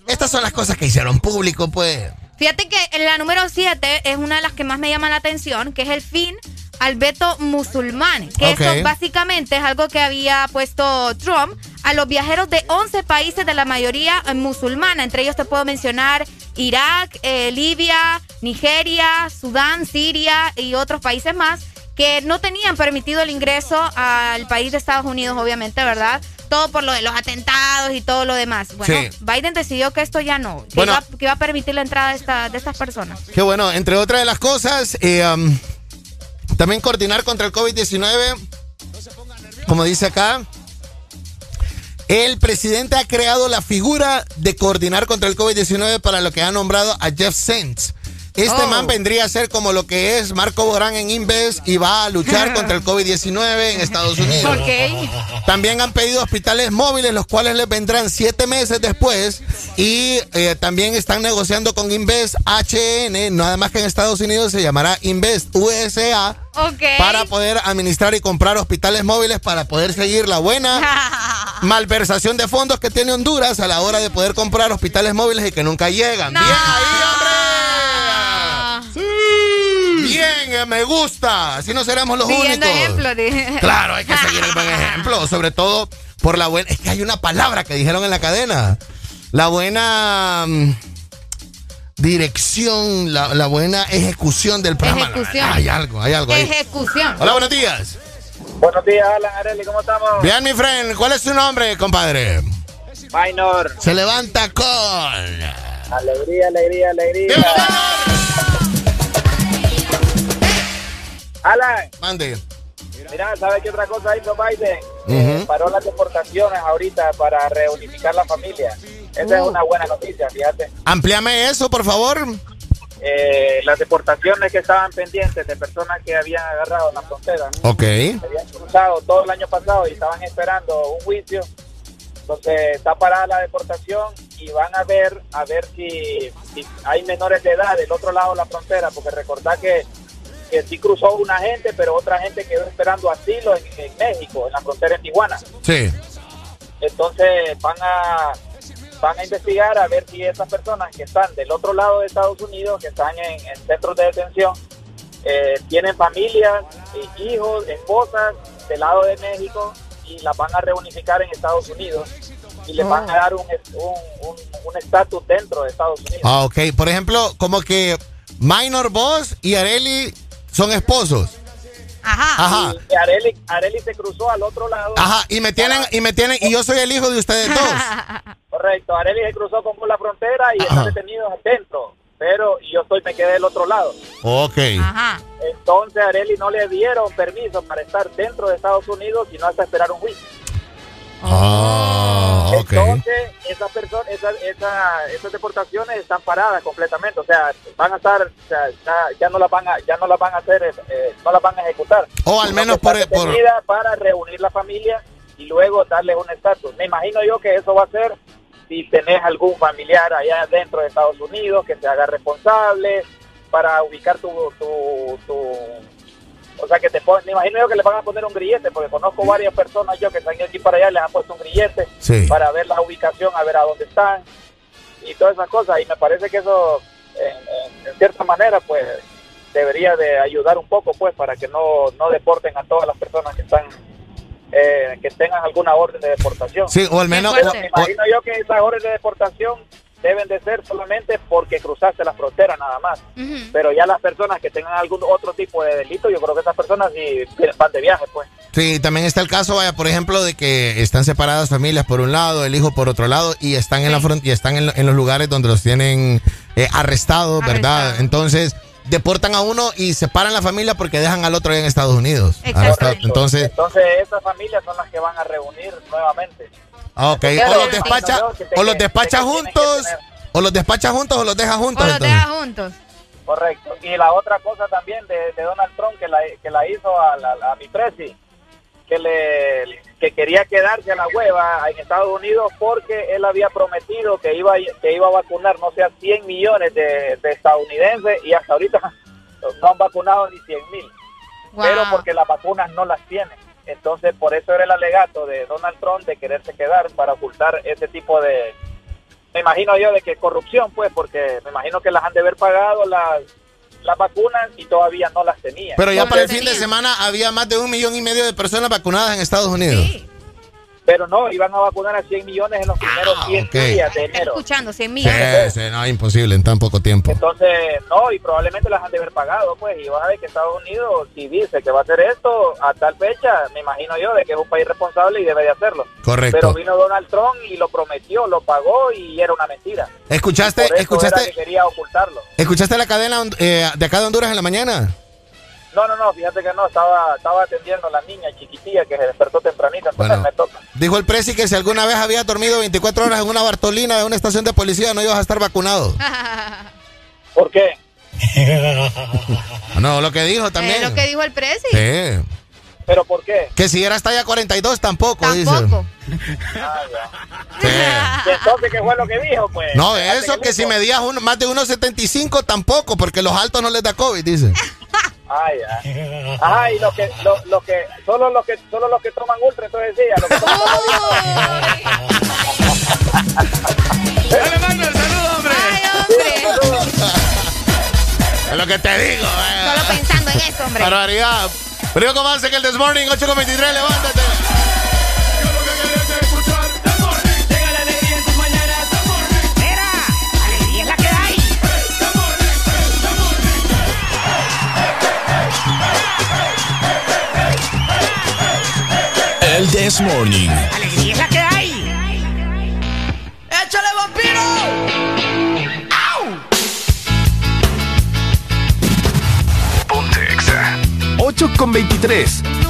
estas son las cosas que hicieron público, pues. Fíjate que la número 7 es una de las que más me llama la atención, que es el fin al veto musulmán. Que Ok. esto básicamente es algo que había puesto Trump a los viajeros de 11 países de la mayoría eh, musulmana. Entre ellos te puedo mencionar Irak, eh, Libia, Nigeria, Sudán, Siria y otros países más que no tenían permitido el ingreso al país de Estados Unidos, obviamente, ¿verdad? Todo por lo de los atentados y todo lo demás. Bueno, Sí. Biden decidió que esto ya no, que, Bueno. iba, que iba a permitir la entrada de, esta- de estas personas. Qué bueno, entre otras de las cosas, eh, um, también coordinar contra el COVID-19, como dice acá. El presidente ha creado la figura de coordinar contra el COVID-19 para lo que ha nombrado a Jeff Sentz. Este Oh. man vendría a ser como lo que es Marco Borán en Inves y va a luchar contra el COVID-19 en Estados Unidos. Ok. También han pedido hospitales móviles, los cuales les vendrán siete meses después. Y eh, también están negociando con Invest HN, nada más que en Estados Unidos se llamará Invest USA, Ok. para poder administrar y comprar hospitales móviles para poder seguir la buena malversación de fondos que tiene Honduras a la hora de poder comprar hospitales móviles y que nunca llegan. Bien ahí, hombre. Bien, me gusta. Así no seremos los Siguiendo únicos. ejemplo. Claro, hay que seguir el buen ejemplo, sobre todo por la buena. Es que hay una palabra que dijeron en la cadena. La buena mm, dirección, la, la buena ejecución del programa. Ejecución. Hay algo, hay algo ahí. Ejecución. Hola, buenos días. Buenos días, Alan Areli, ¿cómo estamos? Bien, mi friend, ¿cuál es su nombre, compadre? Minor. Se levanta con. Alegría, alegría, alegría. Alan, Mande. mira, ¿sabes qué otra cosa hizo Biden? Ujú. Eh, paró las deportaciones ahorita para reunificar la familia. Esa es una buena noticia, fíjate. Amplíame eso, por favor. Eh, las deportaciones que estaban pendientes de personas que habían agarrado en la frontera, ¿no? Ok. habían cruzado todo el año pasado y estaban esperando un juicio. Entonces está parada la deportación y van a ver a ver si, si hay menores de edad del otro lado de la frontera, porque recordad que, que sí cruzó una gente, pero otra gente quedó esperando asilo en, en México, en la frontera en Tijuana. Sí. Entonces van a van a investigar a ver si esas personas que están del otro lado de Estados Unidos, que están en, en centros de detención, eh, tienen familias, eh, hijos, esposas del lado de México y las van a reunificar en Estados Unidos y les van a dar un un- un- un estatus dentro de Estados Unidos. Ah, ok. Por ejemplo, como que Minor Boss y Areli son esposos. Ajá. Ajá. Y Areli, Areli se cruzó al otro lado. Ajá. Y me tienen, y me tienen, y yo soy el hijo de ustedes dos. Correcto, Areli se cruzó con la frontera y están detenidos adentro, pero yo estoy me quedé del otro lado. Ok. Ajá. Entonces a Areli no le dieron permiso para estar dentro de Estados Unidos sino hasta esperar un juicio. Ah, ok. Entonces esas personas, esas, esa- esas deportaciones están paradas completamente, o sea, van a estar, o sea, ya, ya no las van a, ya no las van a hacer, eh, no las van a ejecutar. O al menos por- para reunir la familia y luego darles un estatus. Me imagino yo que eso va a ser si tenés algún familiar allá dentro de Estados Unidos que se haga responsable para ubicar tu, tu, tu- o sea que te pon- me imagino yo que le van a poner un grillete porque conozco varias personas yo que están aquí para allá les han puesto un grillete Sí. para ver la ubicación a ver a dónde están y todas esas cosas y me parece que eso en, en- en cierta manera pues debería de ayudar un poco pues para que no, no deporten a todas las personas que están eh, que tengan alguna orden de deportación Sí, o al menos- Pero o- me imagino yo que esas órdenes de deportación deben de ser solamente porque cruzaste la frontera nada más. Pero ya las personas que tengan algún otro tipo de delito, yo creo que esas personas sí van de viaje, pues. Sí, también está el caso, vaya, por ejemplo, de que están separadas familias por un lado, el hijo por otro lado, y están en la y están en, en los lugares donde los tienen eh, arrestados, ¿verdad? Entonces, deportan a uno y separan la familia porque dejan al otro allá en Estados Unidos. Entonces, Entonces esas familias son las que van a reunir nuevamente. Ok, Pero o los despacha, o los tiene- despacha tiene que juntos, o los despacha juntos o los deja juntos. O los entonces. deja juntos. Correcto. Y la otra cosa también de, de Donald Trump que la, que la hizo a, la, a mi presi, que le que quería quedarse a la hueva en Estados Unidos porque él había prometido que iba que iba a vacunar no sé a 100 millones de, de estadounidenses y hasta ahorita no han vacunado ni 100 mil. Pero porque las vacunas no las tienen. Entonces, por eso era el alegato de Donald Trump de quererse quedar para ocultar ese tipo de, me imagino yo, de que corrupción, pues, porque me imagino que las han de haber pagado las, las vacunas y todavía no las tenían. Pero ya para el fin de semana había más de un millón y medio de personas vacunadas en Estados Unidos. Pero no, iban a vacunar a 100 millones en los primeros 100 ok. días de enero. Escuchando, 100 Sí, millones. sí, no, imposible en tan poco tiempo. Entonces, no, y probablemente las han de haber pagado, pues, y vas a ver que Estados Unidos, si dice que va a hacer esto a tal fecha, me imagino yo, de que es un país responsable y debe de hacerlo. Correcto. Pero vino Donald Trump y lo prometió, lo pagó y era una mentira. ¿Escuchaste, Por eso escuchaste, era que quería ocultarlo. escuchaste la cadena eh, de acá de Honduras en la mañana? No, no, no, fíjate que no, estaba, estaba atendiendo a la niña chiquitilla que se despertó tempranito, entonces Bueno. me toca. Dijo el presi que si alguna vez había dormido 24 horas en una Bartolina de una estación de policía no ibas a estar vacunado. ¿Por qué? No, lo que dijo también. Es lo que dijo el presi. Sí. ¿Pero por qué? Que si era talla 42 tampoco, Tampoco. dice. ¿Y entonces qué fue lo que dijo? Pues No, eso que si medías uno, más de 1.75 tampoco, porque los altos no les da COVID, dice. Ay, ay. Ajá, y lo que, lo, lo que, solo los que, solo los que toman ultra, entonces decía, los que toman Dale, mano, el saludo, hombre. Es lo que te digo, eh. Solo pensando en eso, hombre. Barbaridad. ¿cómo hace que el This Morning 8 con 23, levántate. This Morning. Alegría es la que hay. ¡Échale, vampiro! ¡Au! Ponte Exa. 8 con 23.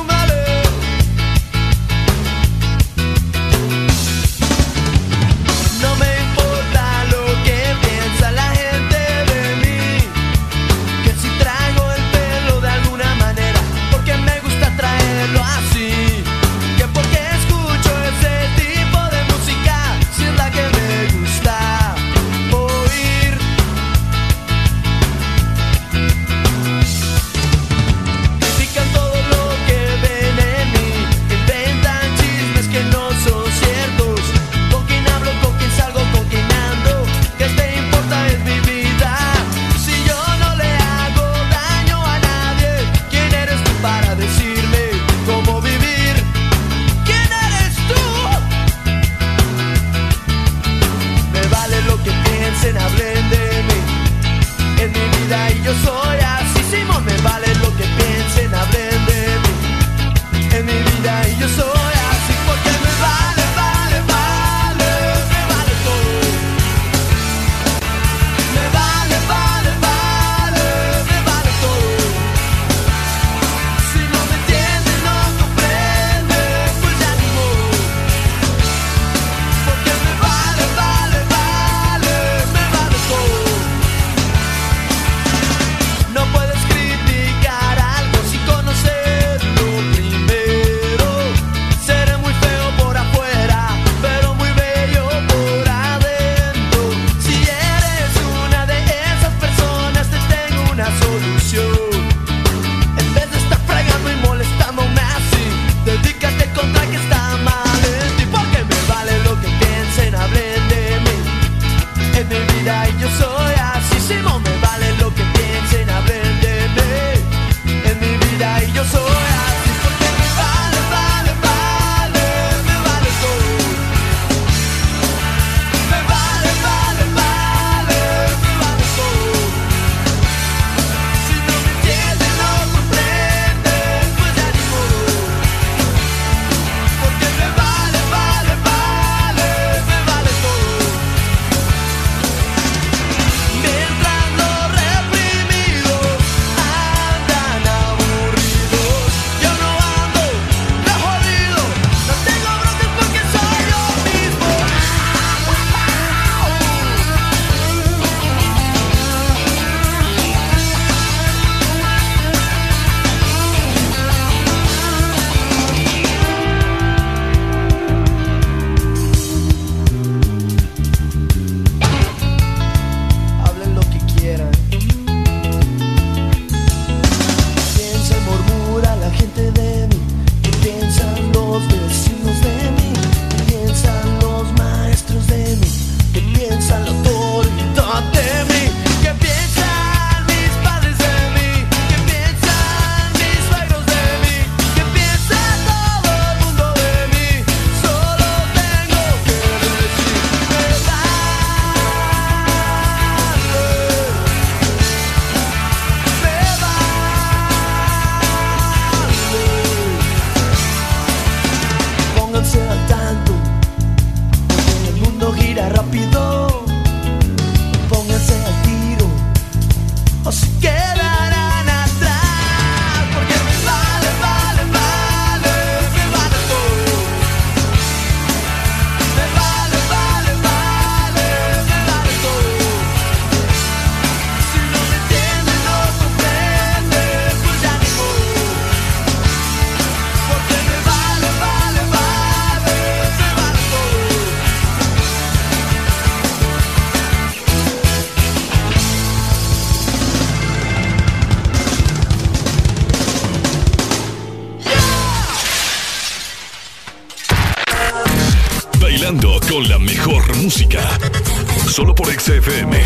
Solo por XFM.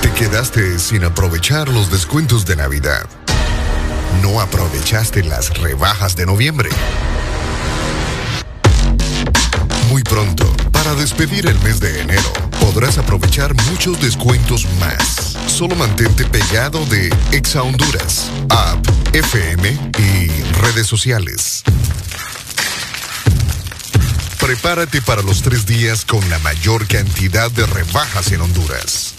Te quedaste sin aprovechar los descuentos de Navidad. No aprovechaste las rebajas de noviembre. Muy pronto, para despedir el mes de enero, podrás aprovechar muchos descuentos más. Solo mantente pegado de Exa Honduras, App, FM y redes sociales. Prepárate para los tres días con la mayor cantidad de rebajas en Honduras.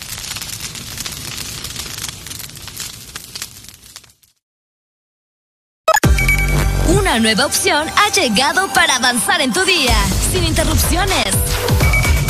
Una nueva opción ha llegado para avanzar en tu día, sin interrupciones.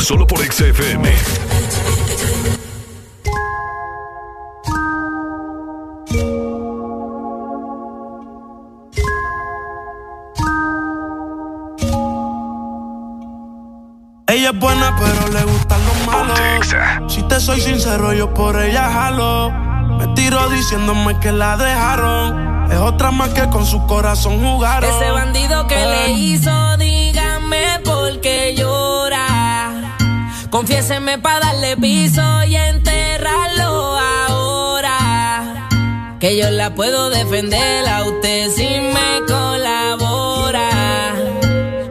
Solo por XFM. Ella es buena, pero le gustan los malos. Si te soy sincero, yo por ella jalo. Me tiro diciéndome que la dejaron. Es otra más que con su corazón jugaron. Ese bandido que le hizo, dígame por qué llora. Confiéseme para darle piso y enterrarlo ahora. Que yo la puedo defender a usted si me colabora.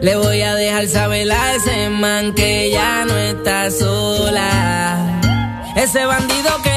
Le voy a dejar saber a ese man que ya no está sola. Ese bandido que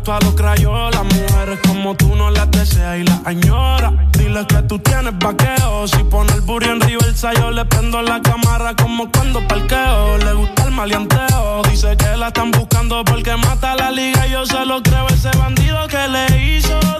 parto a los crayolas. Mujeres como tú no las deseas y las añora. Dile que tú tienes vaqueo. Si pone el burro en reversa, yo le prendo la cámara como cuando parqueo. Le gusta el maleanteo. Dice que la están buscando porque mata la liga. Yo se lo creo ese bandido que le hizo.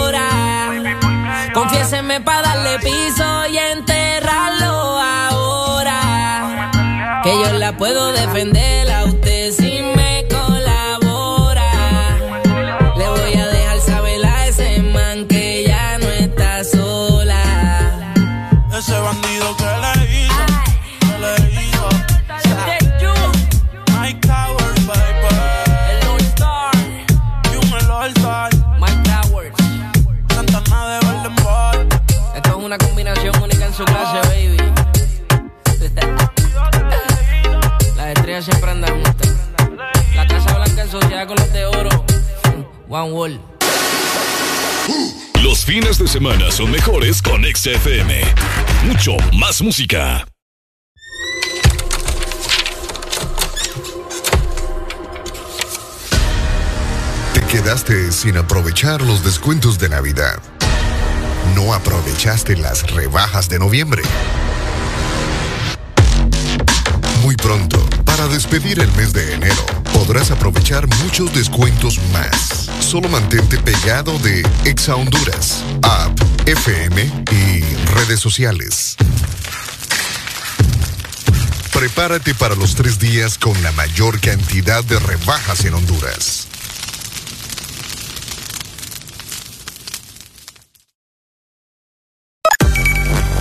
llora. Confía Avíseme pa' darle piso y enterrarlo ahora. Que yo la puedo defender a usted One Wall. Los fines de semana son mejores con XFM. Mucho más música. Te quedaste sin aprovechar los descuentos de Navidad. No aprovechaste las rebajas de noviembre. Muy pronto, despedir el mes de enero, podrás aprovechar muchos descuentos más. Solo mantente pegado de Exa Honduras, app, FM y redes sociales. Prepárate para los tres días con la mayor cantidad de rebajas en Honduras.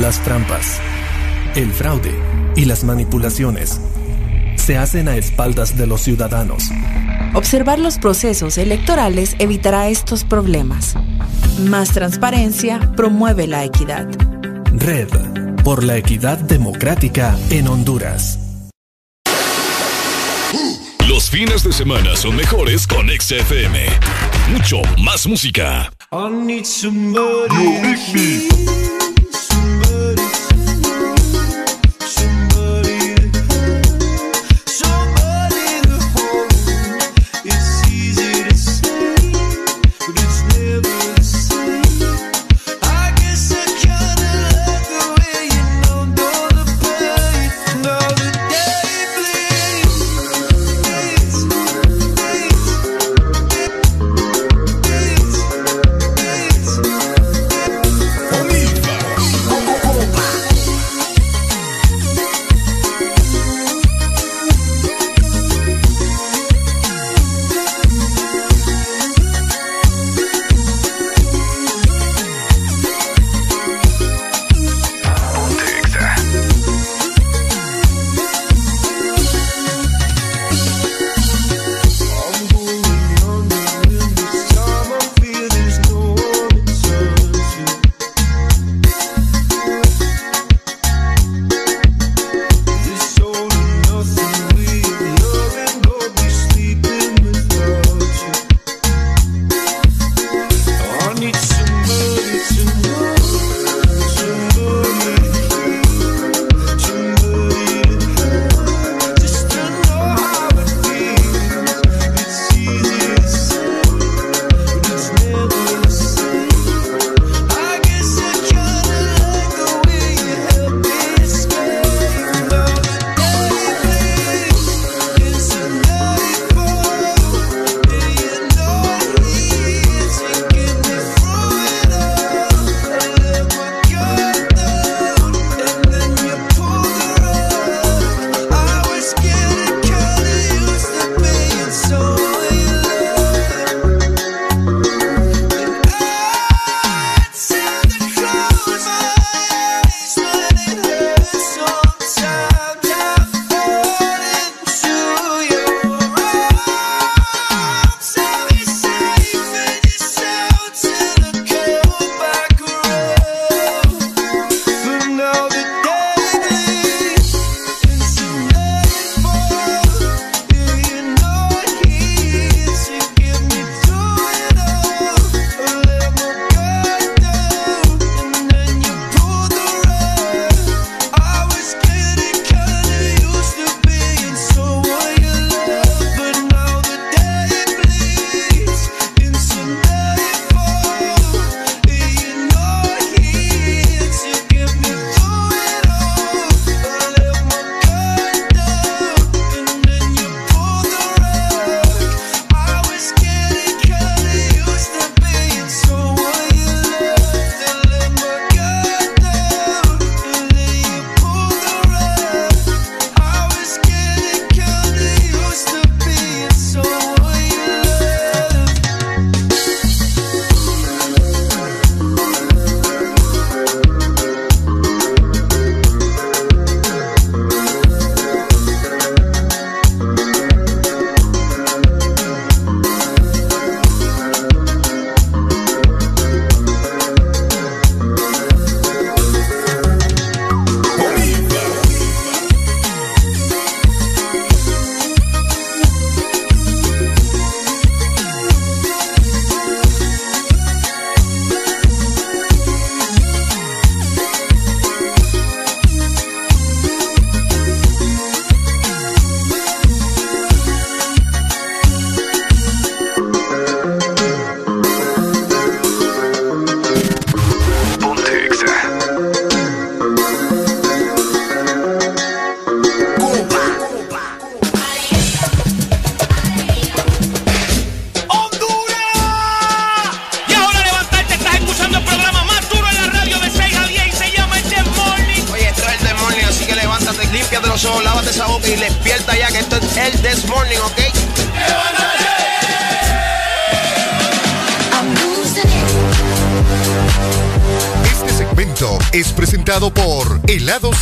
Las trampas, el fraude y las manipulaciones se hacen a espaldas de los ciudadanos. Observar los procesos electorales evitará estos problemas. Más transparencia promueve la equidad. Red por la equidad democrática en Honduras. Los fines de semana son mejores con XFM. Mucho más música. I need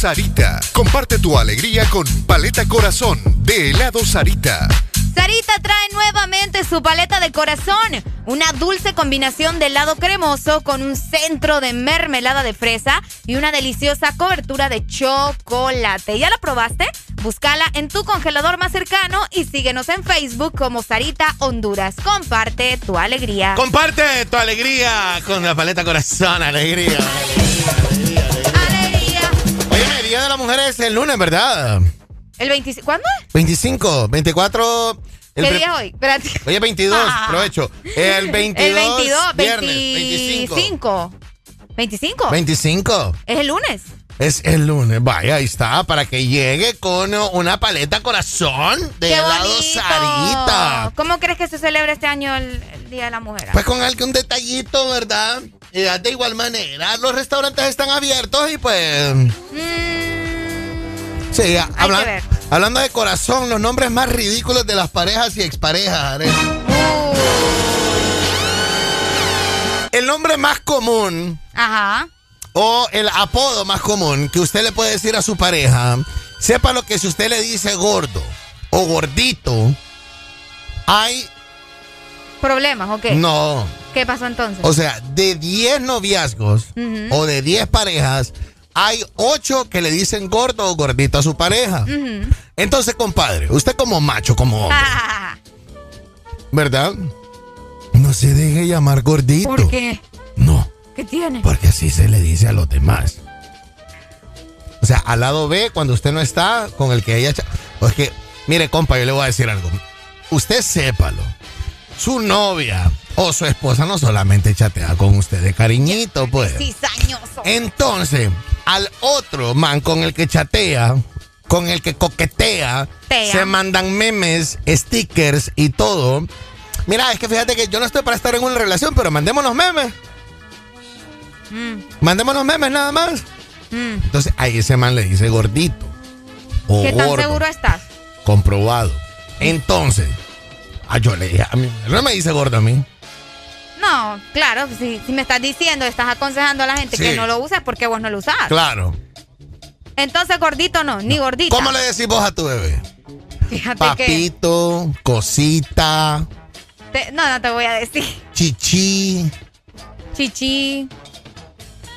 Sarita. Comparte tu alegría con Paleta Corazón de Helado Sarita. Sarita trae nuevamente su paleta de corazón, una dulce combinación de helado cremoso con un centro de mermelada de fresa y una deliciosa cobertura de chocolate. ¿Ya la probaste? Búscala en tu congelador más cercano y síguenos en Facebook como Sarita Honduras. Comparte tu alegría. Comparte tu alegría con la paleta corazón, alegría. Alegría. Oye, el Día de la Mujer es el lunes, ¿verdad? ¿El 25? ¿Cuándo es? 25, 24. el ¿Qué día es hoy? Espérate. Oye, 22, Ah. provecho. El 22. El 22, viernes, 25. 25. 25. Es el lunes. Es el lunes. Vaya, ahí está. Para que llegue con una paleta corazón de ¡Qué helado bonito! Sarita. ¿Cómo crees que se celebra este año el, el Día de la Mujer? Pues con algún detallito, ¿verdad? Y de igual manera, los restaurantes están abiertos y pues. Sí, hablando de corazón, los nombres más ridículos de las parejas y exparejas. Are. El nombre más común Ajá. o el apodo más común que usted le puede decir a su pareja, sepa lo que si usted le dice gordo o gordito, hay. ¿Problemas o qué? No. ¿Qué pasó entonces? O sea, de 10 noviazgos o de 10 parejas, hay 8 que le dicen gordo o gordito a su pareja. Entonces, compadre, usted como macho, como hombre, Ah, ¿verdad? No se deje llamar gordito. ¿Por qué? No, ¿Qué tiene? porque así se le dice a los demás. O sea, al lado B, cuando usted no está con el que ella... cha- o es que, mire, compa, yo le voy a decir algo. Usted sépalo. Su novia o su esposa no solamente chatea con usted de cariñito, pues. Entonces, al otro man con el que chatea, con el que coquetea, Tea. se mandan memes, stickers y todo. Mira, es que fíjate que yo no estoy para estar en una relación, pero mandémonos memes. Mm, Mandémonos memes nada más. mm. Entonces, ahí ese man le dice gordito. O ¿Qué tan gordo. seguro estás? Comprobado. Entonces, ah, yo le dije, a mí no me dice gordo a mí. No, claro, si, si me estás diciendo, estás aconsejando a la gente Sí. que no lo uses, porque vos no lo usás? Claro. Entonces, gordito no, ni gordita. ¿Cómo le decís vos a tu bebé? Fíjate Papito, cosita, te- no, no te voy a decir. chichi, Chichi,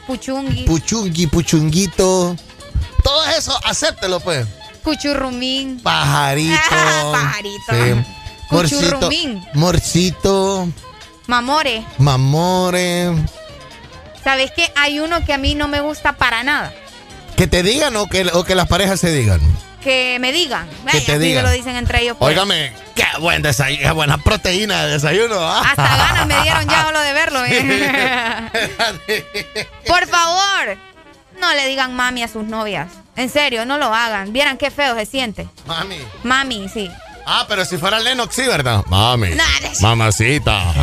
puchungui, puchungui, puchunguito. Todo eso, acéptelo, pues. cuchurrumín. Pajarito. Pajarito. Sí. Morcito. Morcito. Mamore, Mamore. ¿sabes qué? Hay uno que a mí no me gusta para nada. Que te digan o que, o que las parejas se digan. Que me digan. Que Ay, te digan. lo dicen entre ellos. pues. Óigame, qué buen desayuno, qué buena proteína de desayuno. ¿ah? Hasta ganas me dieron ya solo de verlo. ¿eh? Por favor, no le digan mami a sus novias. En serio, no lo hagan. Vieran qué feo se siente. Mami. Mami, sí. Ah, pero si fuera Lennox, sí, ¿verdad? Mami. Mamacita.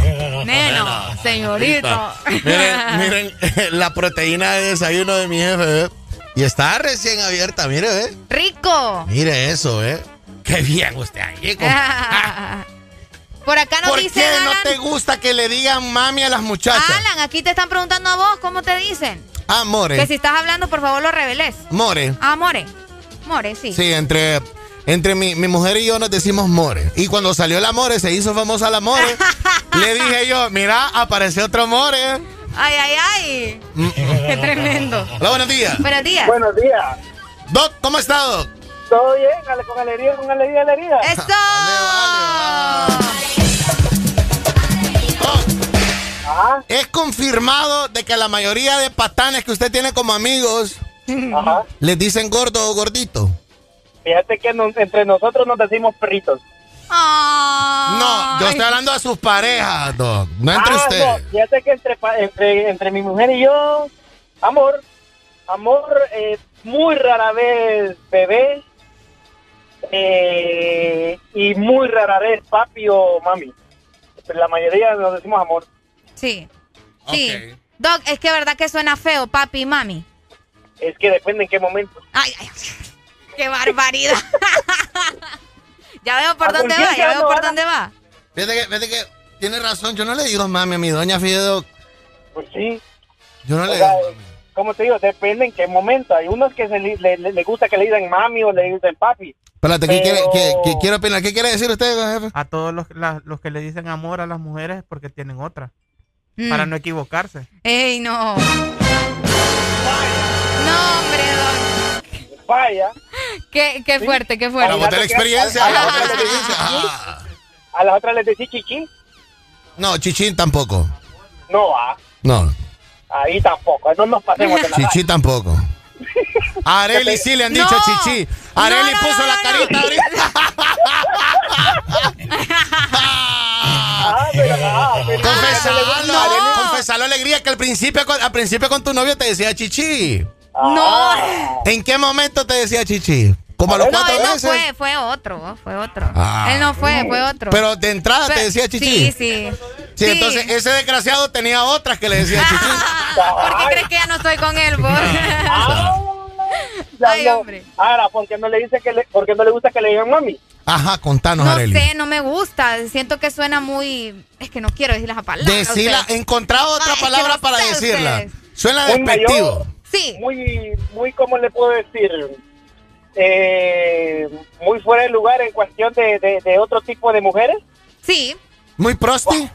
Neno, señorito. Miren, miren la proteína de desayuno de mi jefe, ¿eh? Y está recién abierta, mire, ¿eh? Rico. Mire eso, ¿eh? Qué bien usted ahí. compa. Por acá nos ¿Por dice qué no te gusta que le digan mami a las muchachas? Alan, aquí te están preguntando a vos, ¿cómo te dicen? Ah, more. Que si estás hablando, por favor, lo reveles. More. Ah, More. More, sí. Sí, entre, entre mi, mi mujer y yo nos decimos more. Y cuando salió la more, se hizo famosa la more, le dije yo, mira, apareció otro more. Ay, ay, ay. Qué tremendo. Hola, buenos días. Buenos días. Buenos días. Doc, ¿cómo está, Doc? Todo bien, con alegría, con alegría, alegría. ¡Eso! Es confirmado de que la mayoría de patanes que usted tiene como amigos Ajá. les dicen gordo o gordito. Fíjate que nos- entre nosotros nos decimos perritos. No, yo estoy hablando a sus parejas, Doc, no entre Ah, ustedes. no, fíjate que entre, pa- entre, entre mi mujer y yo, amor, amor, eh, muy rara vez bebé, eh, y muy rara vez papi o mami. Pero la mayoría nos decimos amor. Sí. Sí. Doc, es que verdad que suena feo, papi y mami. Es que depende en qué momento. Ay, ay, ¡Qué barbaridad! ya veo por ¿A dónde va, ya veo por dónde va. Fíjate que, fíjate que tiene razón. Yo no le digo mami a mi doña Fido. Pues sí. Yo no O le digo. como te digo, depende en qué momento. Hay unos que se le, le- le gusta que le digan mami o le dicen papi. Espérate, ¿qué, quiere, qué- qué quiere opinar? ¿Qué quiere decir usted, jefe? A todos los, la- los que le dicen amor a las mujeres es porque tienen otra. Mm. Para no equivocarse. ¡Ey, no! No, hombre, Vaya. Qué, qué fuerte, qué fuerte. A las otras le- A, a las otras les decís Ah. chichi. A las otras les decís chichi. No, chichín tampoco. No, ah, No, ahí tampoco. No nos pasemos de la chichi tampoco. A Areli sí le han dicho No. chichi. Areli puso la carita ahorita. Ah, ah, Confesalo, confesalo alegría que al principio, con- al principio con tu novio te decía chichi. No. ¿En qué momento te decía chichi? Como a los no, cuatro él no meses. fue, fue otro, fue otro. Ah. Él no fue, fue otro. Pero de entrada te Fe- decía chichi. Sí, sí. Sí, entonces ese desgraciado tenía otras que le decía chichi. ¿Por qué crees que ya no estoy con él, vos? Ya Ay, no. hombre. Ahora, ¿por qué no le dice que le, por qué no le gusta que le digan mami? Ajá, contanos, No sé, no me gusta. Siento que suena muy. Es que no quiero decir las palabras. Decirla, encontrá otra palabra no para decirla. ustedes. Suena despectivo. Sí. Muy, muy, ¿cómo le puedo decir? Eh, muy fuera de lugar en cuestión de, de, de otro tipo de mujeres. Sí, Muy prosti.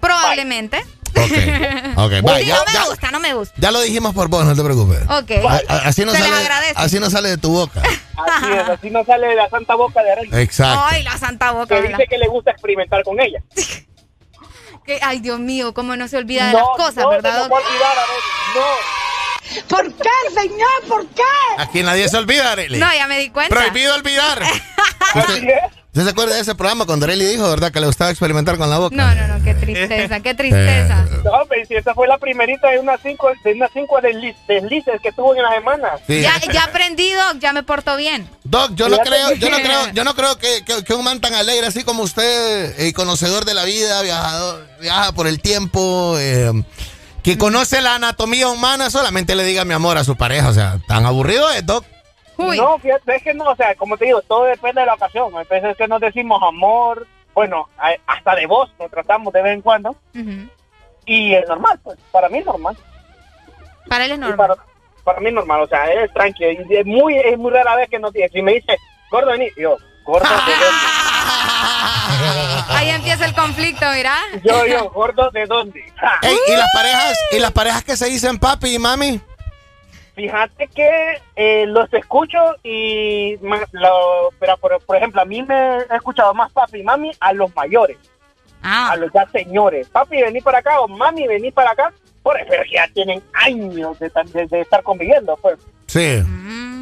probablemente. Ok, Sí, vaya. no ya, me ya- gusta, no me gusta. ya lo dijimos por vos, no te preocupes. Ok. A- así no Se sale, así no sale de tu boca. Así es, así no sale de la santa boca de Arely. Exacto. Ay, la santa boca. Que dice que le gusta experimentar con ella. Que- ay, Dios mío, cómo no se olvida de No, las cosas, no, ¿verdad? se doc? va a olvidar, Arely, no. ¿Por qué, señor? ¿Por qué? Aquí nadie se olvida, Arely. No, ya me di cuenta. Prohibido olvidar. ¿Usted, usted se acuerda de ese programa cuando Arely dijo, verdad, que le gustaba experimentar con la boca? No, no, no, qué tristeza, qué tristeza. No, pero si esa fue la primerita de unas cinco, de unas cinco desliz- deslices que tuvo en la semana. Sí. Ya, ya aprendí, Doc, ya me porto bien. Doc, yo no creo, que- yo no creo, yo no creo que, que- que un man tan alegre así como usted, eh, conocedor de la vida, viajador, viaja por el tiempo, eh, que conoce la anatomía humana, solamente le diga mi amor a su pareja. O sea, tan aburrido es, Doc. No, fíjate, es que no, o sea, como te digo, todo depende de la ocasión. Hay veces que nos decimos amor, bueno, hasta de voz nos tratamos de vez en cuando. Y es normal, pues, para mí es normal. Para él es normal. Para, para mí es normal, o sea, es tranquilo. Y es muy, es muy rara vez que no tiene. Si me dice, gordo, vení, yo, gordo, ¿de Ahí empieza el conflicto, mira. yo, yo, gordo, ¿de dónde? Ey, ¿y las parejas, y las parejas que se dicen papi y mami? Fíjate que eh, los escucho y, más lo- pero por, por ejemplo, a mí me he escuchado más papi y mami a los mayores, Ah. a los ya señores. Papi, vení para acá o mami, vení para acá. Por eso que ya tienen años de- de estar conviviendo, pues. Sí.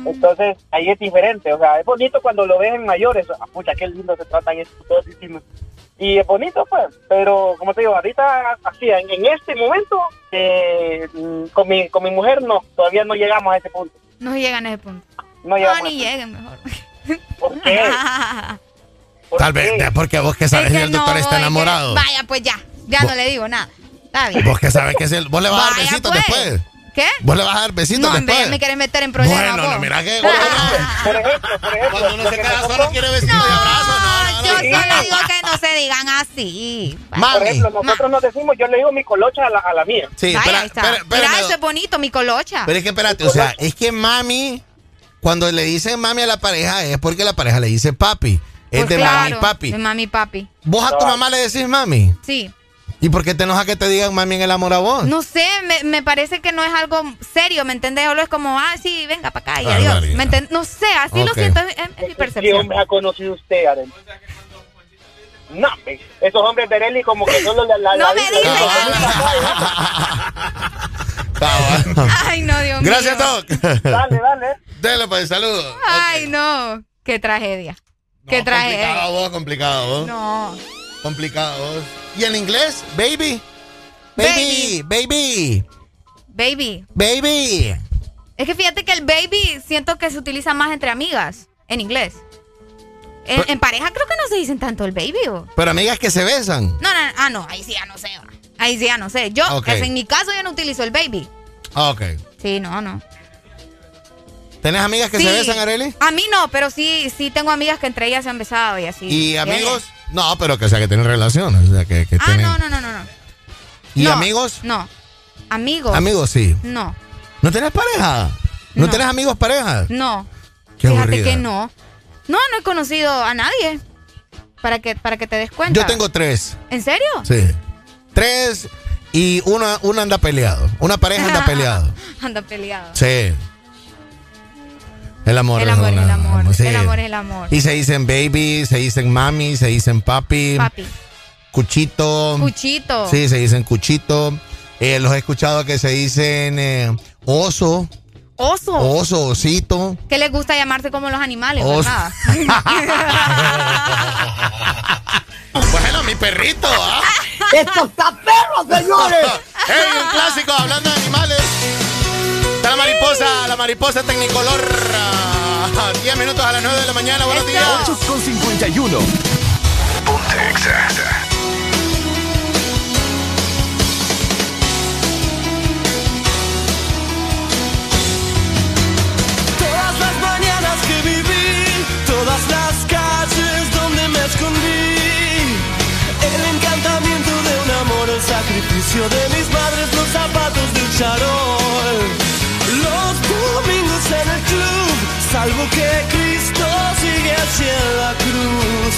Entonces, ahí es diferente. O sea, es bonito cuando lo ves en mayores. Ah, pucha, qué lindo se tratan estos distintos. Y es bonito, pues. Pero, como te digo, ahorita, así, en, en este momento, eh, mm, con, mi, con mi mujer, no. Todavía no llegamos a ese punto. No llegan a ese punto. No No, llegamos ni lleguen mejor. ¿Por qué? Tal vez, porque vos que sabes Es que que el doctor no, está que- enamorado. Vaya, pues ya. Ya Vos- no le digo nada. Está bien. Vos que sabes que es el, vos le vas a dar besitos pues. después. ¿Qué? Vos le vas a dar besitos No, después. me querés meter en problemas. Bueno, vos. no, mira que Por ejemplo, por ejemplo, Cuando uno se que queda solo quiere besitos y abrazos. No, no, Yo no. solo digo que no se digan así. Por ejemplo, nosotros nos decimos, yo le digo mi colocha a la, a la mía. Sí, Vaya, espera, ahí está. espera, espérame, Mira, eso es bonito, mi colocha. Pero es que espérate, o sea, es que mami, cuando le dicen mami a la pareja, es porque la pareja le dice papi. Es Pues de claro, mami papi. De mami papi. ¿Vos a tu mamá le decís mami? Sí. ¿Y por qué te enoja que te digan mami en el amor a vos? No sé, me, me parece que no es algo serio, ¿me entendés? Solo es como, ah, sí, venga para acá y Ah, adiós. ¿Me enten- No sé, así lo Ok. siento, es, es mi ¿Qué percepción. hombre ha conocido usted, Arely? No, esos hombres de Arely como que solo la... la No la- me la- digas. Ay, no, Dios Gracias, mío. Doc. Dale, dale. Dale, pues, saludos. Ay, no. Qué tragedia. Qué Complicado tragedia. vos, complicado vos. No. Complicado vos. ¿Y en inglés? Baby. Baby, baby, Baby. baby. Es que fíjate que el baby siento que se utiliza más entre amigas en inglés. En, en pareja creo que no se dicen tanto el baby. ¿o? Pero amigas que se besan. No, no, ah, no, ahí sí ya no sé. va. Ahí sí ya no sé. Yo, Ok. es en mi caso, yo no utilizo el baby. Ah, ok. Sí, no, no. ¿Tenés amigas que Sí. se besan, Areli? A mí no, pero sí, sí tengo amigas que entre ellas se han besado y así. ¿Y amigos? No, pero que, o sea, que tienen relaciones. O sea, que, que. Ah, tienen... no, no, no, no, no. ¿Y No, amigos? No. Amigos. Amigos, sí. No, ¿No tenés pareja? ¿No, No. tenés amigos pareja? no. Qué Fíjate aburrida. que no. No, no he conocido a nadie. Para que, para que te des cuenta. Yo tengo tres. ¿En serio? Sí. Tres y una, una anda peleado. Una pareja anda peleado. Anda peleado. Sí. El amor El es amor es una- el amor. sí. El amor es el amor. Y se dicen baby, se dicen mami, se dicen papi, Papi. cuchito. Cuchito. Sí, se dicen cuchito. Eh, los he escuchado que se dicen eh, oso, Oso. oso, osito. Que les gusta llamarse como los animales, Oso. ¿verdad? Bueno, mi perrito, ¿ah? ¡Esto está perro, señores! ¡Ey, un clásico hablando de animales! Está la mariposa, la mariposa tecnicolor. ah, 10 minutos a las 9 de la mañana. Buenos días. 8 con 51. Ponte Exa. Todas las mañanas que viví, todas las calles donde me escondí, el encantamiento de un amor, el sacrificio de mis madres, los zapatos del charol, salvo que Cristo sigue hacia la cruz,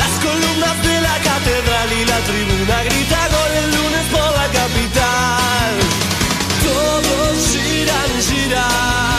las columnas de la catedral y la tribuna grita gol el lunes por la capital. Todos giran, giran,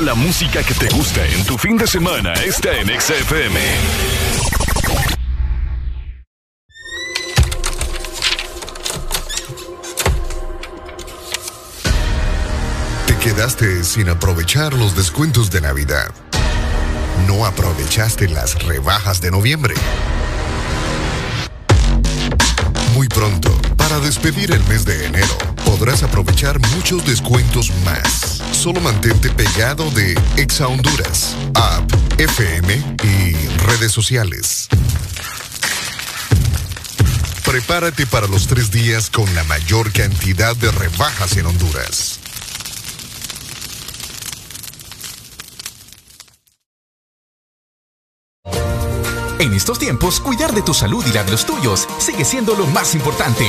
La música que te gusta en tu fin de semana está en Exa FM. Te quedaste sin aprovechar los descuentos de Navidad. No aprovechaste las rebajas de noviembre. Para despedir el mes de enero, podrás aprovechar muchos descuentos más. Solo mantente pegado de Exa Honduras, app, FM y redes sociales. Prepárate para los tres días con la mayor cantidad de rebajas en Honduras. En estos tiempos, cuidar de tu salud y la de los tuyos sigue siendo lo más importante.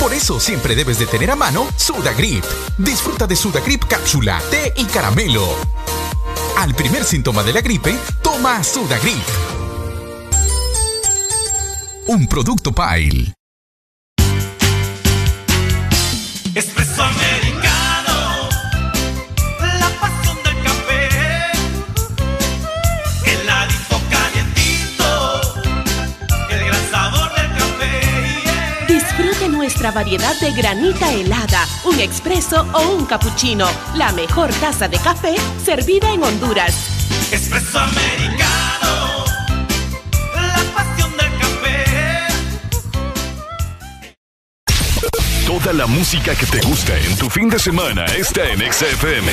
Por eso siempre debes de tener a mano Sudagrip. Disfruta de Sudagrip cápsula, té y caramelo. Al primer síntoma de la gripe, toma Sudagrip. Un producto Pile. Nuestra variedad de granita helada, un expreso o un cappuccino. La mejor taza de café servida en Honduras. Espresso americano, la pasión del café. Toda la música que te gusta en tu fin de semana está en XFM.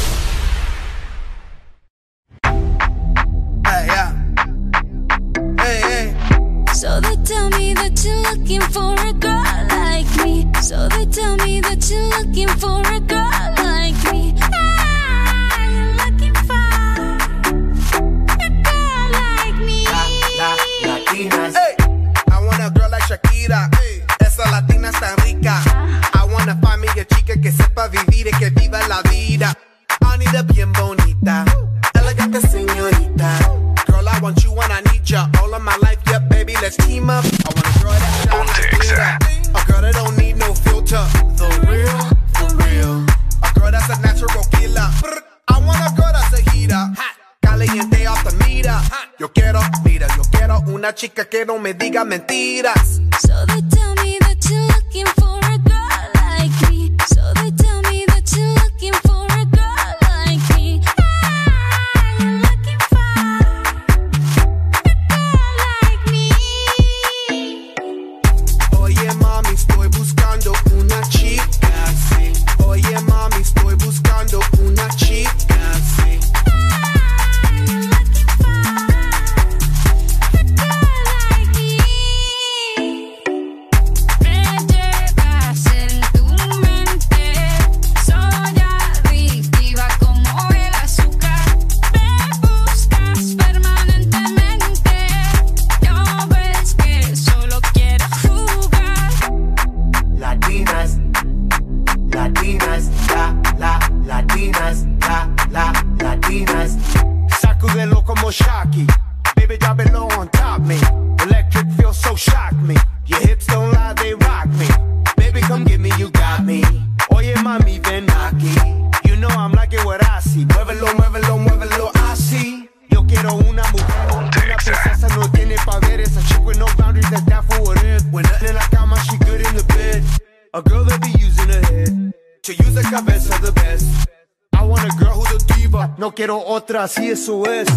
Eso es.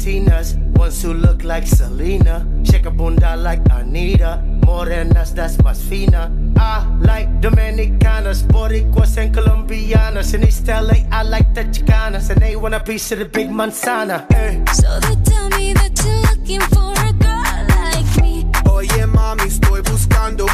Latinas, ones who look like Selena, shake a bunda like Anita, morenas that's más fina. I like Dominicanas, Boricuas and Colombianas. In East LA, I like the Chicanas, and they want a piece of the big manzana. eh. So they tell me that you're looking for a girl like me. Oye mami, estoy buscando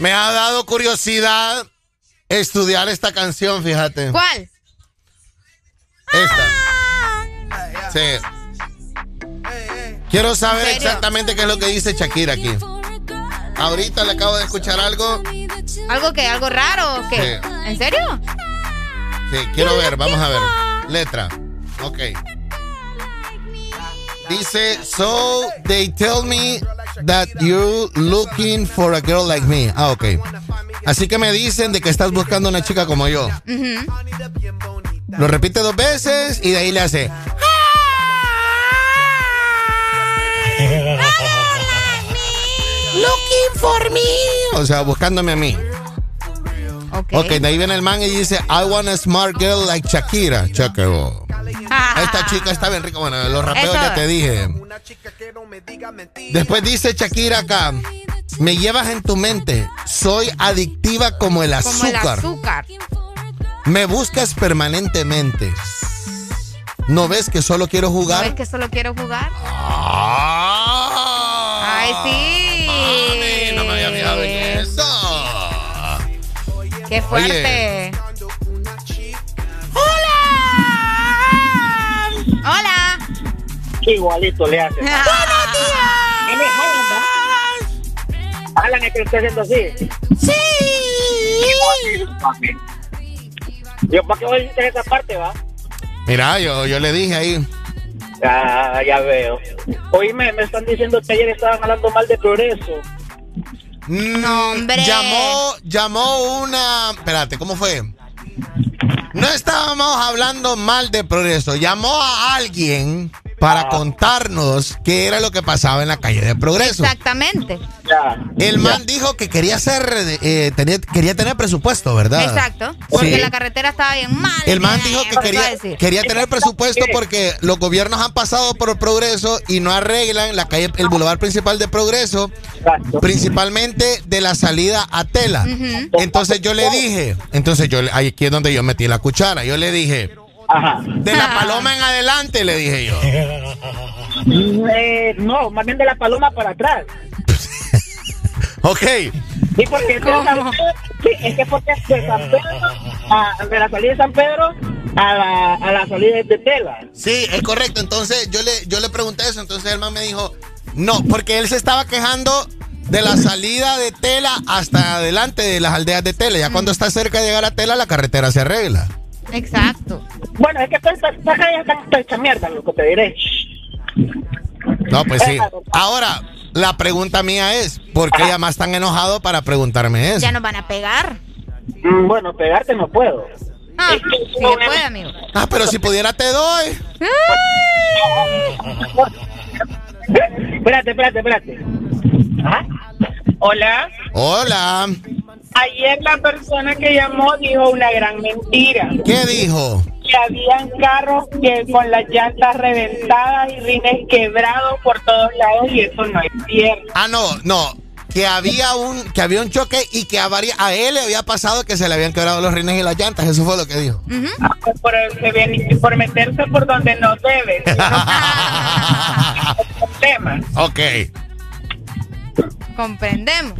Me ha dado curiosidad estudiar esta canción, fíjate. ¿Cuál? Esta. Sí. Quiero saber exactamente qué es lo que dice Shakira aquí. Ahorita le acabo de escuchar algo. ¿Algo que? ¿Algo raro o qué? Sí. ¿En serio? Sí, quiero ver, vamos a ver. Letra. Ok. Dice, so they tell me that you're looking for a girl like me. Ah, ok. Así que me dicen de que estás buscando una chica como yo. Lo repite dos veces y de ahí le hace. Looking for me. O sea, buscándome a mí. Ok, de ahí viene el man y dice, I want a smart girl like Shakira. Shakira. Esta chica está bien rica. Bueno, los rapeos Eso. ya te dije. Después dice Shakira acá, me llevas en tu mente, soy adictiva como el Como el azúcar. Me buscas permanentemente. ¿No ves que solo quiero ¿No jugar? es que solo quiero jugar? Ah. ¡Ay, sí! Mami, no me había fijado en eso. ¡Qué fuerte! Igualito le hace. ¡Buenos días! Alan, es que esté haciendo así. ¡Sí! Yo, ¿para qué voy a decir esa parte, va? Mira, yo, yo le dije ahí. Ah, ya veo. Oíme, me están diciendo que ayer estaban hablando mal de progreso. No, hombre. Llamó, llamó una. Espérate, ¿cómo fue? No estábamos hablando mal de progreso. Llamó a alguien para contarnos qué era lo que pasaba en la calle de progreso. Exactamente. El man dijo que quería hacer, eh, tenía- quería tener presupuesto, ¿verdad? Exacto. Porque Sí. la carretera estaba bien mal. El man dijo que ¿Qué va a quería, decir? quería tener presupuesto porque los gobiernos han pasado por el progreso y no arreglan la calle, el bulevar principal de progreso, principalmente de la salida a Tela. Entonces yo le dije, entonces yo aquí es donde yo metí la cuchara. Yo le dije, de la paloma en adelante, le dije yo. Eh, no, más bien de la paloma para atrás. Ok. Sí, porque es de San Pedro, sí, es que porque es de San Pedro, a- de la salida de San Pedro a la, a la salida de Tela. Sí, es correcto. Entonces yo le, yo le pregunté eso. Entonces el man me dijo, no, porque él se estaba quejando de la salida de Tela hasta adelante de las aldeas de Tela. Ya cuando está cerca de llegar a Tela, la carretera se arregla. Exacto. Bueno, es que está hecha mierda, lo que te diré. No, pues sí. Ahora, la pregunta mía es, ¿por qué llamas tan enojado para preguntarme eso? Ya nos van a pegar. Mm, Bueno, pegarte no puedo. Ah, sí se puede, amigo. Ah, pero si pudiera te doy. espérate, espérate, espérate. Hola. Hola. Ayer la persona que llamó dijo una gran mentira. ¿Qué dijo? Que habían carros que con las llantas reventadas y rines quebrados por todos lados y eso no es cierto. Ah, no, no. Que había un, que había un choque y que a, a él le había pasado que se le habían quebrado los rines y las llantas. Eso fue lo que dijo. Ah, pues por, se viene- por meterse por donde no debe. Ok. Comprendemos.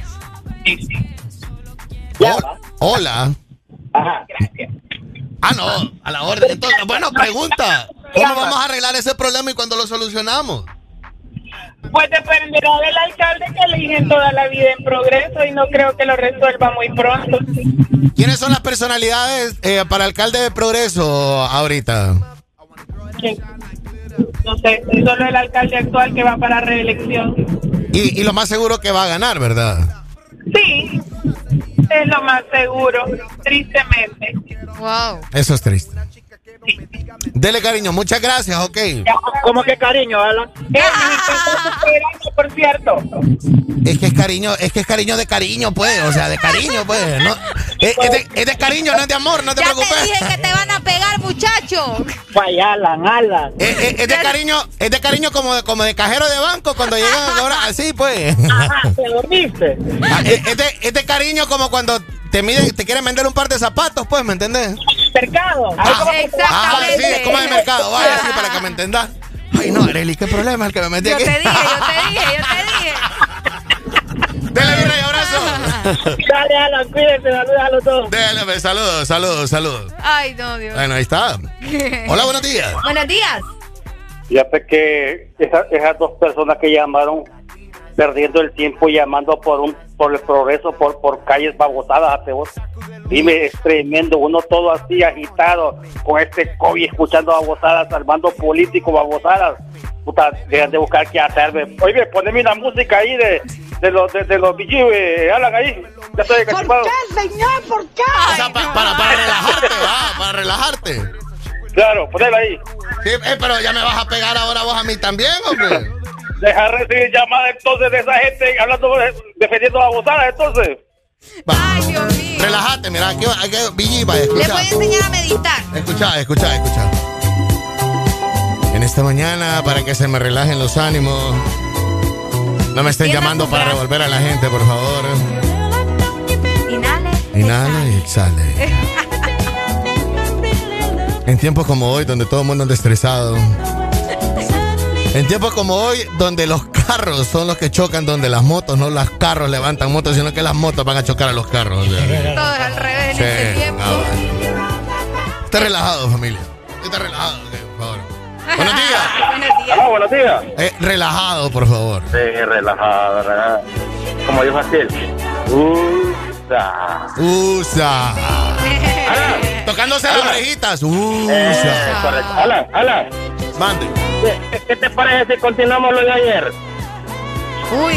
Hola. Ah, no, a la orden. Entonces, bueno, pregunta. ¿Cómo vamos a arreglar ese problema y cuando lo solucionamos? Pues dependerá del alcalde que eligen toda la vida en progreso y no creo que lo resuelva muy pronto. ¿Quiénes son las personalidades eh, para alcalde de Progreso ahorita? No sé, solo el alcalde actual que va para reelección. Y, y lo más seguro que va a ganar, ¿verdad? Sí, es lo más seguro, tristemente. Wow. Eso es triste. Dele cariño, muchas gracias, ok. ¿Cómo que cariño, Alan? por cierto. Es que es cariño, es que es cariño de cariño, pues, o sea, de cariño, pues. No, es, es de, es de cariño, no es de amor, no te Ya preocupes. te dije que te van a pegar, muchacho. Vaya, Alan, Alan. Es, es- es de cariño, es de cariño como de, como de cajero de banco cuando llegan a cobrar, así pues. Ajá, ¿te dormiste? Ah, Es, es de, es de cariño como cuando te miden, te quieren vender un par de zapatos, pues, ¿me entendés? Mercado. Ah, ah, Exactamente. sí, es como de mercado, vaya, sí, para que me entendas. Ay, no, Areli, ¿qué problema es el que me metí Yo aquí? te dije, yo te dije, yo te dije. Dele, mira, y abrazo. Dale, Alan, cuídate, saludos a los dos. Dele, pues, saludos, saludos, saludos. Ay, no, Dios. Bueno, ahí está. Hola, buenos días. Buenos días. Fíjate que esa- esas dos personas que llamaron perdiendo el tiempo llamando por un por el progreso por por calles babosadas vos. Dime, es tremendo, uno todo así agitado con este COVID escuchando babosadas, armando políticos babosadas. Puta, dejan de buscar qué hacer. ve. Oye, poneme una música ahí de, de los de, de los BG, eh, Alan ahí. Ya estoy señor? ¿Por qué? O sea, pa- para, para relajarte, va, para relajarte. Claro, ponela ahí. Sí, eh, pero ya me vas a pegar ahora vos a mí también, hombre. Deja recibir llamadas entonces de esa gente hablando, defendiendo babosadas entonces. Ay, Dios mío. Relájate, mira, aquí, aquí Billy, va, Le escucha. voy a enseñar a meditar. Escucha, escucha, escucha. En esta mañana, para que se me relajen los ánimos, no me estén llamando para revolver a la gente, por favor. Inhale. Inhala y exhale. En tiempos como hoy, donde todo el mundo anda estresado. En tiempos como hoy, donde los carros son los que chocan, donde las motos, no los carros levantan motos, sino que las motos van a chocar a los carros. o sea. Todo es al revés en Sí, este tiempo. ah, bueno. Esté relajado, familia. Esté relajado, por favor. Buenos días. Buenos días. Ah, buenos días. Eh, relajado, por favor. Sí, relajado, relajado. Como dijo aquel. Usa. Usa. Tocándose las orejitas. Eh, Usa. correcto. Alan, Alan. Mande. ¿Qué, qué te parece si continuamos lo de ayer? Uy,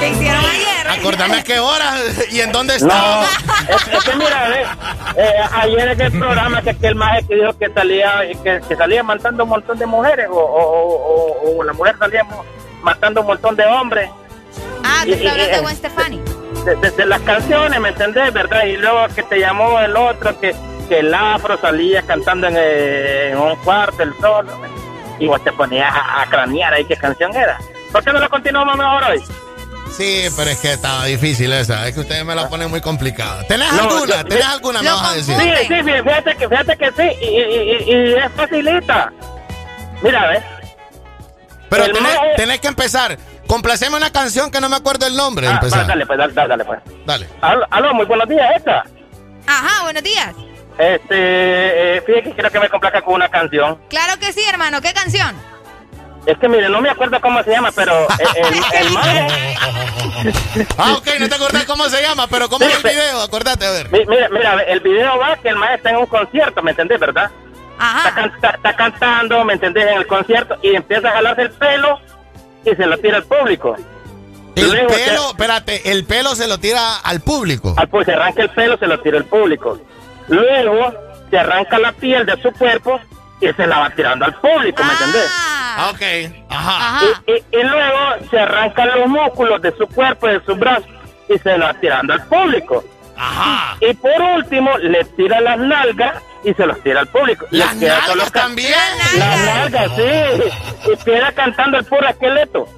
¿qué hicieron ayer? Acordame a qué hora y en dónde No, estaba. es, es que mira, eh, eh, ayer en el programa que aquel maje que dijo que salía que, que salía matando un montón de mujeres o, o, o- o la mujer salía matando un montón de hombres Ah, tú estás hablando de eh, Gwen Stefani. De, de- de las canciones, ¿me entendés? ¿Verdad? Y luego que te llamó el otro que, que el afro salía cantando en, eh, en un cuarto, el solo y vos te ponías a, a cranear ahí qué canción era. ¿Por qué no lo continuamos mejor hoy? Sí, pero es que estaba difícil esa. Es que ustedes me la ponen muy complicada. ¿Tenés No, alguna? yo- ¿Tenés yo- alguna? Me vas a decir. Sí, sí, sí, fíjate que, fíjate que sí, y, y- y- y es facilita. Mira, ¿ves? Pero tenés que empezar. Complaceme una canción que no me acuerdo el nombre. Ah, dale, pues, dale, dale, dale, pues. Dale. Aló, aló, muy buenos días, esta. Ajá, buenos días. Este, eh, fíjate que quiero que me complaca con una canción. Claro que sí, hermano. ¿Qué canción? Es que, mire, no me acuerdo cómo se llama, pero eh, el, el maje- Ah, ok, no te acordás cómo se llama, pero ¿cómo Sí, es el pe- video? Acordate, a ver. Mi- Mira, mira, el video va que el maestro está en un concierto, ¿me entendés, verdad? Está, can- está- está cantando, ¿me entendés? En el concierto y empieza a jalarse el pelo y se lo tira al público. El Luego pelo, espérate, el pelo se lo tira al público. Al pues se arranca el pelo, se lo tira el público. Luego se arranca la piel de su cuerpo y se la va tirando al público, ¿me entendés? Ah, ok. Ajá. Y, y- y luego se arrancan los músculos de su cuerpo, de sus brazos y se lo va tirando al público. Ajá. Y por último, le tira las nalgas y se los tira al público. ¿Las queda nalgas también? Las nalgas, sí. Y queda cantando el puro esqueleto.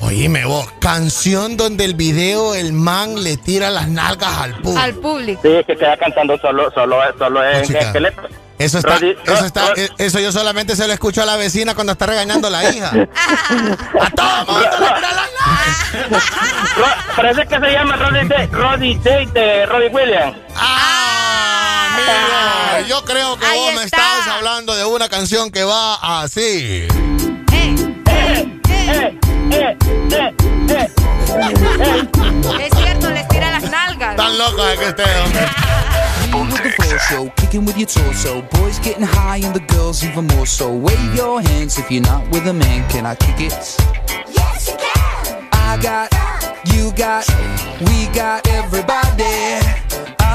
Oíme vos, canción donde el video el man le tira las nalgas al público. Al público. Sí, que queda cantando solo, solo, solo en chica. esqueleto. Eso está, Rodi- eso está, eh, eso yo solamente se lo escucho a la vecina cuando está regañando a la hija. a todo mundo le tira las Ro- Parece que se llama Roddy Day, Roddy Day de Roddy Williams. Ah, yo creo que Ahí vos me está. estabas hablando de una canción que va así. Eh, eh, eh. Es cierto, les tira las nalgas. Tan loco de que esté, hombre. with the full show, kicking with your torso. Boys getting high and the girls even more so. Wave your hands if you're not with a man. Can I kick it? Yes, you can. I got, you got, we got everybody.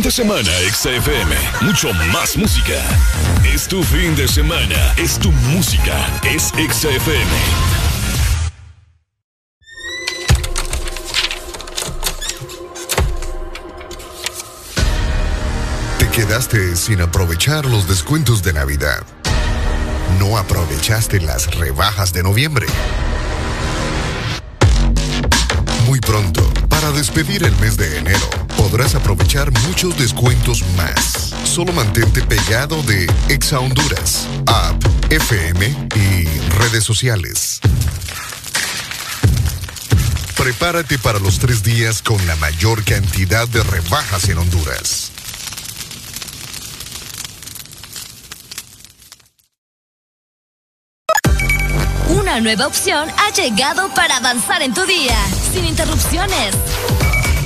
Fin de semana, XFM. Mucho más música. Es tu fin de semana. Es tu música. Es XFM. Te quedaste sin aprovechar los descuentos de Navidad. No aprovechaste las rebajas de noviembre. Muy pronto, para despedir el mes de enero, podrás aprovechar muchos descuentos más. Solo mantente pegado de Exa Honduras, App, FM y redes sociales. Prepárate para los tres días con la mayor cantidad de rebajas en Honduras. Una nueva opción ha llegado para avanzar en tu día, sin interrupciones.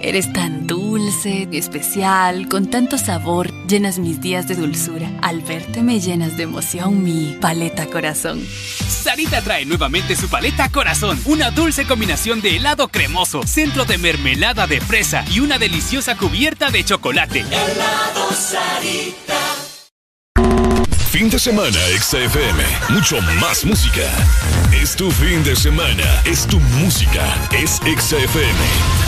Eres tan dulce, especial, con tanto sabor, llenas mis días de dulzura. Al verte me llenas de emoción mi paleta corazón. Sarita trae nuevamente su paleta Corazón, una dulce combinación de helado cremoso, centro de mermelada de fresa y una deliciosa cubierta de chocolate. Helado Sarita. Fin de semana, XFM. Mucho más música. Es tu fin de semana. Es tu música. Es XFM.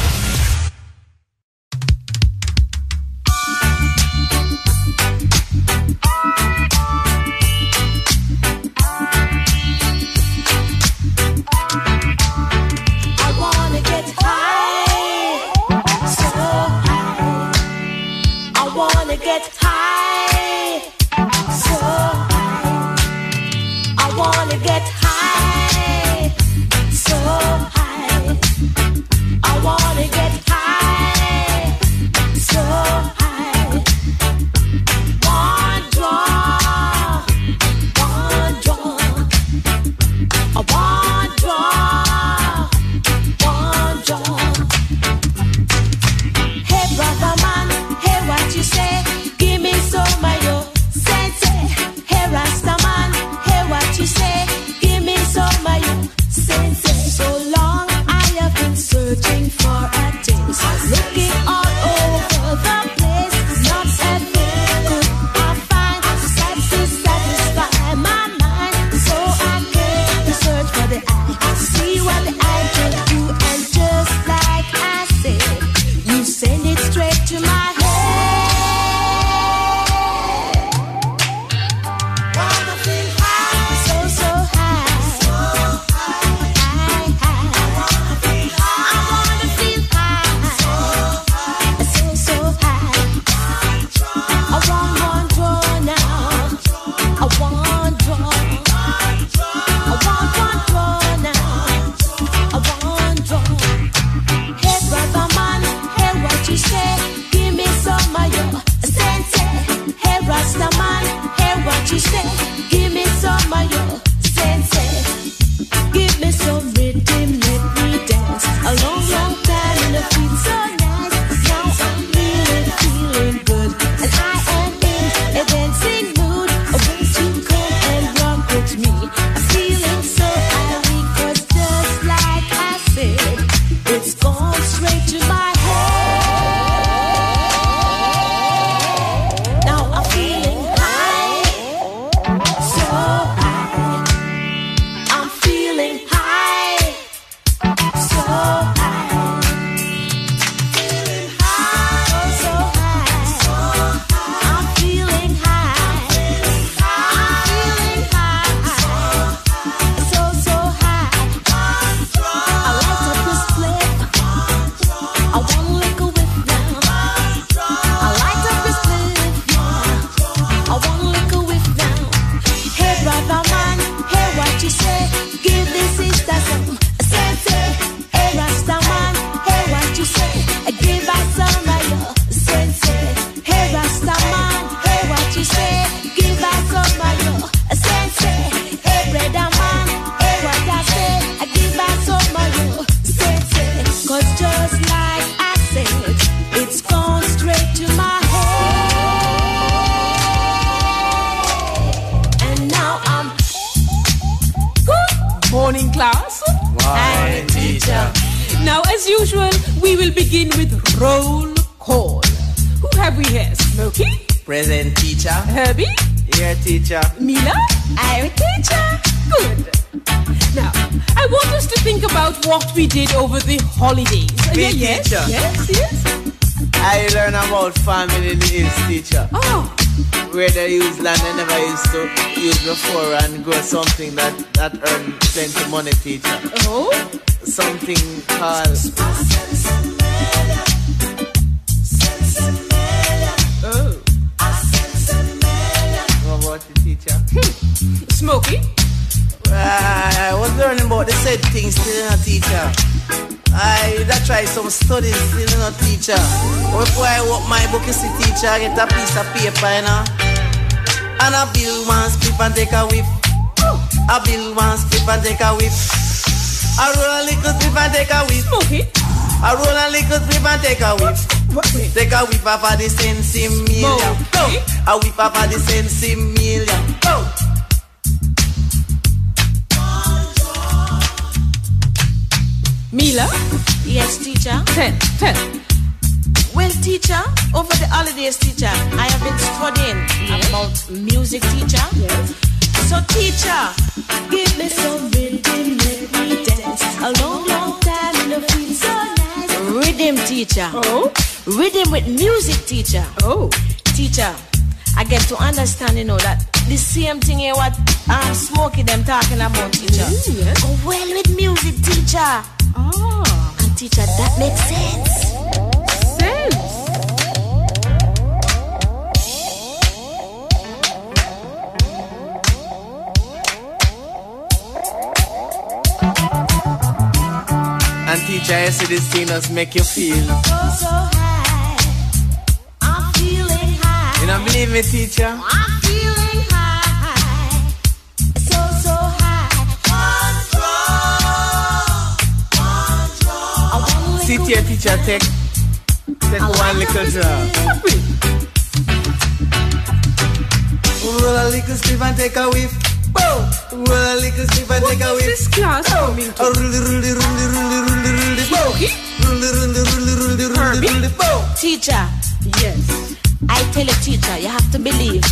We will begin with roll call. Who have we here? Smokey? Present teacher. Herbie? Here teacher. Mila? I'm teacher. Good. Now, I want us to think about what we did over the holidays. Uh, Me yeah, yes, teacher. yes, yes. I learn about family in the teacher. Oh. Where they use land they never used to use before and grow something that that earn plenty money, teacher. Oh. Something called. Smokey? I was learning about the said things still, you know, teacher. I that try some studies still, you know, teacher. Before I walk my book, you see, teacher, I get a piece of paper, you know. And I bill one split and take a whiff. I bill one split and take a whiff. I roll a little split and take a whiff. Smokey? I roll a little split and take a whiff. Take a whiff off of the sensi million. Go. A whiff off of the sensi million. Go. Mila? Yes, teacher. Ten. Ten. Well, teacher, over the holidays, teacher, I have been studying about music, teacher. Yes. So, teacher, give me some rhythm, let me dance. A long, long time in the feel so nice. Rhythm, teacher. Oh. Rhythm with music, teacher. Oh. Teacher, I get to understand, you know, that the same thing here what um, Smokey them talking about, teacher. Mm, yes. Go well with music, teacher. Ah. And teacher, that makes sense. Sense. And teacher, I see this thing does make you feel. Oh, so high. I'm feeling high. You don't believe me, teacher? I'm feeling high. Sit here, teacher, take, take one little drop. Roll a little strip and take a whiff. Boom! Roll a little strip and take a whiff. This class coming to. Roll roll roll roll roll roll it, boom! Smokey? Roll roll roll roll roll roll it, boom! Teacher, Yes. I tell you, teacher, you have to believe.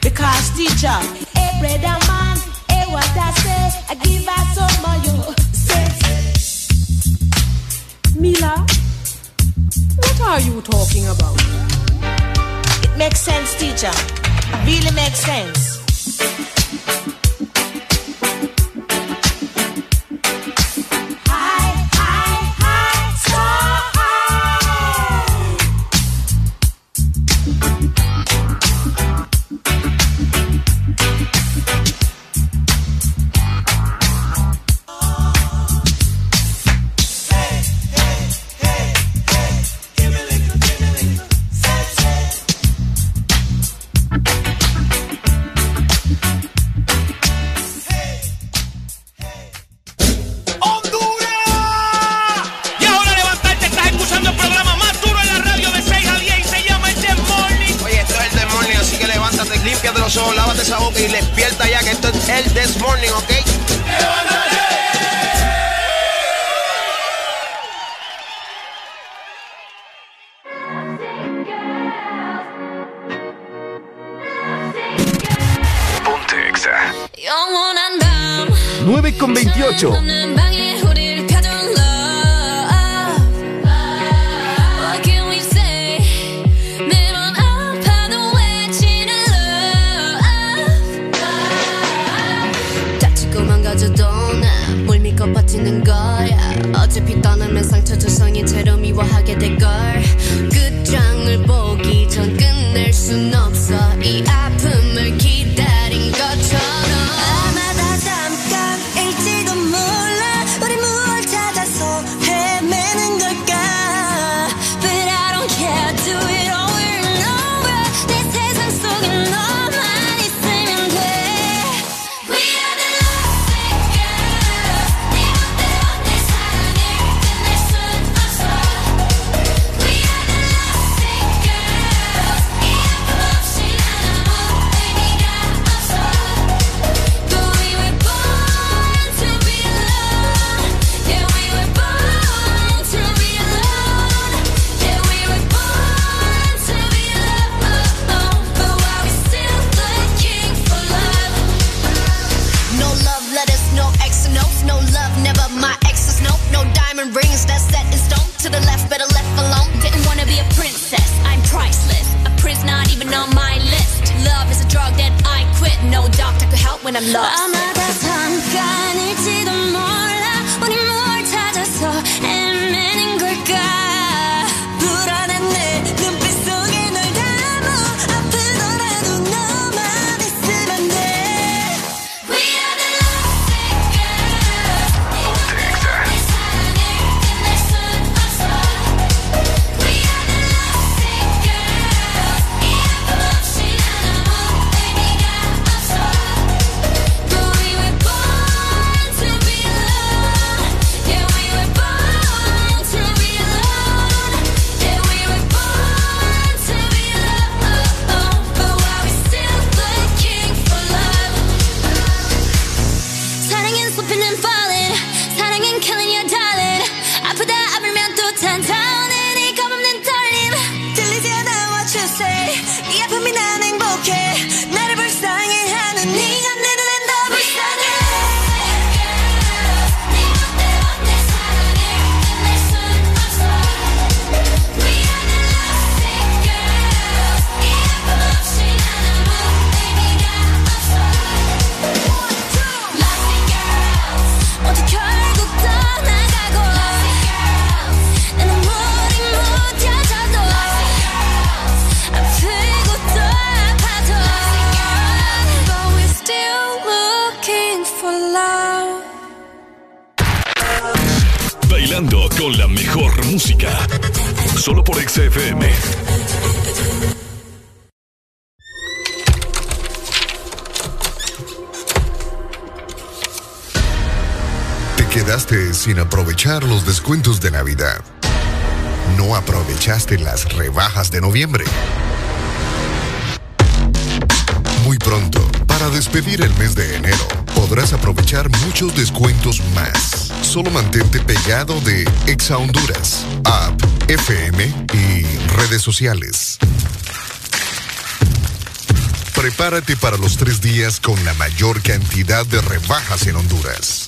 Because, teacher, hey, brother man, hey, what I say, I give her some of sense. Mila? What are you talking about? It makes sense, teacher. It really makes sense. y despierta ya que esto es el This Morning, ¿ok? Ponte Exa. 9 con 28. 채로 미워하게 될걸. 끝장을 보기 전 끝낼 순 없어. 이 Navidad. No aprovechaste las rebajas de noviembre. Muy pronto, para despedir el mes de enero, podrás aprovechar muchos descuentos más. Solo mantente pegado de Exa Honduras, App, FM y redes sociales. Prepárate para los tres días con la mayor cantidad de rebajas en Honduras.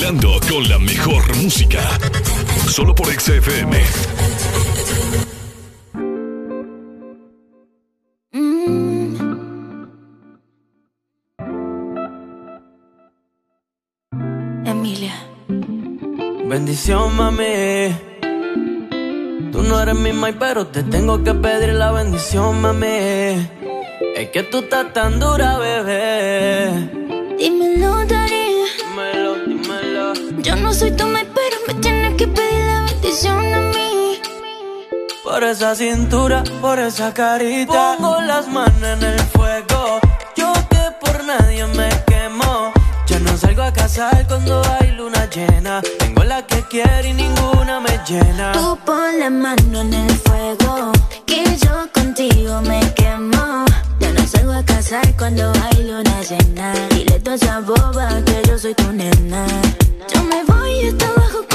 Bailando con la mejor música. Solo por XFM. Emilia. Bendición, mami. Tú no eres mi mai, pero te tengo que pedir la bendición, mami. Es que tú estás tan dura, bebé. Dímelo, Por esa cintura, por esa carita. Pongo las manos en el fuego. Yo que por nadie me quemo. Ya no salgo a cazar cuando hay luna llena. Tengo la que quiere y ninguna me llena. Tú pon la mano en el fuego, que yo contigo me quemo. Ya no salgo a casar cuando hay luna llena. Dile a esa boba que yo soy tu nena. Yo me voy hasta abajo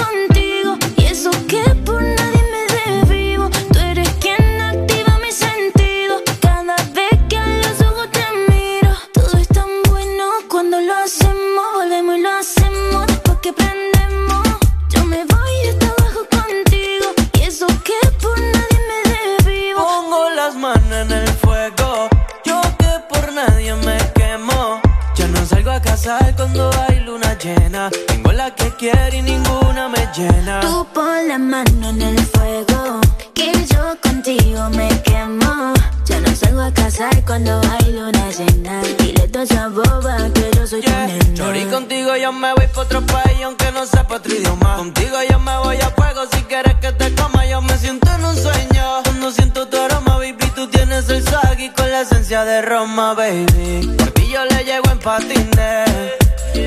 quiere y ninguna me llena. Tú pon la mano en el fuego, que yo contigo me quemo. Ya no salgo a casar cuando hay luna llena. Dile tú a esa boba que yo soy tu nena. Chori, contigo yo me voy pa' otro país aunque no sepa otro idioma. Contigo yo me voy a fuego si quieres que te coma. Yo me siento en un sueño. Cuando siento tu aroma, baby, tú tienes el y con la esencia de Roma, baby. Por ti yo le llego en patines.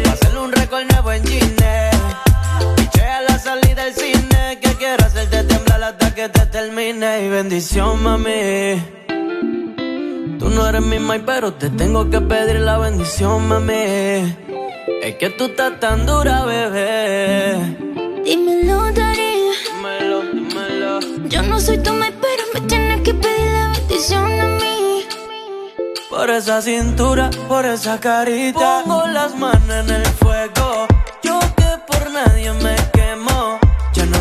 Pa' hacerle un récord nuevo en jeans la salida del cine Que quiero hacerte temblar hasta que te termine. Y bendición, mami. Tú no eres mi mai, pero te tengo que pedir la bendición, mami. Es que tú estás tan dura, bebé. Dímelo, Darío Dímelo, dímelo. Yo no soy tu mai, pero me tienes que pedir la bendición a mí. Por esa cintura, por esa carita, pongo las manos en el fuego.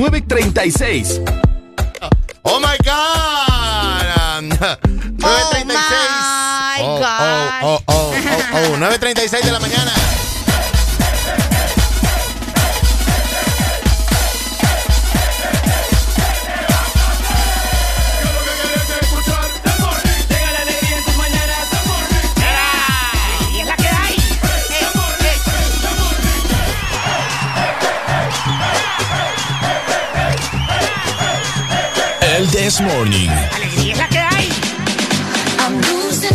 936. Oh my God. Um, 936. my oh, God. Oh, oh, oh, oh, oh. 936 de la mañana. This Morning. Alegría es la que hay.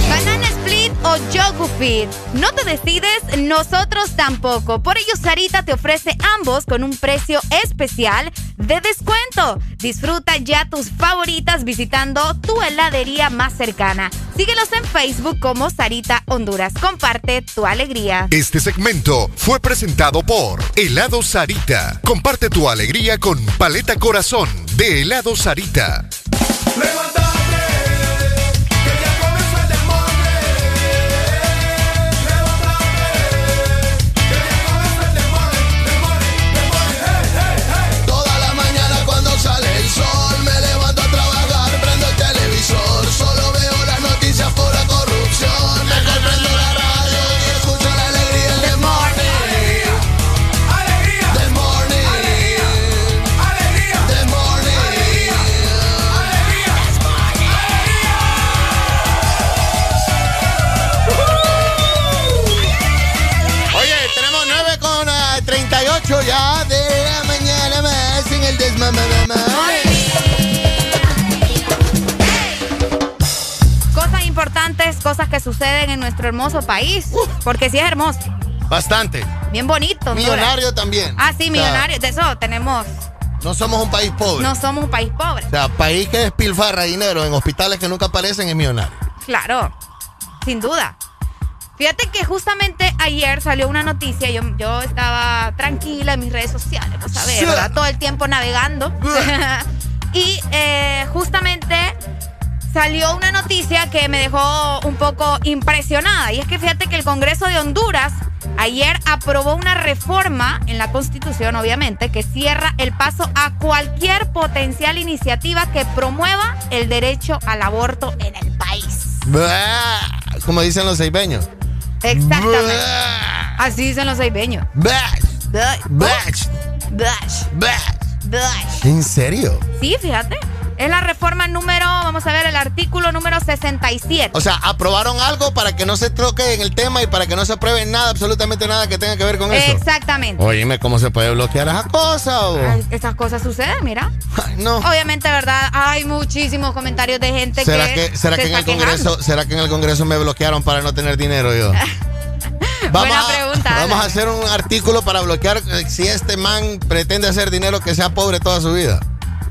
Banana Split o Yogu Fit. No te decides, nosotros tampoco. Por ello, Sarita te ofrece ambos con un precio especial de descuento. Disfruta ya tus favoritas visitando tu heladería más cercana. Síguelos en Facebook como Sarita Honduras. Comparte tu alegría. Este segmento fue presentado por Helado Sarita. Comparte tu alegría con Paleta Corazón de Helado Sarita. Toda cosas que suceden en nuestro hermoso país. Porque sí es hermoso. Bastante. Bien bonito. Honduras. Millonario también. Ah, sí, O sea, millonario. De eso tenemos. no somos un país pobre. No somos un país pobre. O sea, país que despilfarra dinero en hospitales que nunca aparecen es millonario. Claro, sin duda. Fíjate que justamente ayer salió una noticia, yo, yo estaba tranquila en mis redes sociales, pues a ver, Sí. todo el tiempo navegando. y eh, justamente salió una noticia que me dejó un poco impresionada. Y es que fíjate que el Congreso de Honduras ayer aprobó una reforma en la Constitución, obviamente, que cierra el paso a cualquier potencial iniciativa que promueva el derecho al aborto en el país. Como dicen los seibeños. Exactamente. Así dicen los seibeños. ¿En serio? Sí, fíjate. Es la reforma número, vamos a ver, el artículo número 67. O sea, aprobaron algo para que no se troque en el tema y para que no se apruebe nada, absolutamente nada que tenga que ver con eso. Exactamente. Oíme, ¿cómo se puede bloquear esa cosa? o? Ay, Esas cosas suceden, mira. no. Obviamente, ¿verdad? Hay muchísimos comentarios de gente ¿Será que. que, será se que en el. Congreso, será que en el Congreso me bloquearon para no tener dinero yo? Buena a, pregunta, vamos a hacer un artículo para bloquear eh, si este man pretende hacer dinero que sea pobre toda su vida.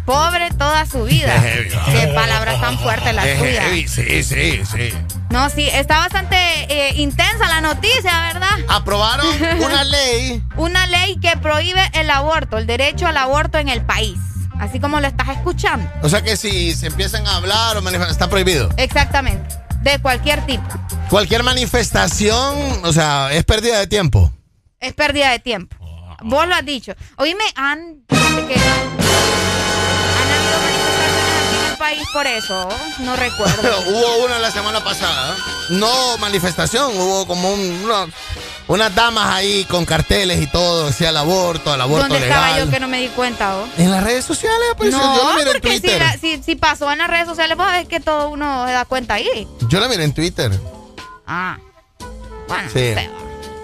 Pobre toda su vida. Es heavy, ¿no? Qué palabras tan fuertes las tuyas. Sí, sí, sí. No, sí, está bastante eh, intensa la noticia, ¿verdad? Aprobaron una ley. Una ley que prohíbe el aborto, el derecho al aborto en el país. Así como lo estás escuchando. O sea que si se empiezan a hablar o manifestar, está prohibido. Exactamente. De cualquier tipo. Cualquier manifestación, o sea, es pérdida de tiempo. Es pérdida de tiempo. Vos lo has dicho. Oíme, han. que país por eso. No recuerdo. hubo una la semana pasada. No manifestación, hubo como un, una- unas damas ahí con carteles y todo, decía el aborto, el aborto ¿Dónde estaba legal. yo que no me di cuenta, vos? En las redes sociales apareció, no, yo miré en porque si, Twitter. la- si, si pasó en las redes sociales, vos ves que todo uno se da cuenta ahí. Yo la miré en Twitter. Ah. Bueno, Sí. no sé,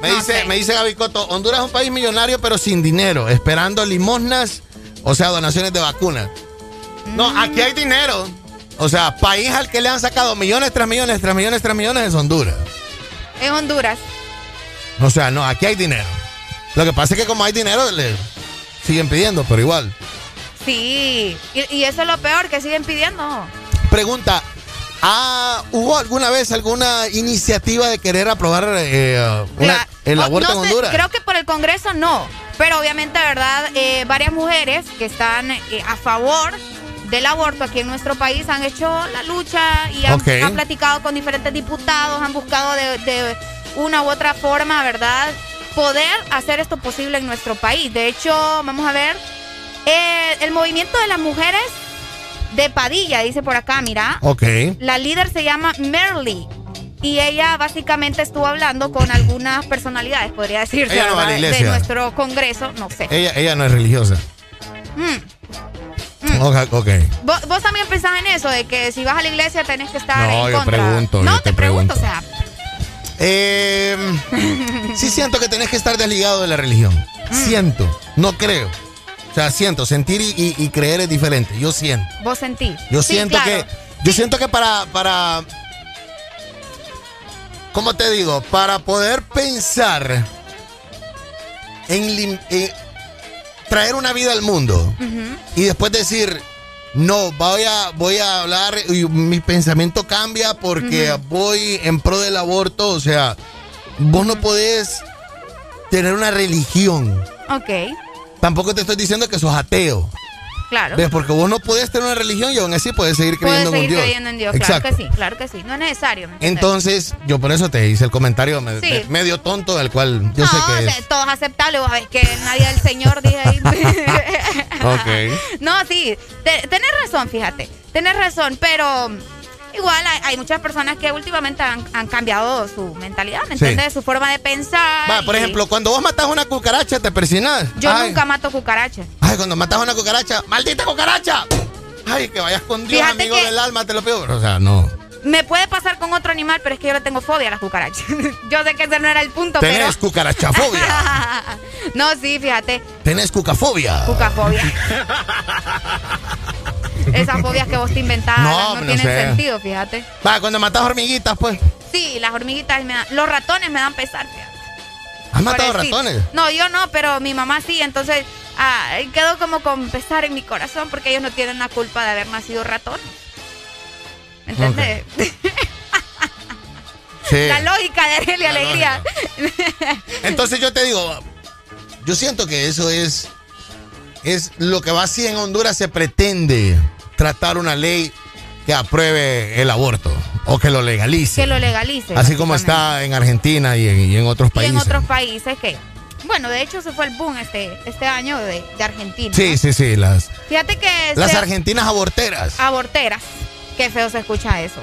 Me No dice, sé. me dice Gaby Coto, Honduras es un país millonario pero sin dinero, esperando limosnas, o sea, donaciones de vacunas. No, aquí hay dinero. O sea, país al que le han sacado millones tras millones, tras millones, tras millones es Honduras. En Honduras. O sea, no, aquí hay dinero. Lo que pasa es que como hay dinero, le siguen pidiendo, pero igual. Sí. Y, y eso es lo peor, que siguen pidiendo. Pregunta, ¿ah, ¿hubo alguna vez alguna iniciativa de querer aprobar eh, una- el o- aborto no en sé, Honduras? Creo que por el Congreso no. Pero obviamente, ¿verdad? Eh, varias mujeres que están eh, a favor del aborto aquí en nuestro país han hecho la lucha y han, platicado con diferentes diputados, han buscado de, de una u otra forma, ¿verdad? Poder hacer esto posible en nuestro país. De hecho, vamos a ver, eh, el movimiento de las mujeres de Padilla, dice por acá, mira. Ok. La líder se llama Merly. Y ella básicamente estuvo hablando con algunas personalidades, podría decirse, no de nuestro congreso, no sé. Ella, ella no es religiosa. Mm. Ok. ¿Vos, vos también pensás en eso, de que si vas a la iglesia tenés que estar No, en yo contra. pregunto, no, yo te te pregunto, pregunto. o sea, Eh, sí siento que tenés que estar desligado de la religión. Siento, no creo. O sea, siento, sentir y, y- y creer es diferente. Yo siento. vos sentís. Yo Sí, siento claro. que, yo siento que para, para, ¿cómo te digo? Para poder pensar en, en traer una vida al mundo y después decir, no, voy a, voy a hablar y mi pensamiento cambia porque voy en pro del aborto. O sea, vos no podés tener una religión. Ok, Tampoco te estoy diciendo que sos ateo. Claro. ¿Ves? Porque vos no podés tener una religión y aún así puedes seguir Puedes creyendo en un seguir Dios. creyendo en Dios, Exacto. claro que sí, claro que sí. No es necesario. Entonces, yo por eso te hice el comentario me- Sí. me- medio tonto, del cual yo no, sé que es. todo es aceptable, vos sabés que nadie del Señor dije ahí. Ok. No, sí, te- tenés razón, fíjate. Tenés razón, pero igual hay, hay muchas personas que últimamente han, han cambiado su mentalidad, ¿me Sí. entiendes? Su forma de pensar. Va, por y ejemplo, cuando vos matas una cucaracha, te persinas. Yo ay, nunca mato cucarachas. Ay, cuando matas una cucaracha, ¡maldita cucaracha! Ay, que vayas con Dios, Fíjate amigo que- del alma, te lo pido. O sea, no. Me puede pasar con otro animal, pero es que yo le tengo fobia a las cucarachas. yo sé que ese no era el punto, Tenés cucarachafobia. pero. no, sí, fíjate. Tenés cucafobia. Cucafobia. Esas fobias que vos te inventás No, no, no tienen sé. sentido, fíjate. Va, cuando matas hormiguitas, pues. Sí, las hormiguitas me dan. Los ratones me dan pesar, fíjate. ¿Has matado ratones? No, yo no, pero mi mamá sí. Entonces ah, quedó como con pesar en mi corazón porque ellos no tienen la culpa de haber nacido ratón. ¿Me entiendes? Sí. La lógica de La Alegría. Entonces yo te digo, yo siento que eso es, es lo que va así en Honduras se pretende tratar una ley que apruebe el aborto o que lo legalice. que lo legalice. Así como está en Argentina y en, y en otros Y en países. otros países que. Bueno, de hecho, se fue el boom este, este año de, de Argentina. Sí, sí, sí, las, Fíjate que. las se- argentinas aborteras. Aborteras. Qué feo se escucha eso.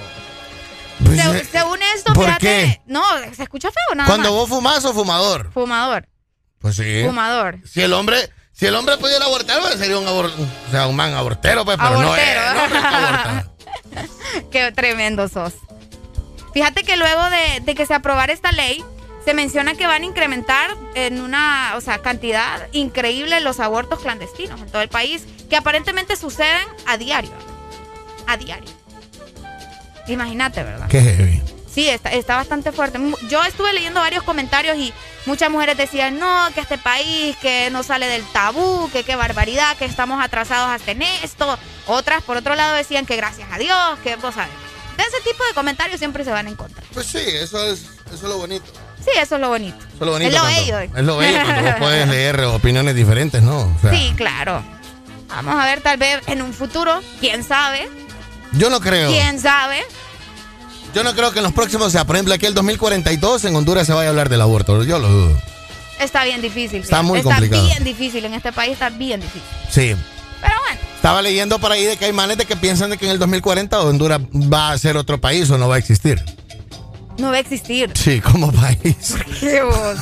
Pues, Se- eh, según esto, ¿por fíjate. qué? No, se escucha feo nada Cuando más. vos fumás o fumador. Fumador. Pues sí. Fumador. Si el hombre, si el hombre pudiera abortar, pues sería un abor- o sea, un man abortero, pues, pero no es. Abortero. hombre que aborta. Qué tremendo sos. Fíjate que luego de, de que se aprobara esta ley, se menciona que van a incrementar en una o sea, cantidad increíble los abortos clandestinos en todo el país, que aparentemente suceden a diario. A diario. Imagínate, ¿verdad? Qué heavy. Sí, está, está bastante fuerte. Yo estuve leyendo varios comentarios y muchas mujeres decían, no, que este país, que no sale del tabú, que qué barbaridad, que estamos atrasados hasta en esto. Otras, por otro lado, decían que gracias a Dios, que vos sabes. De ese tipo de comentarios siempre se van en contra. Pues sí, eso es, eso es lo bonito. Sí, eso es lo bonito. Eso es lo bonito. Es lo cuando- bello. Es lo bello cuando vos puedes leer opiniones diferentes, ¿no? O sea, Sí, claro. Vamos a ver, tal vez en un futuro, quién sabe, Yo no creo. quién sabe. Yo no creo que en los próximos, o sea, por ejemplo, aquí el 2042 en Honduras se vaya a hablar del aborto. Yo lo dudo. Está bien difícil. Está muy está complicado. bien difícil. En este país está bien difícil. Sí. Pero bueno. Estaba leyendo por ahí de que hay manes de que piensan de que en el 2040 Honduras va a ser otro país o no va a existir. No va a existir. Sí, como país. ¿Qué vos?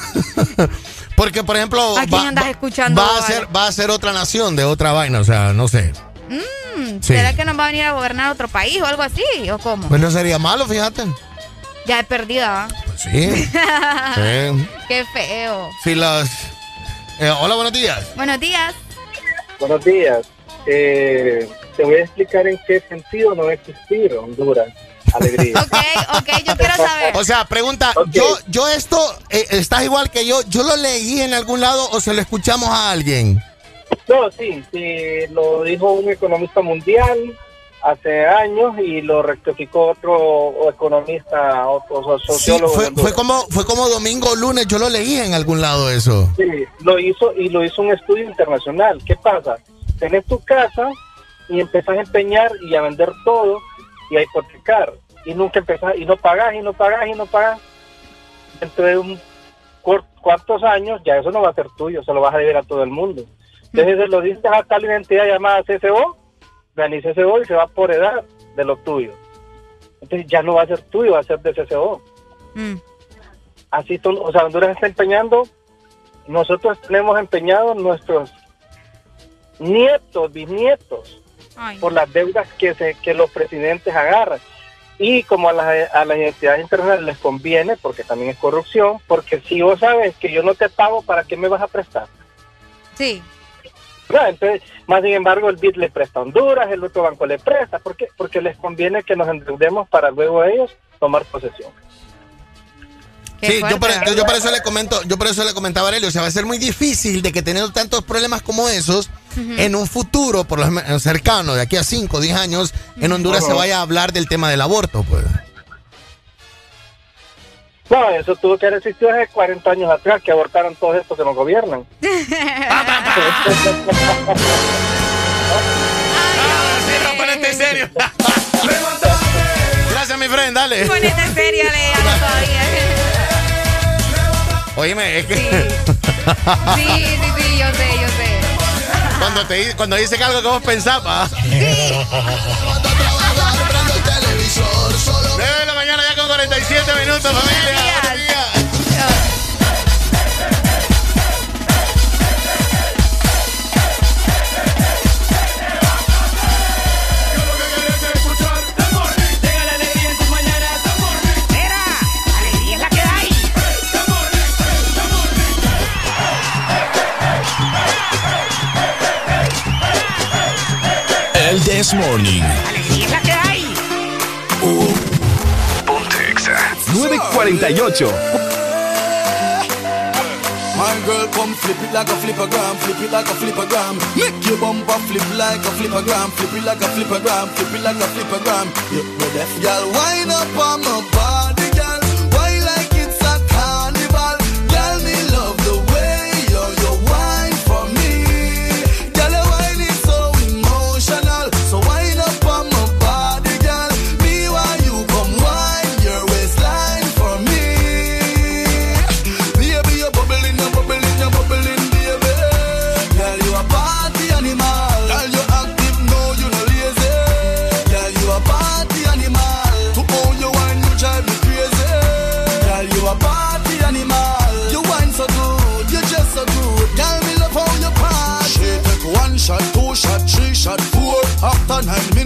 Porque, por ejemplo, ¿A quién va, andas escuchando? va a ser, va a ser otra nación de otra vaina, o sea, no sé. Mm, Sí. ¿Será que nos va a venir a gobernar otro país o algo así? ¿O cómo? Pues no sería malo, fíjate. Ya he perdido, ¿ah? Pues sí. Sí. Qué feo. Sí, las. eh, hola, buenos días. Buenos días. Buenos días. Eh, te voy a explicar en qué sentido no va a existir Honduras. Alegría. Ok, ok, yo quiero saber. O sea, pregunta, yo, yo esto, eh, estás igual que yo, ¿yo lo leí en algún lado o se lo escuchamos a alguien? No, sí, sí, lo dijo un economista mundial hace años y lo rectificó otro economista, otro so- Sí, sociólogo. de fue, como, fue como domingo o lunes, yo lo leí en algún lado eso. Sí, lo hizo y lo hizo un estudio internacional. ¿Qué pasa? Tenés tu casa y empezás a empeñar y a vender todo y a hipotecar y nunca empezás y no pagás y no pagás y no pagás. Dentro de un cuantos años ya eso no va a ser tuyo, se lo vas a deber a todo el mundo. Entonces se lo diste a tal identidad llamada CCO, gané CCO y se va por edad de lo tuyo. Entonces ya no va a ser tuyo, va a ser de CCO. Mm. Así, o sea, Honduras está empeñando, nosotros tenemos empeñados nuestros nietos, bisnietos, Ay, por las deudas que, se, que los presidentes agarran. Y como a las, a las identidades internacionales les conviene, porque también es corrupción, porque si vos sabes que yo no te pago, ¿para qué me vas a prestar? Sí. No, entonces, más sin embargo, el BID le presta a Honduras, el otro banco le presta. ¿Por qué? Porque les conviene que nos endeudemos para luego ellos tomar posesión. Sí, yo por, yo por eso le comento, yo por eso le comentaba a Aurelio, o sea, va a ser muy difícil de que teniendo tantos problemas como esos, en un futuro, por lo menos cercano, de aquí a 5 o 10 años, en Honduras se vaya a hablar del tema del aborto, pues. No, eso tuvo que haber existido hace 40 años atrás, que abortaron todos estos que nos gobiernan. ponete serio. Gracias, mi friend, dale. Ponete en serio, Alejandro, todavía. Oíme, es que Sí, sí, sí, yo sé, yo sé. cuando, te, cuando dice que algo que vos pensabas. 9 de la mañana ya con 47 minutos, This Morning. Alegría es la que hay. Ponte Exa. 948. My girl, come flip it like a flippergram, flip it like a flippergram. Make your bumper flip like a flippergram, flip it like a flippergram, flip it like a flippergram. You know that, girl, wind up on my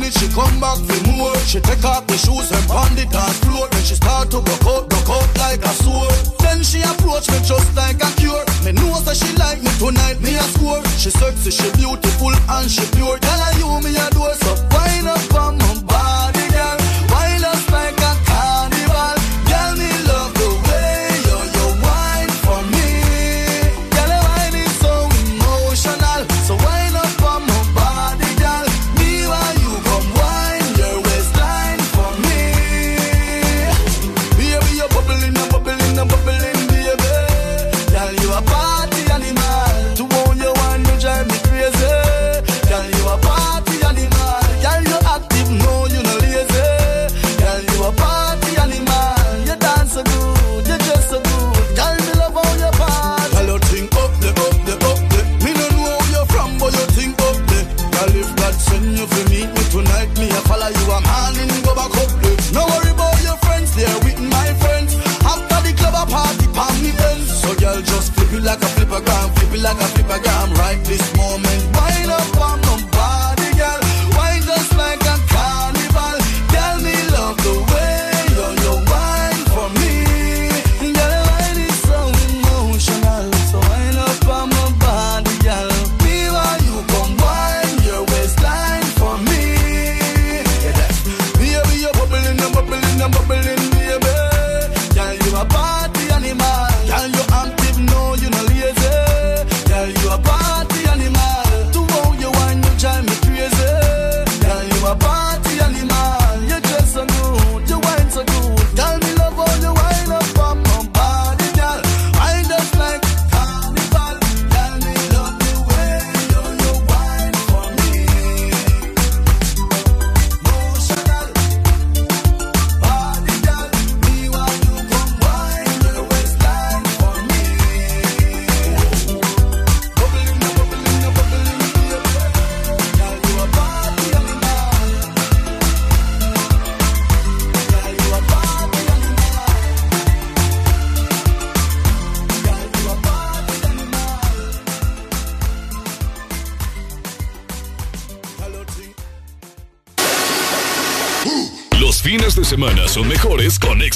minutes, she come back for more. She take off the shoes and pound the dance floor. Then she start to broke out, broke out like a sword. Then she approach me just like a cure. Me know that she like me tonight, me a score. She sexy, she beautiful and she pure. Tell her you me adore, so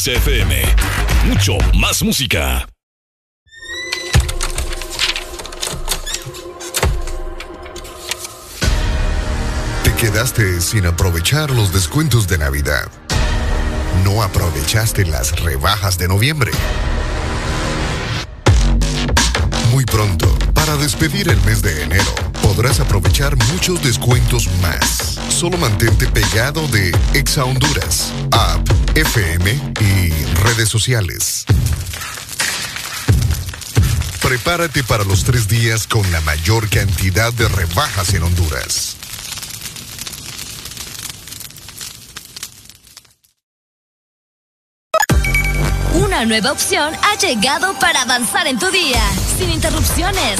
con XFM. Mucho más música. Te quedaste sin aprovechar los descuentos de Navidad. No aprovechaste las rebajas de noviembre. Muy pronto, para despedir el mes de enero, podrás aprovechar muchos descuentos más. Solo mantente pegado de Exa Honduras, app, FM y redes sociales. Prepárate para los tres días con la mayor cantidad de rebajas en Honduras. Una nueva opción ha llegado para avanzar en tu día, sin interrupciones.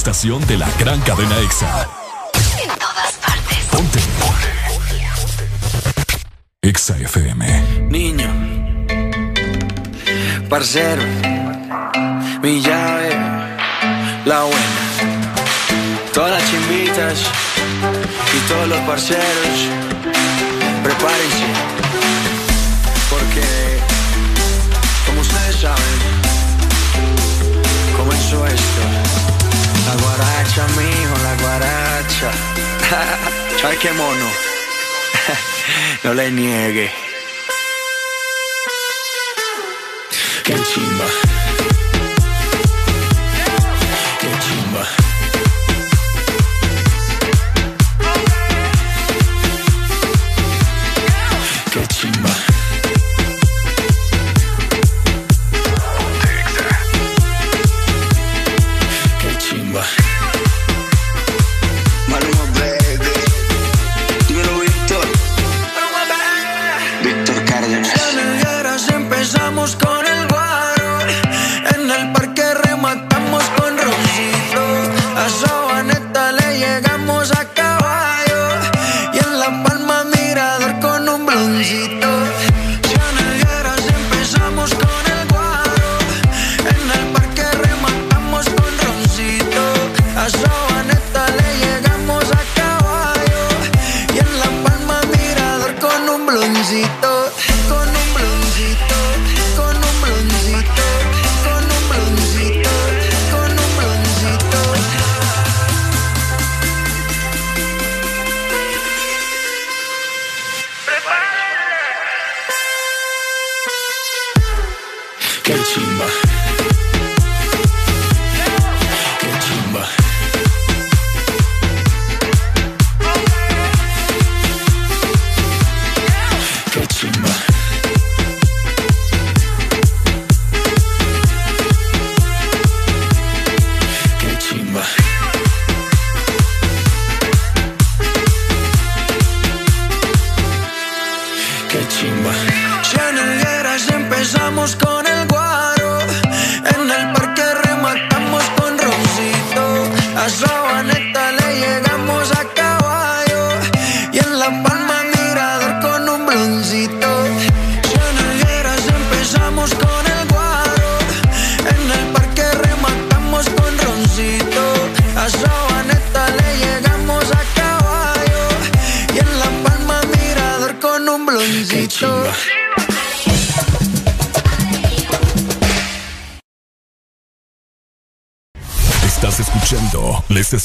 Estación de la gran cadena EXA. En todas partes. Ponte. EXA FM. Niño, parcero, mi llave, la buena. Todas las chimbitas y todos los parceros, prepárense. Guaracha, mijo, la guaracha. Ay, qué mono. no le niegue. Qué chimba.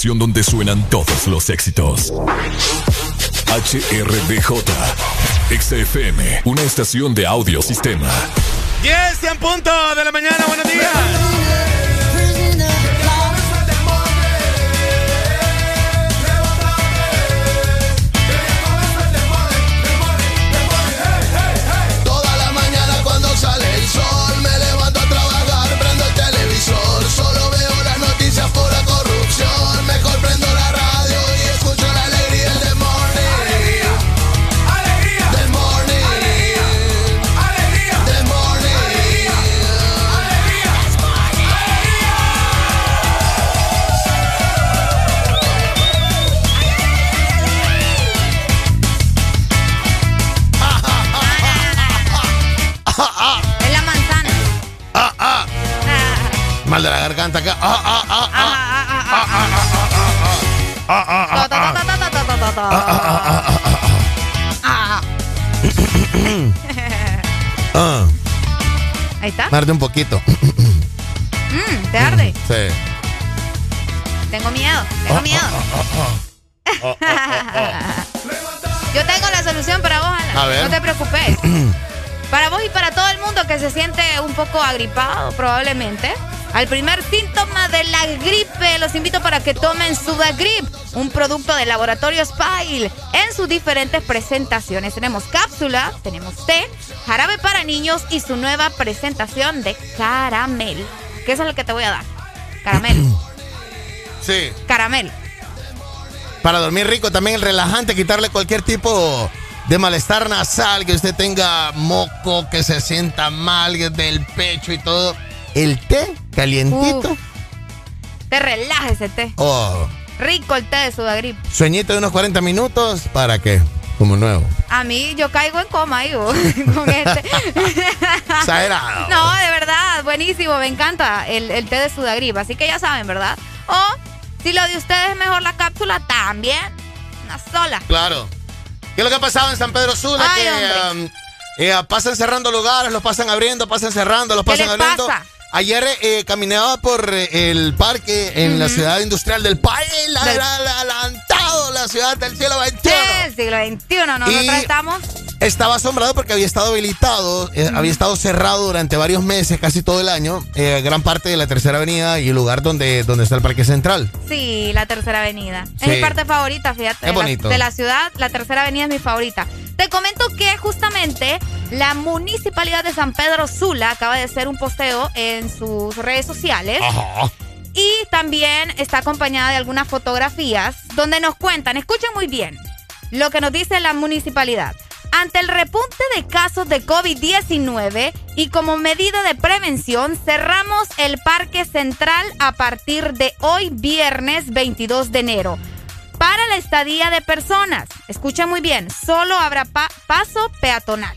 Estación donde suenan todos los éxitos. HRDJ. XFM, una estación de audio sistema. 10 y en punto de la mañana, buenos días. Ah. Ah, Ahí está. arde un poquito. Mm, ¿Te arde? Sí. Tengo miedo, tengo miedo. Yo tengo la solución para vos, Alan. No te preocupes. Para vos y para todo el mundo que se siente un poco agripado, probablemente. Al primer de la gripe, los invito para que tomen Sudagrip, un producto del laboratorio Spile, en sus diferentes presentaciones. Tenemos cápsula, tenemos té, jarabe para niños y su nueva presentación de caramel. ¿Qué es lo que te voy a dar? Caramel. Sí. Caramel. Para dormir rico, también el relajante, quitarle cualquier tipo de malestar nasal, que usted tenga moco, que se sienta mal del pecho y todo. el té calientito. Uf. Ese té. Oh, Rico el té de Sudagrip. sueñito de unos 40 minutos, ¿para qué? Como nuevo. A mí yo caigo en coma vos, con este. Exagerado. No, de verdad, buenísimo, me encanta el, el té de Sudagrip, así que ya saben, ¿verdad? O si lo de ustedes es mejor la cápsula, también. Una sola. Claro. ¿Qué es lo que ha pasado en San Pedro Sula? Ay, que um, eh, pasan cerrando lugares, los pasan abriendo, pasan cerrando, los ¿Qué pasan les abriendo. pasa? Ayer eh, caminaba por eh, el parque en la ciudad industrial del país, la, Del- la- la- adelantado, la ciudad del cielo 21. El siglo XXI, nosotros Y- estamos. Estaba asombrado porque había estado habilitado, eh, había estado cerrado durante varios meses, casi todo el año, eh, gran parte de la tercera avenida y el lugar donde, donde está el parque central. Sí, la tercera avenida. Sí. Es mi parte favorita, fíjate. Es de la- bonito. de la ciudad, la tercera avenida es mi favorita. Te comento que justamente la municipalidad de San Pedro Sula acaba de hacer un posteo en sus redes sociales. Ajá. Y también está acompañada de algunas fotografías donde nos cuentan, escuchen muy bien, lo que nos dice la municipalidad. Ante el repunte de casos de COVID-19 y como medida de prevención, cerramos el Parque Central a partir de hoy, viernes 22 de enero. Para la estadía de personas, escuchen muy bien, solo habrá pa- paso peatonal.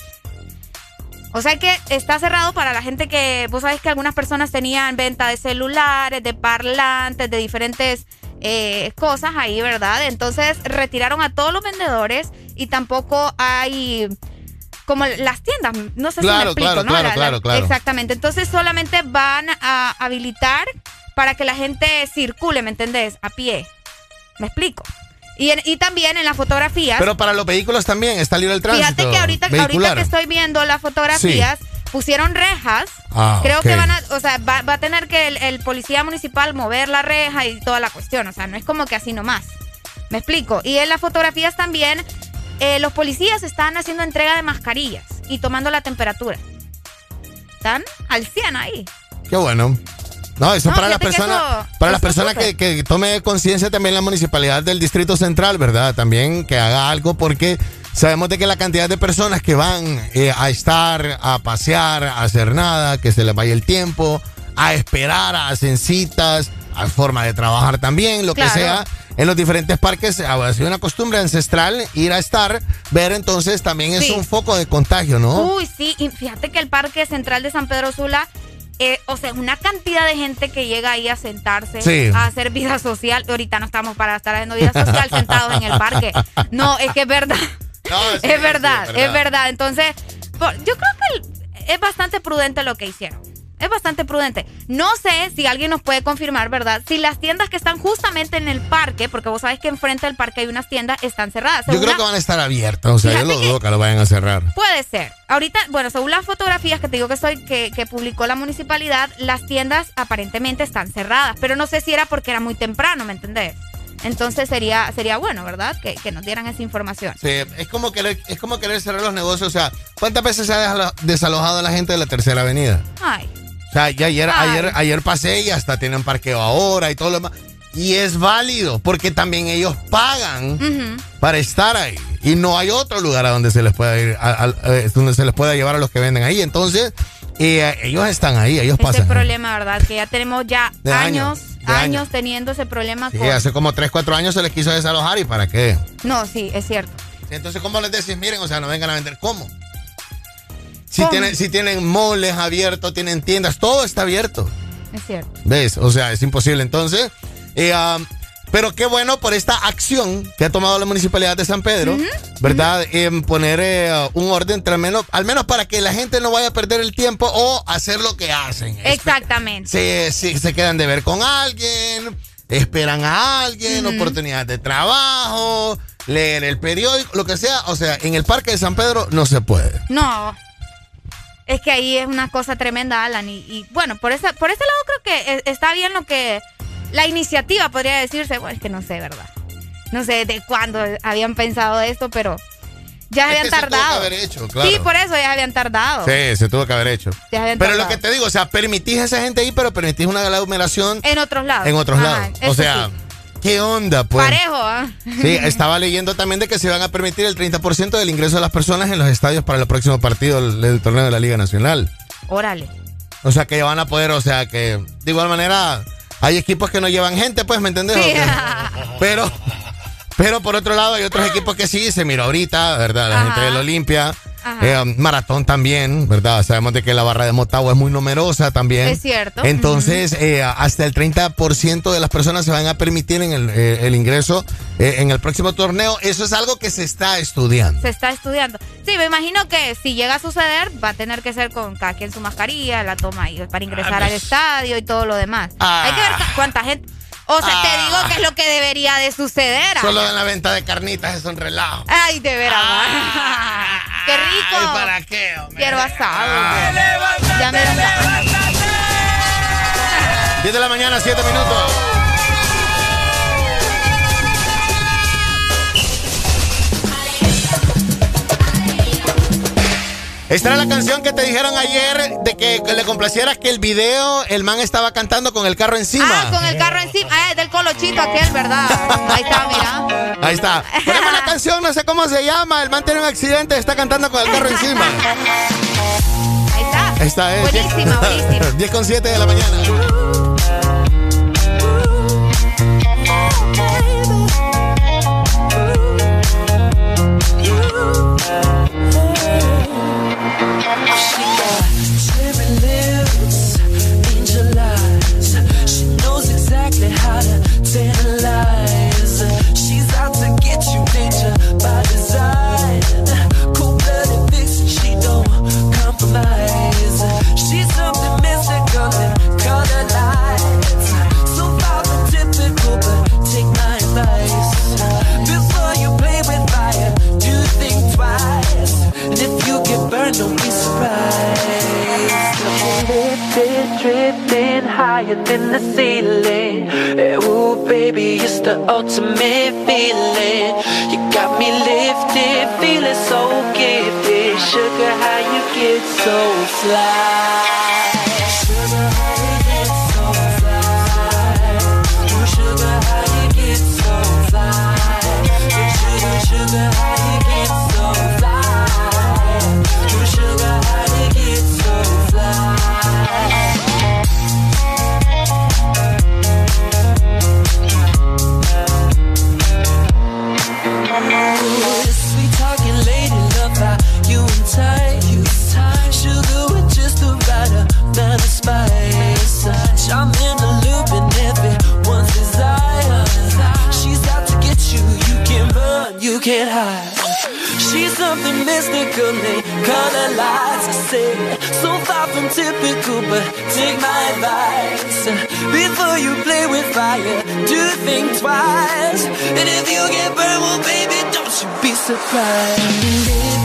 O sea que está cerrado para la gente que, vos sabés que algunas personas tenían venta de celulares, de parlantes, de diferentes eh, cosas ahí, ¿verdad? Entonces retiraron a todos los vendedores y tampoco hay como las tiendas, no sé si me Claro, explico, claro, ¿no? claro, La- la- claro, claro. Exactamente, entonces solamente van a habilitar para que la gente circule, ¿me entendés? A pie. ¿Me explico? Y, en- y también en las fotografías. Pero para los vehículos también está libre el tránsito. Fíjate que ahorita, ahorita que estoy viendo las fotografías, pusieron rejas. Ah, Creo que van a, o sea, va, va a tener que el, el policía municipal mover la reja y toda la cuestión. O sea, no es como que así nomás. Me explico. Y en las fotografías también, eh, los policías están haciendo entrega de mascarillas y tomando la temperatura. Están al 100 ahí. Qué bueno. No, eso No, para las personas, para las personas que, que tome conciencia también la municipalidad del Distrito Central, ¿verdad? También que haga algo porque sabemos de que la cantidad de personas que van eh, a estar, a pasear, a hacer nada, que se les vaya el tiempo, a esperar, a hacer citas, a forma de trabajar también, lo Claro. que sea. En los diferentes parques ha sido una costumbre ancestral ir a estar, ver entonces también es un foco de contagio, ¿no? Uy, sí, y fíjate que el Parque Central de San Pedro Sula, eh, o sea, una cantidad de gente que llega ahí a sentarse, Sí. a hacer vida social. Ahorita no estamos para estar haciendo vida social sentados en el parque. No, es que es verdad. es verdad, es es verdad. Entonces, yo creo que es bastante prudente lo que hicieron. Es bastante prudente. No sé si alguien nos puede confirmar, ¿verdad? Si las tiendas que están justamente en el parque, porque vos sabés que enfrente del parque hay unas tiendas, están cerradas. Yo Según creo la- que van a estar abiertas, o sea, yo Fíjate lo que- dudo que lo vayan a cerrar. Puede ser. Ahorita, bueno, según las fotografías que te digo que soy, que, que publicó la municipalidad, las tiendas aparentemente están cerradas. Pero no sé si era porque era muy temprano, ¿me entendés? Entonces sería, sería bueno, ¿verdad? Que, que nos dieran esa información. Sí, es como querer, es como querer cerrar los negocios. O sea, ¿cuántas veces se ha desalo- desalojado la gente de la tercera avenida? Ay. O sea, ya ayer, Ay. ayer, ayer pasé y hasta tienen parqueo ahora y todo lo demás. Y es válido, porque también ellos pagan para estar ahí. Y no hay otro lugar a donde se les pueda ir, a- a- eh, donde se les pueda llevar a los que venden ahí. Entonces, eh, ellos están ahí, ellos Ese pasan. problema, ¿verdad? Que ya tenemos ya De años, años, años, años. teniendo ese problema Sí, con... hace como 3, 4 años se les quiso desalojar y para qué. No, sí, es cierto. Entonces, ¿cómo les decís? Miren, o sea, no vengan a vender. ¿Cómo? Si ¿Cómo? tienen, si tienen moles abiertos, tienen tiendas, todo está abierto. Es cierto. ¿Ves? O sea, es imposible. Entonces, eh, um, pero qué bueno por esta acción que ha tomado la municipalidad de San Pedro, ¿verdad? En poner eh, un orden, al menos, al menos para que la gente no vaya a perder el tiempo o hacer lo que hacen. Exactamente. Se, se, se quedan de ver con alguien, esperan a alguien, oportunidades de trabajo, leer el periódico, lo que sea. O sea, en el parque de San Pedro no se puede. No. Es que ahí es una cosa tremenda, Alan. Y, y, bueno, por ese, por ese lado creo que es- está bien lo que. La iniciativa podría decirse. Bueno, es que no sé, ¿verdad? No sé de cuándo habían pensado esto, pero ya Es habían que se tuvo que tardado. haber hecho, claro. Sí, por eso ya habían tardado. Sí, se tuvo que haber hecho. Pero lo tardado. que te digo, o sea, permitís a esa gente ahí, pero permitís una aglomeración En otros lados. en otros Ajá, lados. O sea, sí. ¿Qué onda, pues? Parejo, ¿ah? Sí, estaba leyendo también de que se van a permitir el 30% del ingreso de las personas en los estadios para el próximo partido del, torneo de la Liga Nacional. Órale. O sea, que van a poder, o sea, que de igual manera hay equipos que no llevan gente, pues, ¿me entendés? Sí. Pero, pero por otro lado hay otros equipos que sí, se mira ahorita, ¿verdad? La gente del Olimpia. Ajá. eh, maratón también, ¿verdad? Sabemos de que la barra de Motagua es muy numerosa también. Es cierto. Entonces, eh, hasta el 30% de las personas se van a permitir en el, eh, el ingreso en el próximo torneo. Eso es algo que se está estudiando. Se está estudiando. Sí, me imagino que si llega a suceder, va a tener que ser con cada quien su mascarilla, la toma ahí para ingresar Ah, al pues. estadio y todo lo demás. Ah. Hay que ver cu- cuánta gente. O sea, te digo que es lo que debería de suceder. ah. Solo en la venta de carnitas es un relajo. Ay, de veras. Qué rico. Ay, ¿para qué, hombre? Quiero asado. Ah. Ya me dieron ganas. 10 de la mañana, 7 minutos. Esta era la canción que te dijeron ayer de que, que le complacieras que el video, el man estaba cantando con el carro encima. Ah, con el carro encima. Ah, es del colochito aquel, ¿verdad? Ahí está, mira. Ahí está. Ponemos la canción, no sé cómo se llama. El man tiene un accidente, está cantando con el carro encima. Ahí está. Esta es. Buenísima, buenísima. 10 con 7 de la mañana. Higher than the ceiling. Eh, Ooh, baby, it's the ultimate feeling. You got me lifted, feeling so gifted. Sugar, how you get so fly? Can't hide. She's something mystical, they color lights. I say, so far from typical, but take my advice. Before you play with fire, do think twice. And if you get burned, well, baby, don't you be surprised.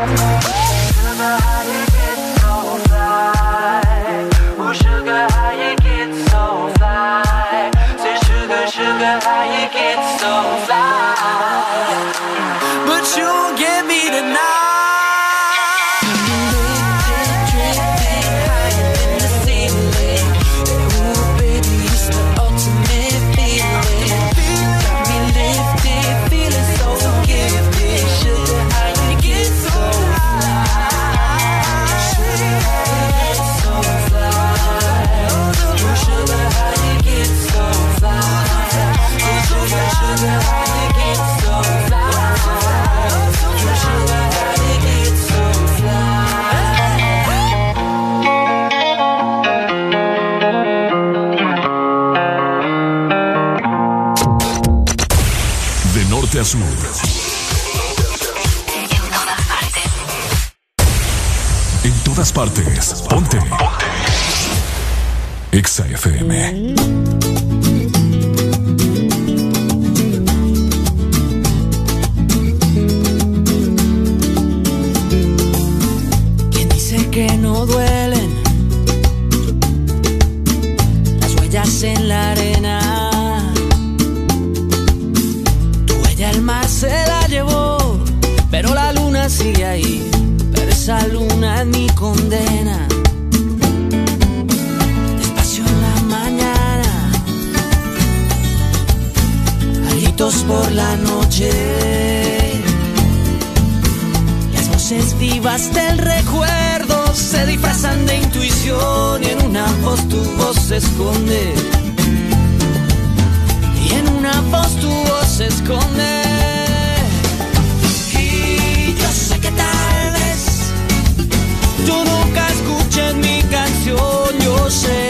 Bye. Todas partes. Ponte. Exa FM. Por la noche. Las voces vivas del recuerdo se disfrazan de intuición y en una voz tu voz se esconde. Y en una voz tu voz se esconde. Y yo sé que tal vez tú nunca escuches mi canción, yo sé.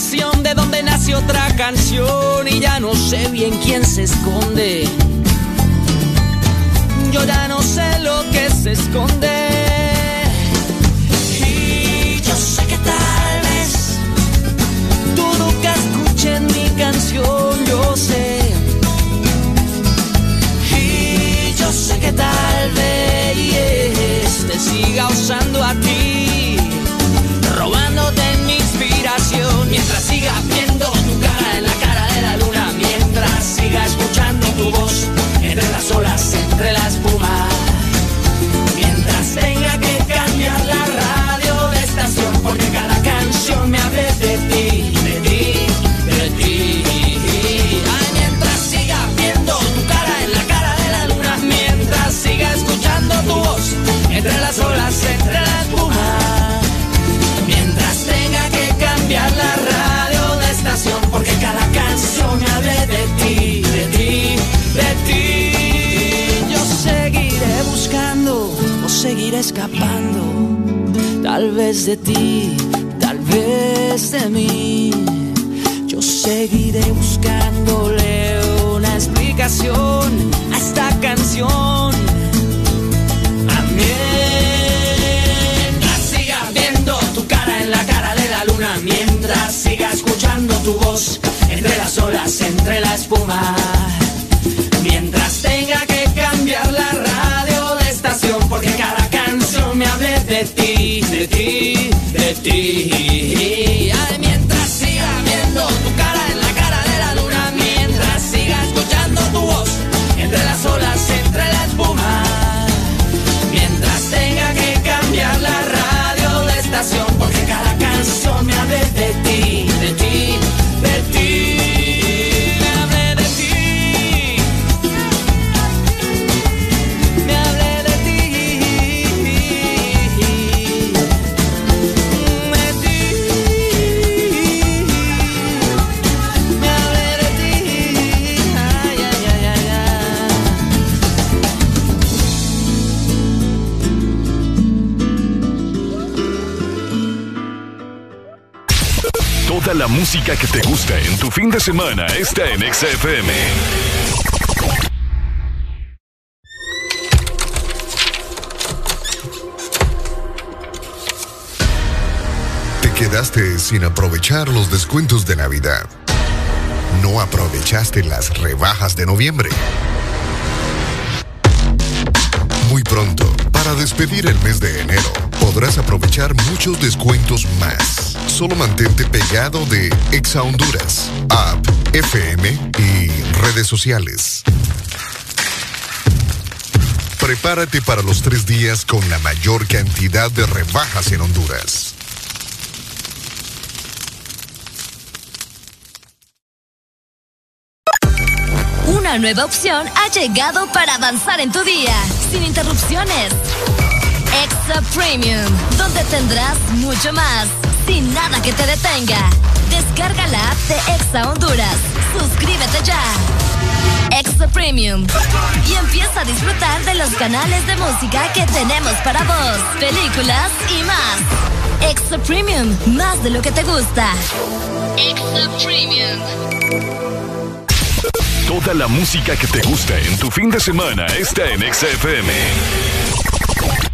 De donde nace otra canción y ya no sé bien quién se esconde. Yo ya no sé lo que se esconde. Y yo sé que tal vez tú nunca escuches mi canción, yo sé. Y yo sé que tal vez te siga usando a ti, Mientras siga viendo tu cara en la cara de la luna, mientras siga escuchando tu voz entre las olas, entre la espuma. Mientras tenga que cambiar la radio de estación, porque cada canción me hable de ti, de ti, de ti. Ay, mientras siga viendo tu cara en la cara de la luna, mientras siga escuchando tu voz entre las olas, entre escapando, tal vez de ti, tal vez de mí. Yo seguiré buscándole una explicación a esta canción. Mientras siga viendo tu cara en la cara de la luna, mientras siga escuchando tu voz entre las olas, entre la espuma. Mientras tenga que cambiar la radio de estación, porque cada canción me hable de ti, de ti, de ti. Ay, música que te gusta en tu fin de semana está en XFM. Te quedaste sin aprovechar los descuentos de Navidad. No aprovechaste las rebajas de noviembre. Muy pronto, para despedir el mes de enero, podrás aprovechar muchos descuentos más solo mantente pegado de Exa Honduras, app, FM y redes sociales. Prepárate para los tres días con la mayor cantidad de rebajas en Honduras. Una nueva opción ha llegado para avanzar en tu día, sin interrupciones. Extra Premium, donde tendrás mucho más sin nada que te detenga. Descarga la app de Exa Honduras. Suscríbete ya. Exa Premium. Y empieza a disfrutar de los canales de música que tenemos para vos, películas y más. Exa Premium, más de lo que te gusta. Exa Premium. Toda la música que te gusta en tu fin de semana está en Exa FM.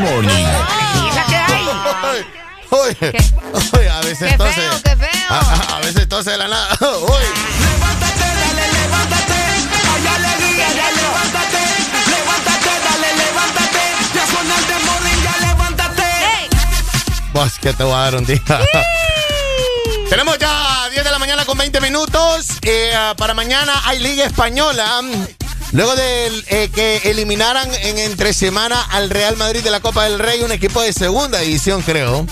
Morning. Oye, oye, a veces Qué tose. feo, qué feo. A, a- veces de la nada. Oye. Hay alegría, ya levántate, levántate, dale, levántate. Ya suena el demorring, ya levántate. Vos que te voy a dar un día. Tenemos ya 10 de la mañana con 20 minutos. Eh, ah, para mañana hay Liga Española. Luego de eh, que eliminaran en entre semana al Real Madrid de la Copa del Rey, un equipo de segunda división, creo.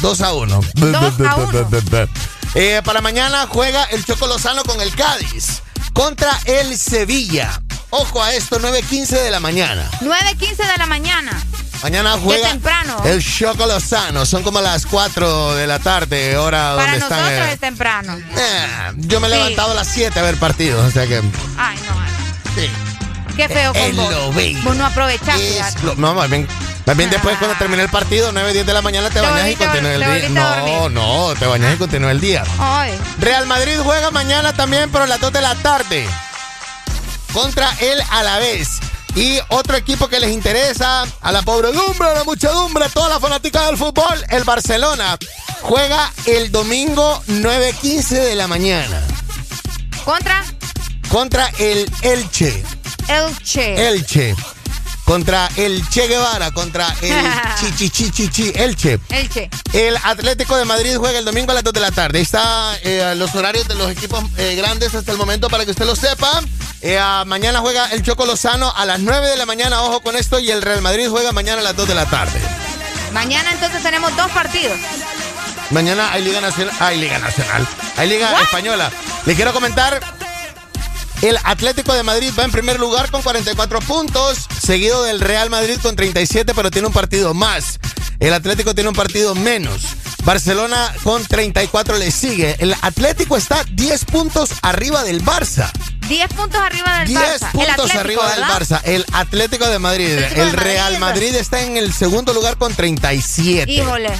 2 a 1. Eh, para mañana juega el Choco Lozano con el Cádiz contra el Sevilla. Ojo a esto, 9.15 de la mañana. 9.15 de la mañana. Mañana juega temprano. el Choco Lozano. Son como las 4 de la tarde, hora Para donde nosotros están. eh, es temprano. yo me he Sí. levantado a las 7 a ver partidos, o sea que. Ay, no. Qué feo con vos. Vos no aprovechaste. Lo- no, más bien, más bien después cuando termine el partido, 9, 10 de la mañana, te, bañas y continúa el día. No, no, te bañas y continúa el día. Ay. Real Madrid juega mañana también, pero a las 2 de la tarde. Contra el Alavés. Y otro equipo que les interesa, a la pobredumbre, a la muchedumbre, a toda la fanática del fútbol, el Barcelona. Juega el domingo 9.15 de la mañana. Contra Contra el Elche. Elche. Elche. Contra el Che Guevara, contra el Chichichichichi Elche. Elche. El Atlético de Madrid juega el domingo a las 2 de la tarde. Ahí está eh, los horarios de los equipos eh, grandes hasta el momento para que usted lo sepa. Eh, mañana juega el Choco Lozano a las 9 de la mañana, ojo con esto, y el Real Madrid juega mañana a las 2 de la tarde. Mañana entonces tenemos dos partidos. Mañana hay Liga Nacional. Hay Liga Nacional. Hay Liga What? Española. Les quiero comentar. El Atlético de Madrid va en primer lugar con 44 puntos, seguido del Real Madrid con 37, pero tiene un partido más. El Atlético tiene un partido menos. Barcelona con 34 le sigue. El Atlético está 10 puntos arriba del Barça. 10 puntos arriba del 10 Barça. el puntos Atlético, arriba del. Barça. El Atlético de Madrid. Atlético de el Real Madrid. Madrid está en el segundo lugar con 37. Híjole.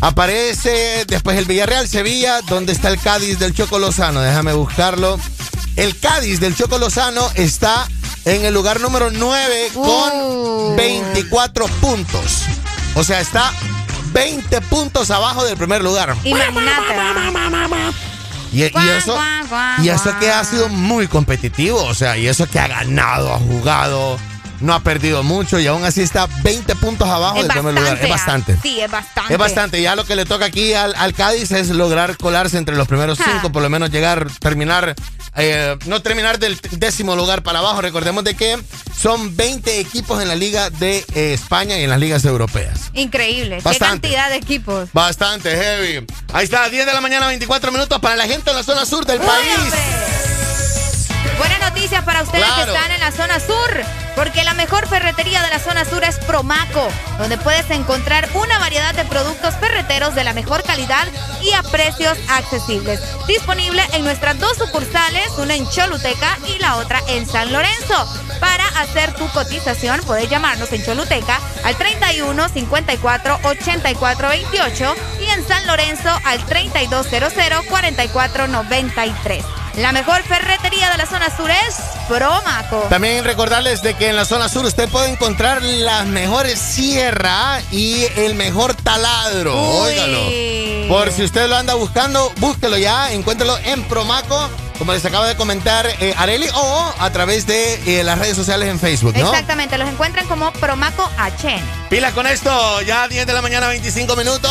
Aparece después el Villarreal Sevilla, donde está el Cádiz del Choco Lozano. Déjame buscarlo. El Cádiz del Choco Lozano está en el lugar número 9 Uh. con 24 puntos. O sea, está 20 puntos abajo del primer lugar. Imagínate. Y, y eso, y eso que ha sido muy competitivo, o sea, y eso que ha ganado, ha jugado, no ha perdido mucho y aún así está 20 puntos abajo del primer lugar. Es bastante. Sí, es bastante. Es bastante. Ya lo que le toca aquí al, al Cádiz es lograr colarse entre los primeros Ah. cinco, por lo menos llegar, terminar, eh, no terminar del décimo lugar para abajo. Recordemos de que son 20 equipos en la Liga de eh, España y en las ligas europeas. Increíble. Bastante. Qué cantidad de equipos. Bastante heavy. Ahí está, 10 de la mañana, 24 minutos para la gente en la zona sur del Uy, país. hombre. Buenas noticias para ustedes Claro. que están en la zona sur, porque la mejor ferretería de la zona sur es Promaco, donde puedes encontrar una variedad de productos ferreteros de la mejor calidad y a precios accesibles. Disponible en nuestras dos sucursales, una en Choluteca y la otra en San Lorenzo. Para hacer tu cotización, puedes llamarnos en Choluteca al 31 54 84 28 y en San Lorenzo al 3200 44 93. La mejor ferretería de la zona sur es Promaco. También recordarles de que en la zona sur usted puede encontrar las mejores sierra y el mejor taladro. Uy. Óigalo. Por si usted lo anda buscando, búsquelo ya, encuéntralo en Promaco, como les acaba de comentar eh, Areli, o a través de eh, las redes sociales en Facebook, ¿no? Exactamente, los encuentran como Promaco HN. Pila con esto, ya 10 de la mañana, 25 minutos.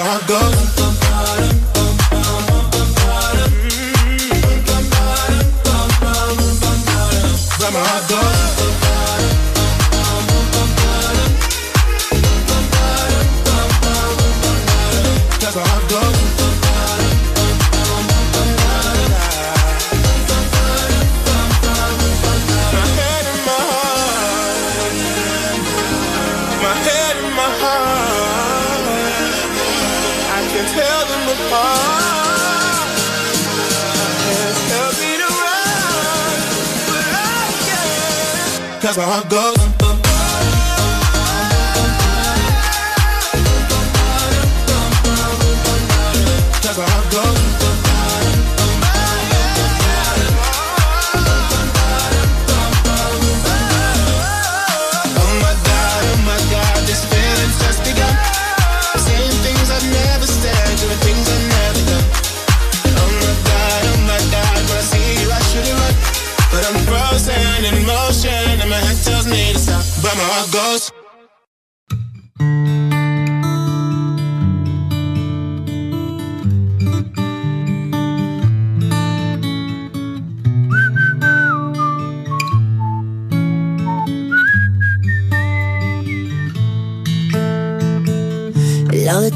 how it goes. Can. Cause my heart goes.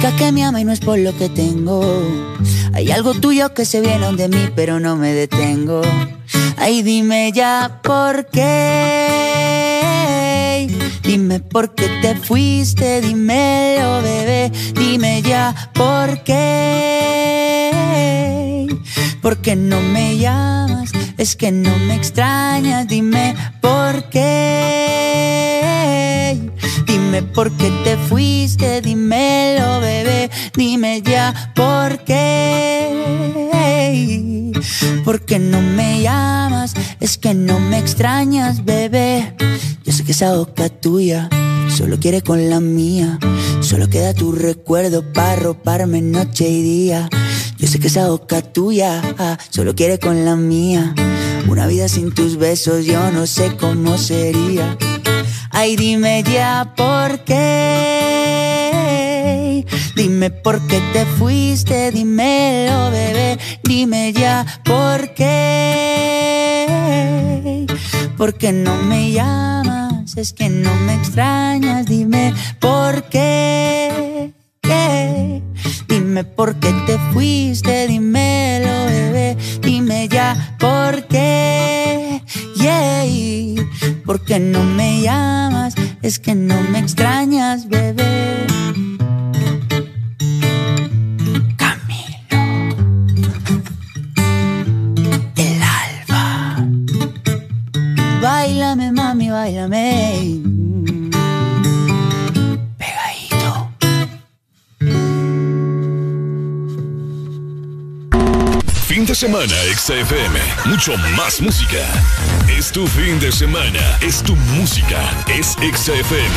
que me ama y no es por lo que tengo. Hay algo tuyo que se viene de mí, pero no me detengo. Ay, dime ya por qué. Dime por qué te fuiste, dímelo, bebé. Dime ya por qué. ¿Por qué no me llamas? Es que no me extrañas, dime por qué. Dime por qué te fuiste, dímelo, bebé. Dime ya por qué. ¿Por qué no me llamas? Es que no me extrañas, bebé. Yo sé que esa boca tuya solo quiere con la mía. Solo queda tu recuerdo para roparme noche y día. Yo sé que esa boca tuya ah, solo quiere con la mía. Una vida sin tus besos yo no sé cómo sería. Ay, dime ya por qué. Dime por qué te fuiste, dímelo, bebé. Dime ya por qué. ¿Por qué no me llamas? es que no me extrañas, dime por qué. qué. Dime por qué te fuiste, dímelo, bebé. Dime ya por qué. Yeah. ¿Por qué no me llamas? Es que no me extrañas, bebé. El alba. Báilame, mami, báilame. Fin de semana, XFM. Mucho más música. Es tu fin de semana. Es tu música. Es XFM.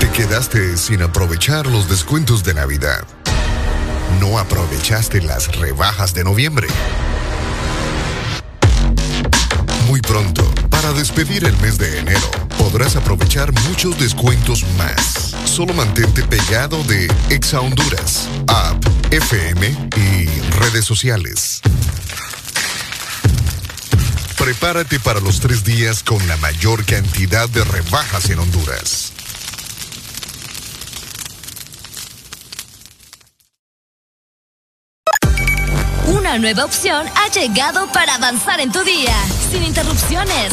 Te quedaste sin aprovechar los descuentos de Navidad. No aprovechaste las rebajas de noviembre. Muy pronto, para despedir el mes de enero, podrás aprovechar muchos descuentos más. Solo mantente pegado de Exa Honduras, App, FM y redes sociales. Prepárate para los tres días con la mayor cantidad de rebajas en Honduras. Una nueva opción ha llegado para avanzar en tu día, sin interrupciones.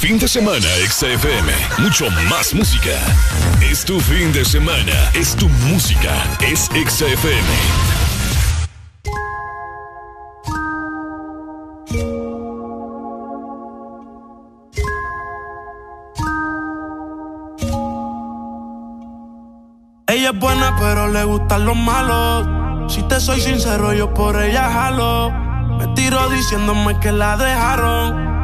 Fin de semana, XFM. Mucho más música. Es tu fin de semana. Es tu música. Es XFM. Ella es buena, pero le gustan los malos. Si te soy sincero, yo por ella jalo. Me tiro diciéndome que la dejaron.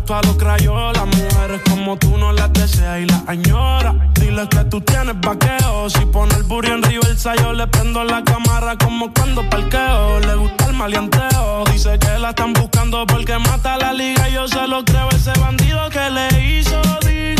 la parto a los crayolas. Mujeres como tú no las deseas y las añora. Dile que tú tienes vaqueo. Si pone el burro en reversa, yo le prendo la cámara como cuando parqueo. Le gusta el maleanteo. Dice que la están buscando porque mata la liga. Yo se lo creo, ese bandido que le hizo. Dígame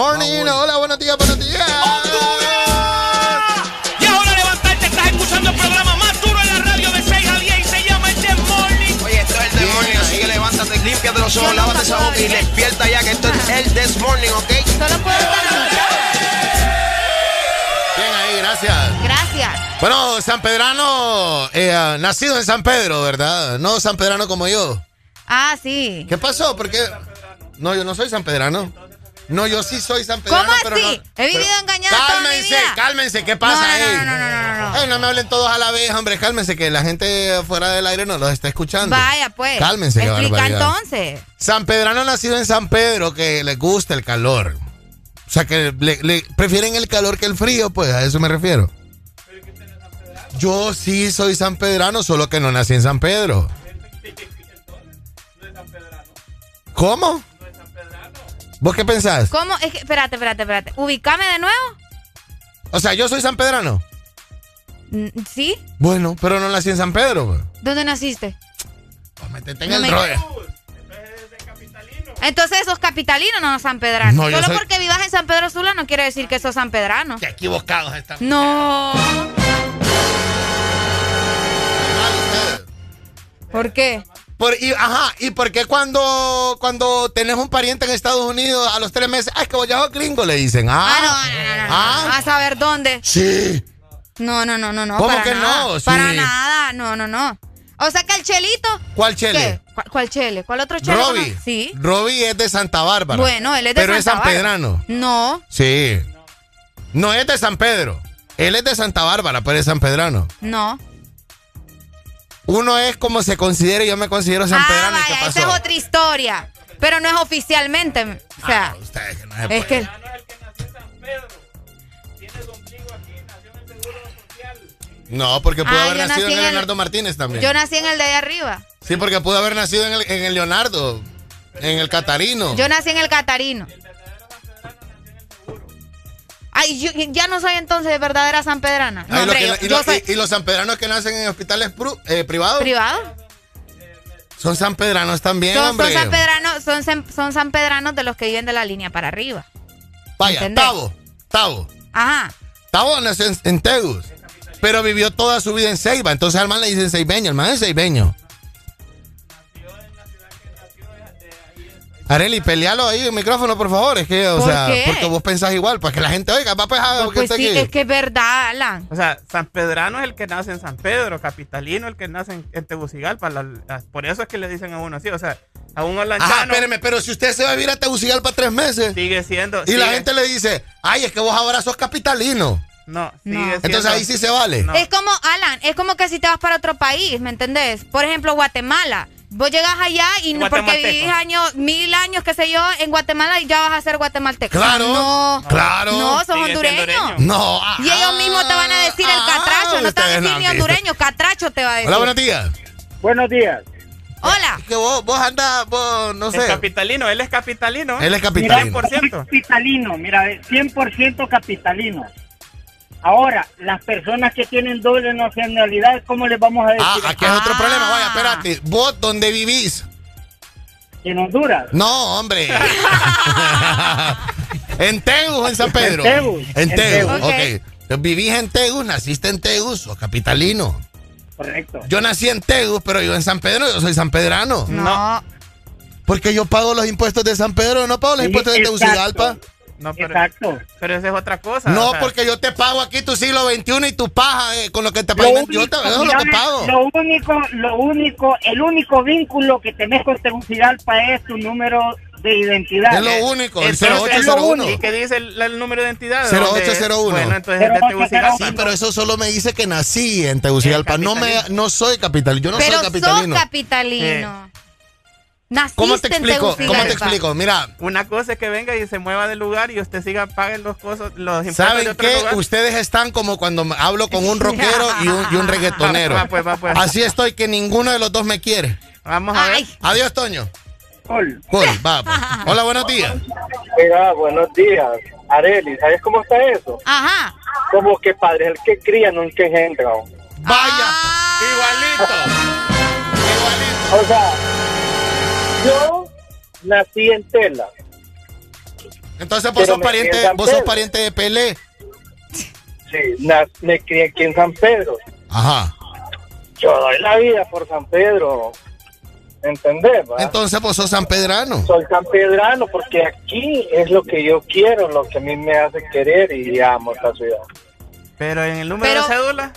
Morning. Hola, buenos días, buenos días. Y ahora levantarte, estás escuchando el programa más duro en la radio de 6 a 10 y se llama el The Morning. Oye, esto es el This Morning, así que levántate, límpiate los ojos, lávate esa boca y despierta ya que esto es el This Morning, ¿ok? Solo puedo Bien ahí, gracias. Gracias. Bueno, San Pedrano, eh, ah, nacido en San Pedro, ¿verdad? No San Pedrano como yo. Ah, sí. ¿Qué pasó? Porque no, yo no soy San Pedrano. No, yo sí soy San Pedrano. ¿Cómo pero así? no- He vivido pero- engañada toda mi Cálmense, vida. cálmense, ¿qué pasa No, no, ahí? no, no, no, no, no. Ey, no me hablen todos a la vez, hombre, cálmense, que la gente fuera del aire no los está escuchando. Vaya, pues. Cálmense, Explica entonces. San Pedrano nacido en San Pedro, que le gusta el calor. O sea, que le, le- prefieren el calor que el frío, pues a eso me refiero. Yo sí soy San Pedrano, solo que no nací en San Pedro. ¿Cómo? ¿Vos qué pensás? ¿Cómo? Es que, espérate, espérate, espérate. ¿Ubicame de nuevo? O sea, yo soy San Pedrano. Mm, ¿Sí? Bueno, pero no nací en San Pedro. pues. ¿Dónde naciste? Métete en No el me- rollo. Entonces sos capitalino, no San Pedrano. No, Solo soy- porque vivas en San Pedro Sula no quiere decir que sos San Pedrano. Qué equivocados están. No. ¿Por qué? Por, y, ajá, ¿y por qué cuando, cuando tenés un pariente en Estados Unidos a los tres meses, ah, es que vos ya sos gringo, le dicen? Ah, Ah, no, no, no, no, no. Ah. A saber dónde. sí. No, no, no, no, no. ¿Cómo para que nada. no? Sí. Para nada. No, no, no. O sea que el chelito. ¿Cuál chele? ¿Qué? ¿Cuál, chele? ¿Cuál otro chele? Robbie. conoces? Sí. Robbie es de Santa Bárbara. Bueno, él es de Pero es Santa San Bárbara. Pedrano. No, Sí. No es de San Pedro. Él es de Santa Bárbara, pero es San Pedrano. no. Uno es como se considera y yo me considero San ah. ¿y qué vaya, pasó? esa es otra historia. Pero no es oficialmente. O sea, es que. No, porque pudo Ah, haber nacido nací en en el- Leonardo Martínez también. Yo nací en el de ahí arriba. Sí, porque pudo haber nacido en el, en el Leonardo, en el Catarino. Yo nací en el Catarino. Ay, yo ya no soy entonces verdadera San Pedrana. No, Ay, lo hombre, que- yo, y, yo lo- soy y- y los sanpedranos que nacen en hospitales pru- eh, privados privado. son sanpedranos también, Son, hombre. son San Pedranos, son, son San Pedranos de los que viven de la línea para arriba. Vaya, ¿entendés? Tavo, Tavo. Ajá. Tavo nació en, en Tegus, pero vivió toda su vida en Ceiba. Entonces al man le dicen ceibeño, el man es ceibeño. Areli, pelealo ahí el micrófono, por favor. Es que, o ¿Por sea, qué? porque vos pensás igual, para que la gente oiga, va pues, ah, Pues, ¿qué está sí, aquí? es que es verdad, Alan. O sea, San Pedrano es el que nace en San Pedro, capitalino el que nace en, en Tegucigalpa. la- la- por eso es que le dicen a uno así. O sea, a un Ajá, holanchano espéreme, pero si usted se va a vivir a Tegucigalpa tres meses sigue siendo. y la gente le dice, ay, es que vos ahora sos capitalino. No, No. sigue Entonces siendo- ahí sí se vale. No. Es como, Alan, es como que si te vas para otro país, ¿me entendés? Por ejemplo, Guatemala. Vos llegas allá y no porque vivís años, mil años, qué sé yo, en Guatemala y ya vas a ser guatemalteco. Claro, No. claro. No, sos Sigue siendo hondureño. hondureño. No. Y ellos mismos te van a decir el ah, catracho, no te van a decir ni hondureño, catracho te va a decir. Hola, buenos días. Buenos días. Hola. Es que vos, vos andás, vos, no Es sé. capitalino, él es capitalino. Él es Mira, capitalino. 100%. capitalino, mira, 100% capitalino. Ahora, las personas que tienen doble nacionalidad, ¿cómo les vamos a decir? Ah, aquí es otro Ah. problema. Vaya, espérate. ¿Vos dónde vivís? En Honduras. No, hombre. ¿En Tegus o en San Pedro? En Tegus. En En Tegus, ok. Entonces, Vivís en Tegus, naciste en Tegus, sos capitalino. Correcto. Yo nací en Tegus, pero yo en San Pedro, yo soy sanpedrano. No. Porque yo pago los impuestos de San Pedro, no pago los Sí, impuestos de exacto. Tegucigalpa. No, pero, Exacto. Pero esa es otra cosa. No, o sea, porque yo te pago aquí tu siglo XXI y tu paja eh, con lo que te pagan. Yo te eso lo que pago. lo único, lo único, el único vínculo que tenés con Tegucigalpa es tu número de identidad. Es lo único, el entonces, 0801. ¿Y qué dice el, el número de identidad? 0801. Bueno, entonces es de Tegucigalpa. Sí, pero eso solo me dice que nací en Tegucigalpa. No, me, no soy capitalino. Yo no Pero soy capitalino. sos capitalino. Naciste ¿Cómo te en explico? ¿Cómo te explico? Mira, Una cosa es que venga y se mueva del lugar y usted siga pague los costos, los impuestos de ¿saben otro qué? lugar. Ustedes están como cuando hablo con un rockero y un, y un reggaetonero. Va, pues, va, pues. Así estoy que ninguno de los dos me quiere. Vamos a ver. Adiós, Toño. Cool. Cool, va, pues. Hola, buenos días. Mira, buenos días. Areli, ¿sabes cómo está eso? Ajá. Como que padre es el que cría, no el que engendra. Vaya, igualito. O sea, yo nací en Tela. Entonces vos sos pariente, San vos sos pariente de Pelé. Sí, me crié aquí en San Pedro. Ajá. Yo doy la vida por San Pedro. ¿Entendés? va? Entonces vos sos sanpedrano. Soy sanpedrano porque aquí es lo que yo quiero, lo que a mí me hace querer y amo esta ciudad. Pero en el número Pero- de cédula.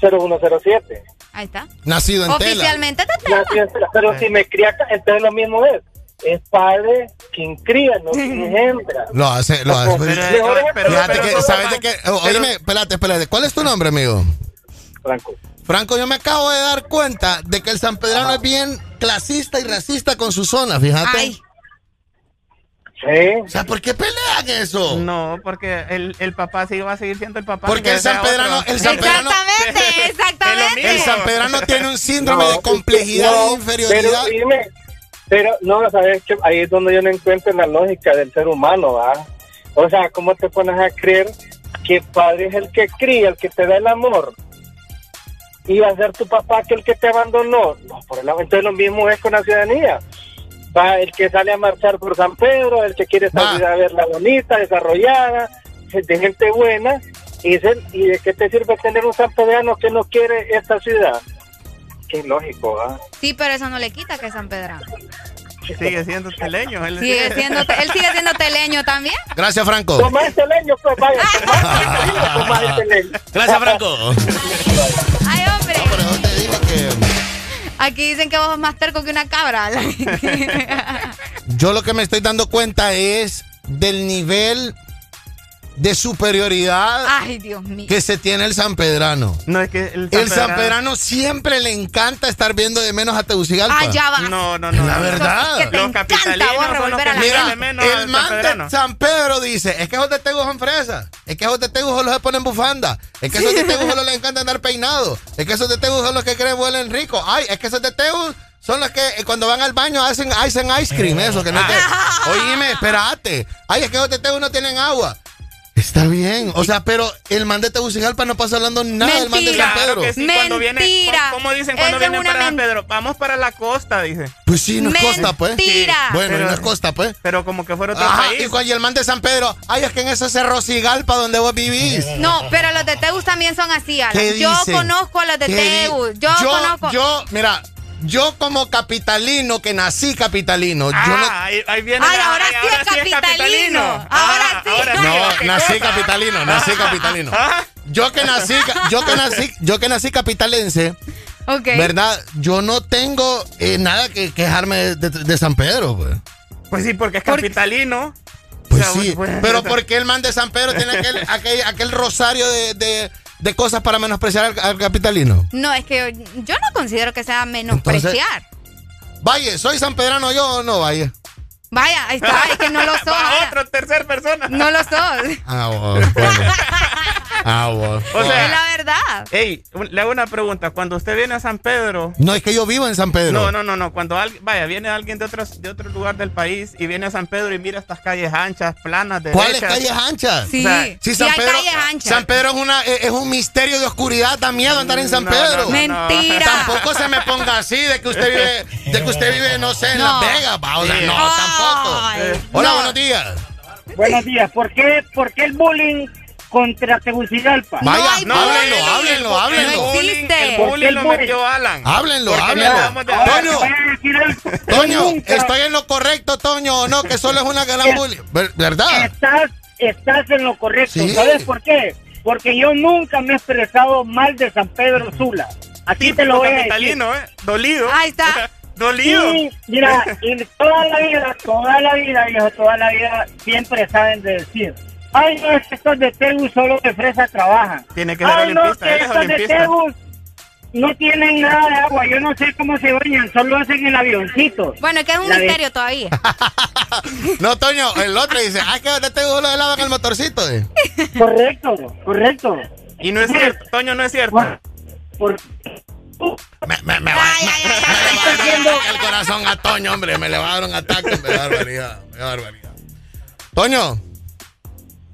0107. Ahí está. Nacido en Tela. Oficialmente te tengo. Nací en Tela, Pero si me cría acá, entonces lo mismo es. Es padre quien cría, no quien engendra. Lo hace, lo hace. Pero- pero- Fíjate pero- que, ¿sabes de qué? Oíme, espérate, espérate. ¿Cuál es tu nombre, amigo? Franco. Franco, yo me acabo de dar cuenta de que el sanpedrano es bien clasista y racista con su zona, fíjate. Ay. Sí. O sea, ¿por qué pelean eso? No, porque el, el papá sí va a seguir siendo el papá. Porque el sea sanpedrano, otro. el sanpedrano, Exactamente, exactamente. el sanpedrano tiene un síndrome No, de complejidad no, e inferioridad. Pero, dime, pero no, sabes que ahí es donde yo no encuentro la lógica del ser humano, ¿va? O sea, ¿cómo te pones a creer que padre es el que cría, el que te da el amor? Y va a ser tu papá que el que te abandonó. No, por el entonces lo mismo es con la ciudadanía. Va el que sale a marchar por San Pedro, el que quiere salir a verla bonita, desarrollada, de gente buena. Y, es el- ¿Y de qué te sirve tener un sanpedrano que no quiere esta ciudad? Qué lógico, ¿ah? Sí, pero eso no le quita que es San Pedrano. Sigue siendo teleño. Él Sigue siendo, él sigue siendo teleño también. Gracias, Franco. Toma este leño, pues vaya, toma, toma este leño. Gracias, Franco. Ay, hombre. Aquí dicen que vos sos más terco que una cabra. Yo lo que me estoy dando cuenta es del nivel de superioridad Ay, Dios mío. que se tiene el sanpedrano. No, es que el El sanpedrano siempre le encanta estar viendo de menos a Tegucigalpa. Ah, ya va. No, no, no. La verdad. Que te Los capitalinos son los revolver que a la miran gente. de menos el man de San Pedro dice, es que esos de Tegu son fresas, es que esos de Tegu solo se ponen bufanda, es que esos de Tegu solo les encanta andar peinado, es que esos de Tegu son los que creen huelen rico, ay, es que esos de Tegu son los que eh, cuando van al baño hacen ice and ice cream, eso, que no es que, oíme, espérate, ay, es que esos de Tegu no tienen agua. Está bien, o sea, pero el man de Tegucigalpa no pasa hablando nada del man de San Claro Pedro. que sí, cuando viene, Mentira. ¿cómo dicen cuando vienen para San Pedro? Vamos para la costa, dice. Pues sí, no es costa, pues. Mentira. Bueno, Pero- no es costa, pues. Pero como que fuera otro Ajá, país. y cuando y el man de San Pedro, ay, es que en ese cerro Cigalpa donde vos vivís. No, pero los de Tegus también son así, Alan. ¿Qué Yo conozco a los de ¿Qué di- Tegus. Yo, conozco. Yo, mira, yo como capitalino, que nací capitalino, yo no... Ah, ahí, ahí viene Ay, la- ahora sí es capitalino. Ahora Ah, sí. ahora No, nací capitalino, nací capitalino. Yo que nací, yo que nací, yo que nací capitalense, Ok. ¿verdad? Yo no tengo eh, nada que quejarme de, de San Pedro, pues. Pues sí, porque es capitalino. Pues O sea, sí, pues- pero ¿por qué el man de San Pedro tiene aquel, aquel, aquel rosario de, de- de cosas para menospreciar al, al capitalino? No, es que yo, yo no considero que sea menospreciar. Vaya, ¿soy sanpedrano yo o no, vaya? Vaya, ahí está, es que no lo sos. Va otro, tercer persona. No lo sos. Ah, bueno, bueno. Ah. O sea, es la verdad. Ey, le hago una pregunta. Cuando usted viene a San Pedro. No, es que yo vivo en San Pedro. No, no, no, no. Cuando alguien, vaya, viene alguien de otro, de otro lugar del país y viene a San Pedro y mira estas calles anchas, planas, de ¿Cuáles calles anchas? Sí, O sea, Sí, sí San hay Pedro, calles anchas. San Pedro es, una, es es un misterio de oscuridad, da miedo andar en San No, Pedro. no, no, no. Mentira. Tampoco se me ponga así de que usted vive, de que usted vive, no sé, en No. Las Vegas, va, o sea, Sí. no, tampoco. Hola, no. buenos días. Buenos días. ¿Por qué, por qué el bullying contra Tegucigalpa. Vaya, No, háblenlo, háblenlo, háblenlo. El bullying, el ¿Por bullying qué lo metió Alan. Háblenlo, háblenlo. Toño. Toño, estoy en lo correcto, Toño, o no, que solo es una gran bullying. Ver- ¿Verdad? Estás, estás en lo correcto. Sí. ¿Sabes por qué? Porque yo nunca me he expresado mal de San Pedro Sula. Aquí te lo voy a decir. capitalino, ¿eh? Dolido. Ahí está. Dolido. Sí, mira, y toda la vida, toda la vida, viejo, toda la vida, siempre saben de decir. Ay, no, es que estos de Tegus solo de fresa trabajan. Tiene que ser Ay, no, que estos de. Tegus no tienen nada de agua. Yo no sé cómo se bañan, solo hacen el avioncito. Bueno, es que es un La de- misterio todavía. No, Toño, el otro dice, ah, que ahora te lo de lava en el motorcito. eh. Correcto, correcto. Y no es cierto, Toño, no es cierto. Por, Me, me, me, va- me- me le va a dar el corazón a Toño, hombre. Me le va a dar un ataque. Me da barbaridad. Me da barbaridad. Toño.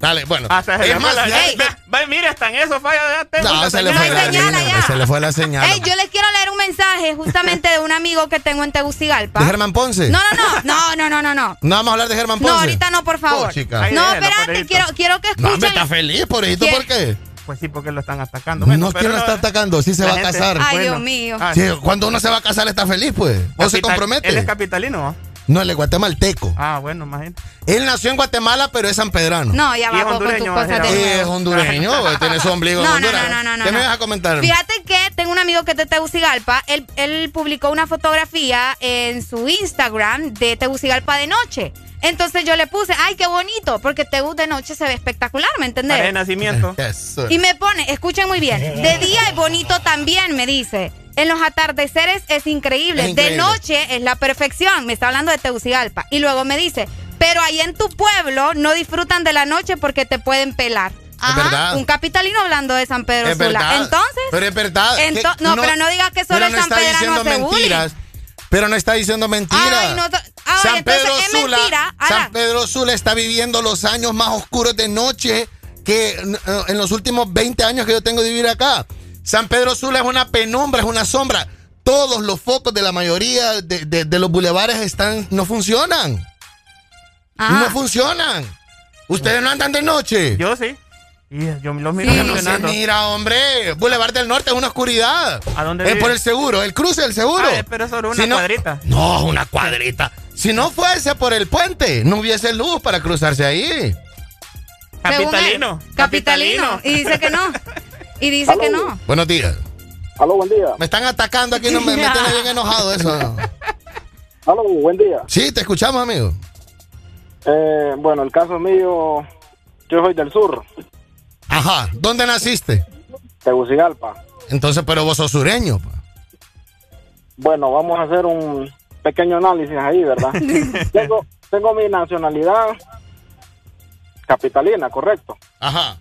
Dale, bueno. Hasta se es más, la- ya- ve- ve, mira, en eso falla. ya tengo no, se le señal. fue la línea. Se le fue la señal. Ey, yo les quiero leer un mensaje justamente de un amigo que tengo en Tegucigalpa. ¿De Germán Ponce? No, no, no, no, no, no, no, no. No vamos a hablar de Germán Ponce. No, ahorita no, por favor. Oh, chica. no, espérate, quiero, quiero que No, escuchen. hombre, está feliz, pobrecito. ¿por qué? Pues sí, porque lo están atacando. No, ¿quién lo está atacando? Sí se va a casar. Ay, Dios mío. Ah, Sí, cuando uno se va a casar está feliz, pues. O se Capital- compromete. Él es capitalino. No, él es guatemalteco. Ah, bueno, imagínate. Él nació en Guatemala, pero es sanpedrano. No, ya Y va es con tus cosas de es hondureño, tiene su ombligo No, no, Honduras. no, no, no, no, ¿Qué me no. vas a comentar? Fíjate que tengo un amigo que es de Tegucigalpa. Él, él publicó una fotografía en su Instagram de Tegucigalpa de noche. Entonces yo le puse, ay, qué bonito, porque Tegus de noche se ve espectacular, ¿me entendés? Para nacimiento. Y me pone, escuchen muy bien, de día es bonito también, me dice. En los atardeceres es increíble. Es increíble. De noche es la perfección. Me está hablando de Tegucigalpa. Y luego me dice, pero ahí en tu pueblo no disfrutan de la noche porque te pueden pelar. Ajá, verdad. Un capitalino hablando de San Pedro Es Sula. verdad. Entonces, Pero es verdad. ento- que no, pero no digas que solo pero el no San Pedrano diciendo hace bullying. Pero no está diciendo mentiras. Ay, no, ah, San entonces Pedro es Sula, mentira. San Pedro Sula está viviendo los años más oscuros de noche que eh, en los últimos 20 años que yo tengo de vivir acá. San Pedro Sula es una penumbra, es una sombra. Todos los focos de la mayoría de, de- de los bulevares están, no funcionan. Ah. No funcionan. Ustedes no andan de noche. Yo sí. Y yo los miro No se funcionando. mira, hombre. Boulevard del Norte es una oscuridad. ¿A dónde Es vive? por el seguro, el cruce del seguro. Ah, pero es solo una Si no- cuadrita. No, una cuadrita. Si no fuese por el puente, no hubiese luz para cruzarse ahí. Capitalino. capitalino. Y dice que no. Y dice que no. Buenos días. Aló, buen día. Me están atacando aquí, no me, me tiene bien enojado eso. Aló, buen día. Sí, te escuchamos, amigo. Eh, bueno, el caso mío, yo soy del sur, Ajá, ¿dónde naciste? Tegucigalpa. Entonces, pero vos sos sureño. pa. Bueno, vamos a hacer un pequeño análisis ahí, ¿verdad? tengo, tengo mi nacionalidad capitalina, correcto. Ajá.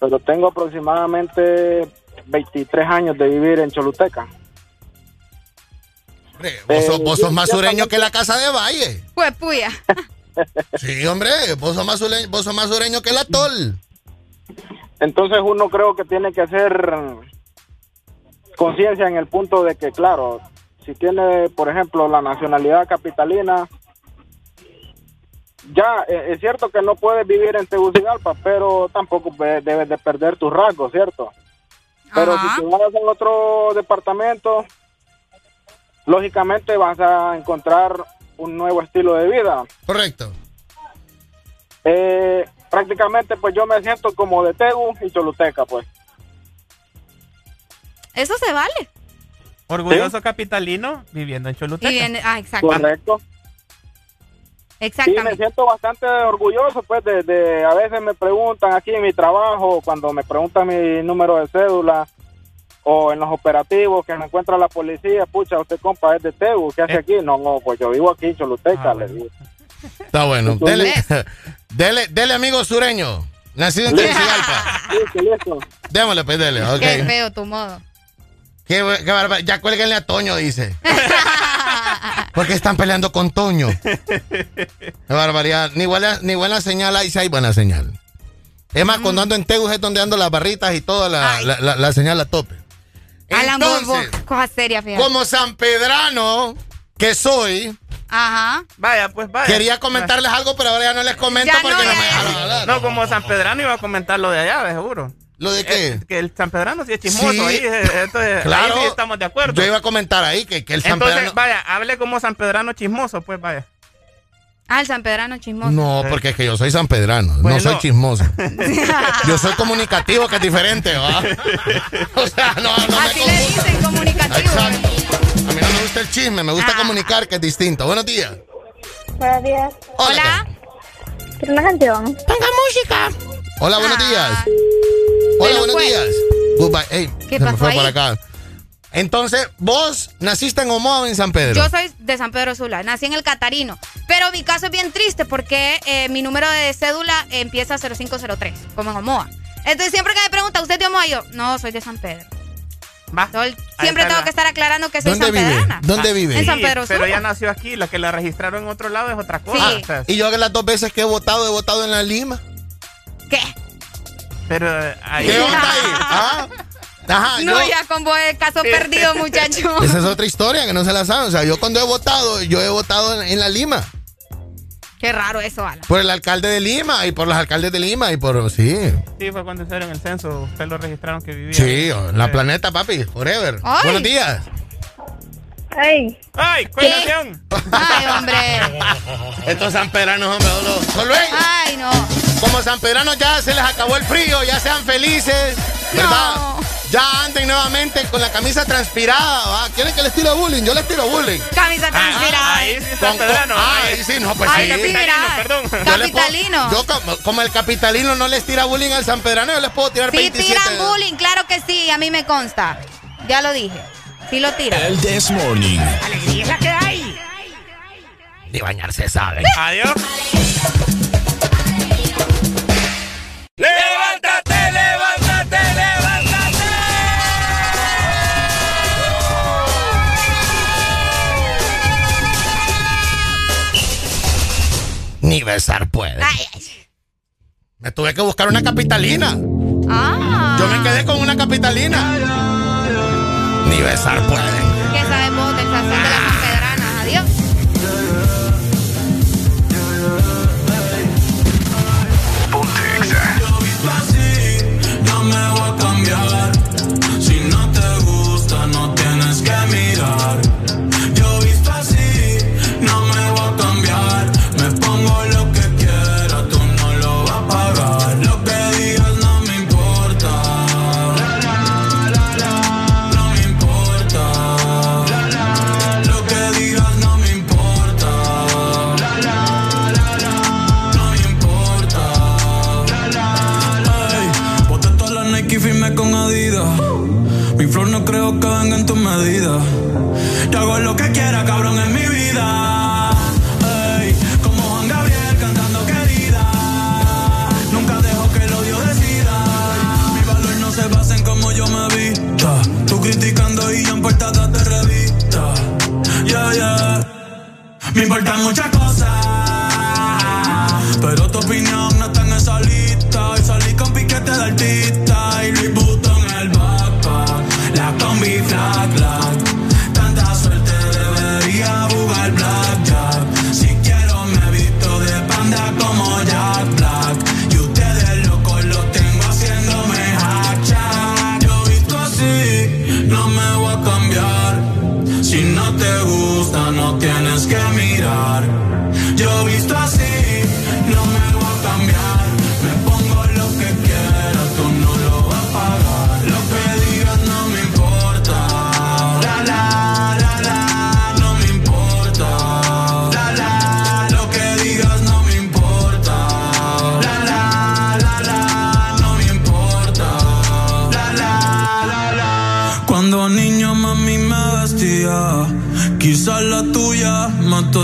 Pero tengo aproximadamente 23 años de vivir en Choluteca. Hombre, vos, sos, vos sos más sureño que la casa de Valle. Pues puya. Sí, hombre, vos sos más sureño, vos sos más sureño que el atol. Entonces uno creo que tiene que hacer conciencia en el punto de que, claro, si tiene, por ejemplo, la nacionalidad capitalina, ya eh, es cierto que no puedes vivir en Tegucigalpa, pero tampoco debes de perder tus rasgos, ¿cierto? Pero Ajá. si te vas en otro departamento, lógicamente vas a encontrar un nuevo estilo de vida. Correcto. Eh, prácticamente, pues yo me siento como de Tegu y Choluteca, pues. Eso se vale. Orgulloso capitalino viviendo en Choluteca. Ah, exacto. Correcto. Sí, me Exactamente. siento bastante orgulloso, pues, de, de- a veces me preguntan aquí en mi trabajo, cuando me preguntan mi número de cédula, o en los operativos que me encuentra la policía, pucha, usted compa es de Tegu, ¿qué hace Eh. aquí? No, no, pues yo vivo aquí en Choluteca, Ah, le digo. Está bueno. Dele, dele, dele, amigo sureño. Nacido en Tegucigalpa. Démosle, pues, dele. ok. Qué feo tu modo. Qué, qué barba- Ya cuélguenle a Toño, dice. Porque están peleando con Toño. Qué barbaridad. Ni buena, ni buena señal hay, si hay buena señal. Es más, cuando ando en Tegus es donde ando las barritas y toda la, la, la- la señal a tope. Vos, Entonces, vos, cosa seria, fíjate. como San Pedrano que soy, Ajá. Vaya, pues vaya. Quería comentarles algo, pero ahora ya no les comento Ya porque no, no, ya- me dejaron hablar. No, como San Pedrano iba a comentar lo de allá, de seguro. ¿Lo de qué? Eh, que el San Pedrano sí es chismoso Sí. ahí. eh, Entonces, Claro. ahí sí estamos de acuerdo. Yo iba a comentar ahí que, que el San Entonces, Pedrano- vaya, hable como San Pedrano chismoso, pues vaya. Ah, el San Pedrano chismoso. No, porque es que yo soy San Pedrano, no Bueno. soy chismoso. yo soy comunicativo, que es diferente, ¿va? o sea, no, no me Así le dicen comunicativo. Exacto. Mí no me gusta el chisme, me gusta comunicar, que es distinto. Buenos días. Buenos días. Hola. ¿Quiere una canción? Ponga música. Hola, buenos días. Ah. Hola, Bueno, buenos pues. días. Goodbye. Ey, ¿Qué se me pasó fue ahí? por acá. Entonces, vos naciste en Omoa o en San Pedro. Yo soy de San Pedro Sula, nací en el Catarino. Pero mi caso es bien triste porque eh, mi número de cédula empieza 0503, como en Omoa. Entonces siempre que me preguntan, ¿usted es de Omoa? Yo, no, soy de San Pedro. El- siempre tengo la- que estar aclarando que soy ¿Dónde San vive? Pedrana. ¿Dónde vive? En San Sí, Pedro Pero Sula. ella nació aquí, la que la registraron en otro lado es otra cosa. Sí. O sea, Y yo que las dos veces que he votado, he votado en la Lima. ¿Qué? Pero eh, ahí. ¿Qué onda ahí? ¿Ah? Ajá, no, yo- ya con vos el caso perdido, muchacho. Esa es otra historia que no se la saben. O sea, yo cuando he votado, yo he votado en, en la Lima. Qué raro eso, Ala. Por el alcalde de Lima y por los alcaldes de Lima y por... Sí. Sí, fue cuando hicieron el censo. Usted lo registraron que vivía. Sí, la planeta, papi. Forever. Ay. Buenos días. ¡Ay! ¡Ay! ¿Cuál? Ay, hombre. Estos sanpedranos, hombre. solo-. Ay, no. Como sanpedranos ya se les acabó el frío, ya sean felices, ¿verdad? Ya anden nuevamente con la camisa transpirada, ¿va? ¿Quieren que les tire bullying? Yo les tiro bullying. Camisa transpirada. Ah, ahí sí Con- San Pedrano. con- ah, ahí sí, no, pues Ay, sí. sí, mira. perdón. Yo les puedo- Capitalino. Yo como, como el capitalino no les tira bullying al sanpedrano, yo les puedo tirar Sí 27. tiran bullying, claro que sí, a mí me consta. Ya lo dije. Sí lo tiran. El This Morning. Alegría es la que hay. Ni bañarse sabe. Adiós. ¡Levántate, Ni besar puede. Ay, ay. Me tuve que buscar una capitalina. Ah. Yo me quedé con una capitalina. Ni besar puede. ¿Qué sabemos del sazón de las sanpedranas? Adiós. No me voy a cambiar. Me importan muchas cosas. Pero tu opinión no está en esa lista. Y salí con piquete de artista.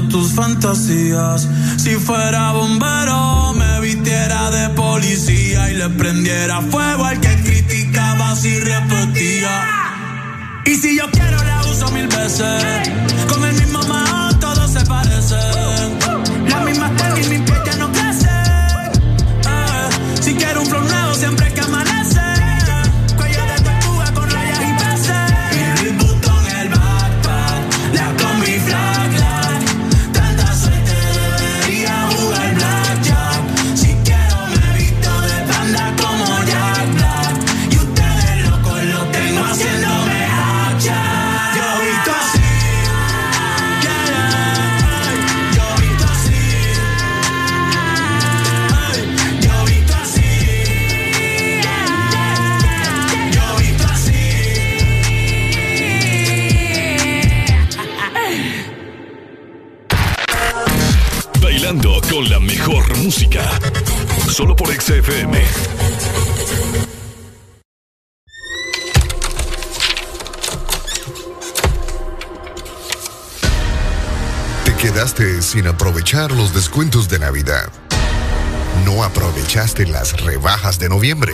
Tus fantasías. Si fuera bombero, me vistiera de policía y le prendiera fuego al que criticaba si repetía. Y si yo quiero la uso mil veces, con el mismo man todos se parecen. XFM. Te quedaste sin aprovechar los descuentos de Navidad. No aprovechaste las rebajas de noviembre.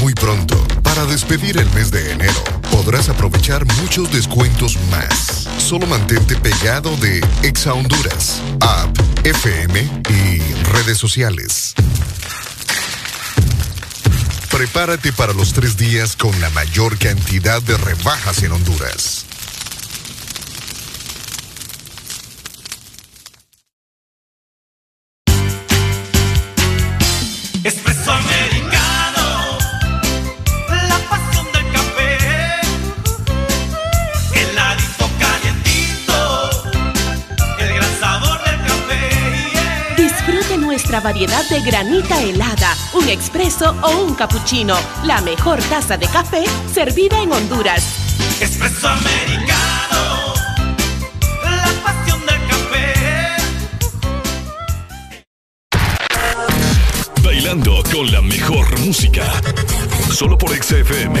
Muy pronto, para despedir el mes de enero, podrás aprovechar muchos descuentos más. Solo mantente pegado de Exa Honduras, App, FM y redes sociales. Prepárate para los tres días con la mayor cantidad de rebajas en Honduras. Variedad de granita helada, un expreso o un cappuccino. La mejor taza de café servida en Honduras. Espresso americano, la pasión del café. Bailando con la mejor música. Solo por XFM.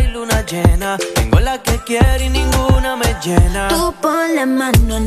luna llena. Tengo la que quiero y ninguna me llena. Tú pon la mano en